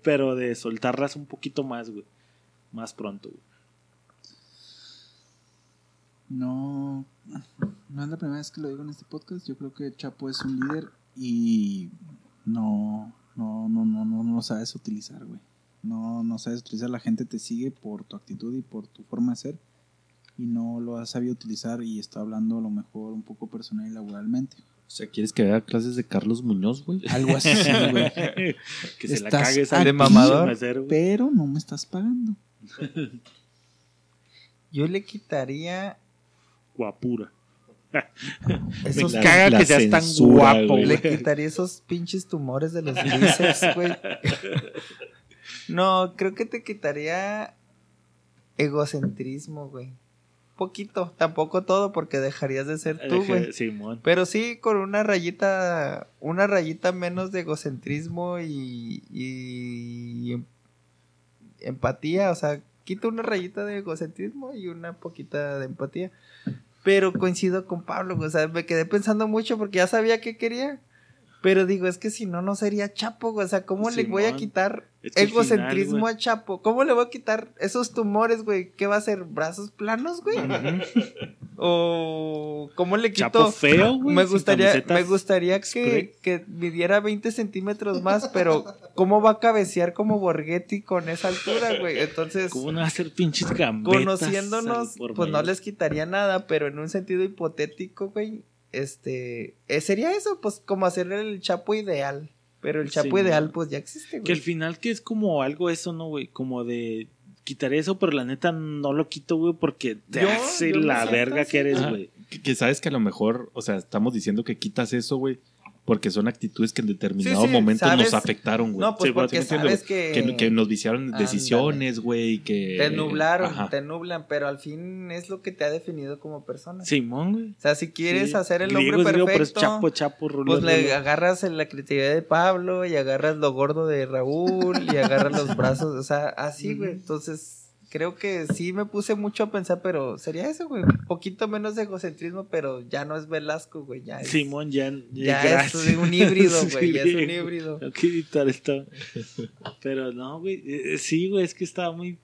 S1: Pero de soltarlas un poquito más, güey. Más pronto, güey.
S3: No, no es la primera vez que lo digo en este podcast. Yo creo que Chapo es un líder y no, no, no, no, no, no lo sabes utilizar, güey. No, no sabes utilizar. La gente te sigue por tu actitud y por tu forma de ser y no lo has sabido utilizar y está hablando a lo mejor un poco personal y laboralmente.
S5: O sea, ¿quieres que vea clases de Carlos Muñoz, güey?
S3: Algo así, güey.
S1: que se la
S2: mamador.
S1: mesero, güey.
S3: Pero no me estás pagando.
S2: Yo le quitaría
S1: Guapura.
S2: esos
S1: caga
S5: la
S1: que seas tan guapo,
S5: güey.
S2: Le quitaría esos pinches tumores de los bíceps, güey. No, creo que te quitaría egocentrismo, güey. Poquito, tampoco todo, porque dejarías de ser tú, güey.
S1: Simón.
S2: Pero sí con una rayita, una rayita menos de egocentrismo y, y em- empatía, o sea, quito una rayita de egocentrismo y una poquita de empatía. Pero coincido con Pablo, o sea, me quedé pensando mucho porque ya sabía que quería. Pero digo, es que si no, no sería Chapo, güey. O sea, ¿cómo le voy a quitar egocentrismo
S1: final,
S2: a Chapo? ¿Cómo le voy a quitar esos tumores, güey? ¿Qué va a ser? ¿Brazos planos, güey? ¿O cómo le quito?
S1: Chapo feo, güey.
S2: me gustaría, me gustaría que, que midiera 20 centímetros más, pero ¿cómo va a cabecear como Borghetti con esa altura, güey? Entonces,
S1: ¿Cómo no va a ser pinches gambetas?
S2: conociéndonos, pues no les quitaría nada, pero en un sentido hipotético, güey, este, eh, sería eso, pues como hacer el chapo ideal. Pero el chapo
S1: Sí,
S2: ideal, pues ya existe,
S1: Que al
S2: güey.
S1: final que es como algo eso, ¿no, güey? Como de quitar eso, pero la neta no lo quito, güey, porque te
S2: Yo-
S1: hace
S2: yo
S1: la verga
S2: así,
S1: que eres, güey.
S5: Que, que sabes que a lo mejor, o sea, estamos diciendo que quitas eso, güey, porque son actitudes que en determinado
S2: Sí, sí,
S5: momento
S2: sabes-
S5: nos afectaron, güey.
S2: No, pues
S5: Sí,
S2: porque
S5: ¿sí me entiendes,
S2: sabes que...
S5: que, que nos viciaron decisiones, güey, que...
S2: Te nublaron,
S5: Ajá.
S2: te nublan, pero al fin es lo que te ha definido como persona.
S1: Simón, güey.
S2: O sea, si quieres hacer el hombre
S1: griego, pero es
S2: perfecto,
S1: chapo, chapo, rulo,
S2: pues le agarras la creatividad de Pablo y agarras lo gordo de Raúl y agarras los brazos, o sea, así, güey. Entonces, creo que sí me puse mucho a pensar, pero sería eso, güey. Un poquito menos de egocentrismo, pero ya no es Velasco, güey. Ya es,
S1: Simón, ya,
S2: ya
S1: gracias.
S2: es un híbrido, güey.
S1: Sí,
S2: ya es un híbrido.
S1: Tengo que editar esto. Pero no, güey. eh, Sí, güey, es que estaba muy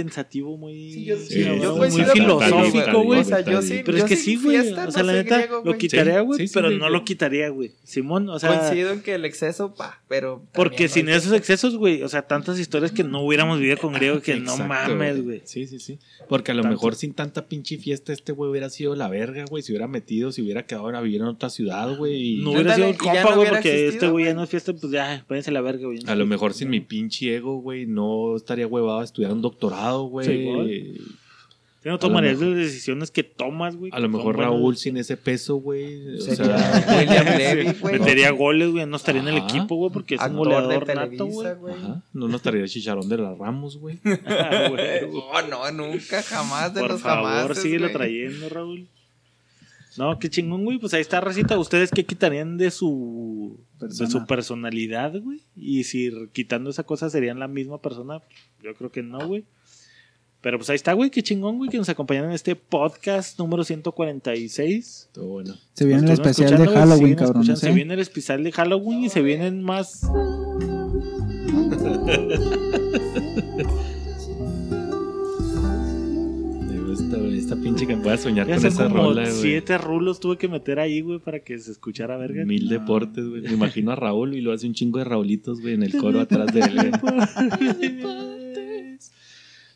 S1: pensativo, muy,
S3: Sí, yo-
S5: sí,
S1: cabrón,
S5: yo
S1: muy filosófico,
S5: güey.
S1: güey.
S2: O sea, yo sí.
S1: Pero es que sí, güey. O sea,
S2: no
S1: la neta,
S2: griego,
S1: lo quitaría,
S5: Sí,
S1: güey,
S5: sí, sí,
S1: pero no lo quitaría, güey. Simón, o sea,
S2: Coincido en que el exceso, pa, pero.
S1: porque sin esos excesos, güey, o sea, tantas historias que no hubiéramos vivido con griego que no mames, güey.
S5: Sí, sí, sí. Porque a lo
S1: Tanto.
S5: mejor sin tanta pinche fiesta este güey hubiera sido la verga, güey. Se hubiera metido, se hubiera quedado a vivir en otra ciudad, güey. y-
S1: No hubiera sido el compa, güey, porque este güey ya no es fiesta, pues ya, váyanse la verga, güey.
S5: A lo mejor sin mi pinche ego, güey, no estaría huevado a estudiar un doctorado, güey.
S1: Sí, güey. Que no tomarías las decisiones que tomas, güey.
S5: a lo mejor
S1: buenas.
S5: Raúl sin ese peso, güey. O sea,
S2: William Levy, güey.
S1: Metería goles, güey, no estaría en el equipo, güey, porque es un
S2: Actor
S1: goleador nato,
S2: Televisa,
S1: güey.
S2: güey.
S5: ajá, no nos estaría el chicharón de las Ramos, güey.
S1: Ah.
S2: Oh, no, nunca, jamás de
S1: Por
S2: los
S1: favor,
S2: jamás.
S1: síguelo trayendo, Raúl. No, qué chingón, güey. Pues ahí está, Racita. ¿Ustedes qué quitarían de su, de su personalidad, güey? Y si quitando esa cosa serían la misma persona, yo creo que no, güey. Pero pues ahí está, güey. Qué chingón, güey, que nos acompañaron en este podcast número 146.
S5: Todo bueno.
S3: Se viene el especial de Halloween, cabrón.
S1: Se viene el especial de Halloween y se vienen más.
S5: Esta, esta pinche que pueda soñar
S1: Ya
S5: con esa
S1: como
S5: rola, güey.
S1: siete rulos tuve que meter ahí, güey, para que se escuchara verga.
S5: Mil deportes, güey. Me imagino a Raúl y lo hace un chingo de Raulitos, güey, en el coro atrás de él.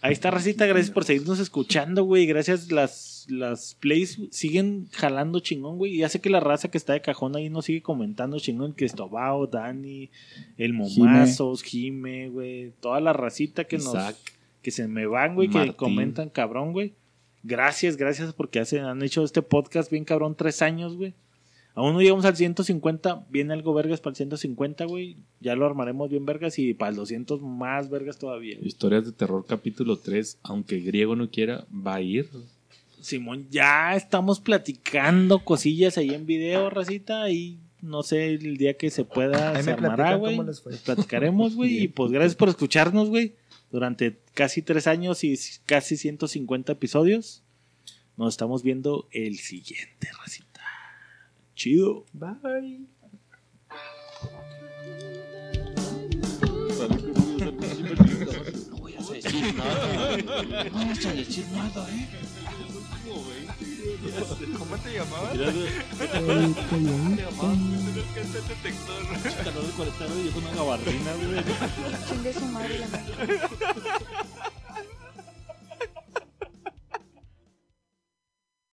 S1: Ahí está, Racita. Gracias por seguirnos escuchando, güey. Gracias, las, las plays siguen jalando chingón, güey. Ya sé que la raza que está de cajón ahí nos sigue comentando chingón. Cristobao, Dani, el Momazos, Jime, güey. Toda la racita que nos. Que se me van, güey. Que comentan cabrón, güey. Gracias, gracias porque hacen, han hecho este podcast bien cabrón tres años, güey. Aún no llegamos al 150, viene algo vergas para el 150, güey. Ya lo armaremos bien vergas y para el 200 más vergas todavía.
S5: Historias de terror capítulo 3, aunque griego no quiera, va a ir.
S1: Simón, ya estamos platicando cosillas ahí en video, racita, y no sé, el día que se pueda
S2: Ahí
S1: se armará, güey. Platicaremos, güey, y pues gracias por escucharnos, güey, durante casi tres años y casi 150 episodios. Nos estamos viendo el siguiente, racita. Chido.
S2: Bye. ¿Cómo te llamabas?
S1: Calor de 40 y es una gabardina, güey.
S4: Chingue su madre la madre.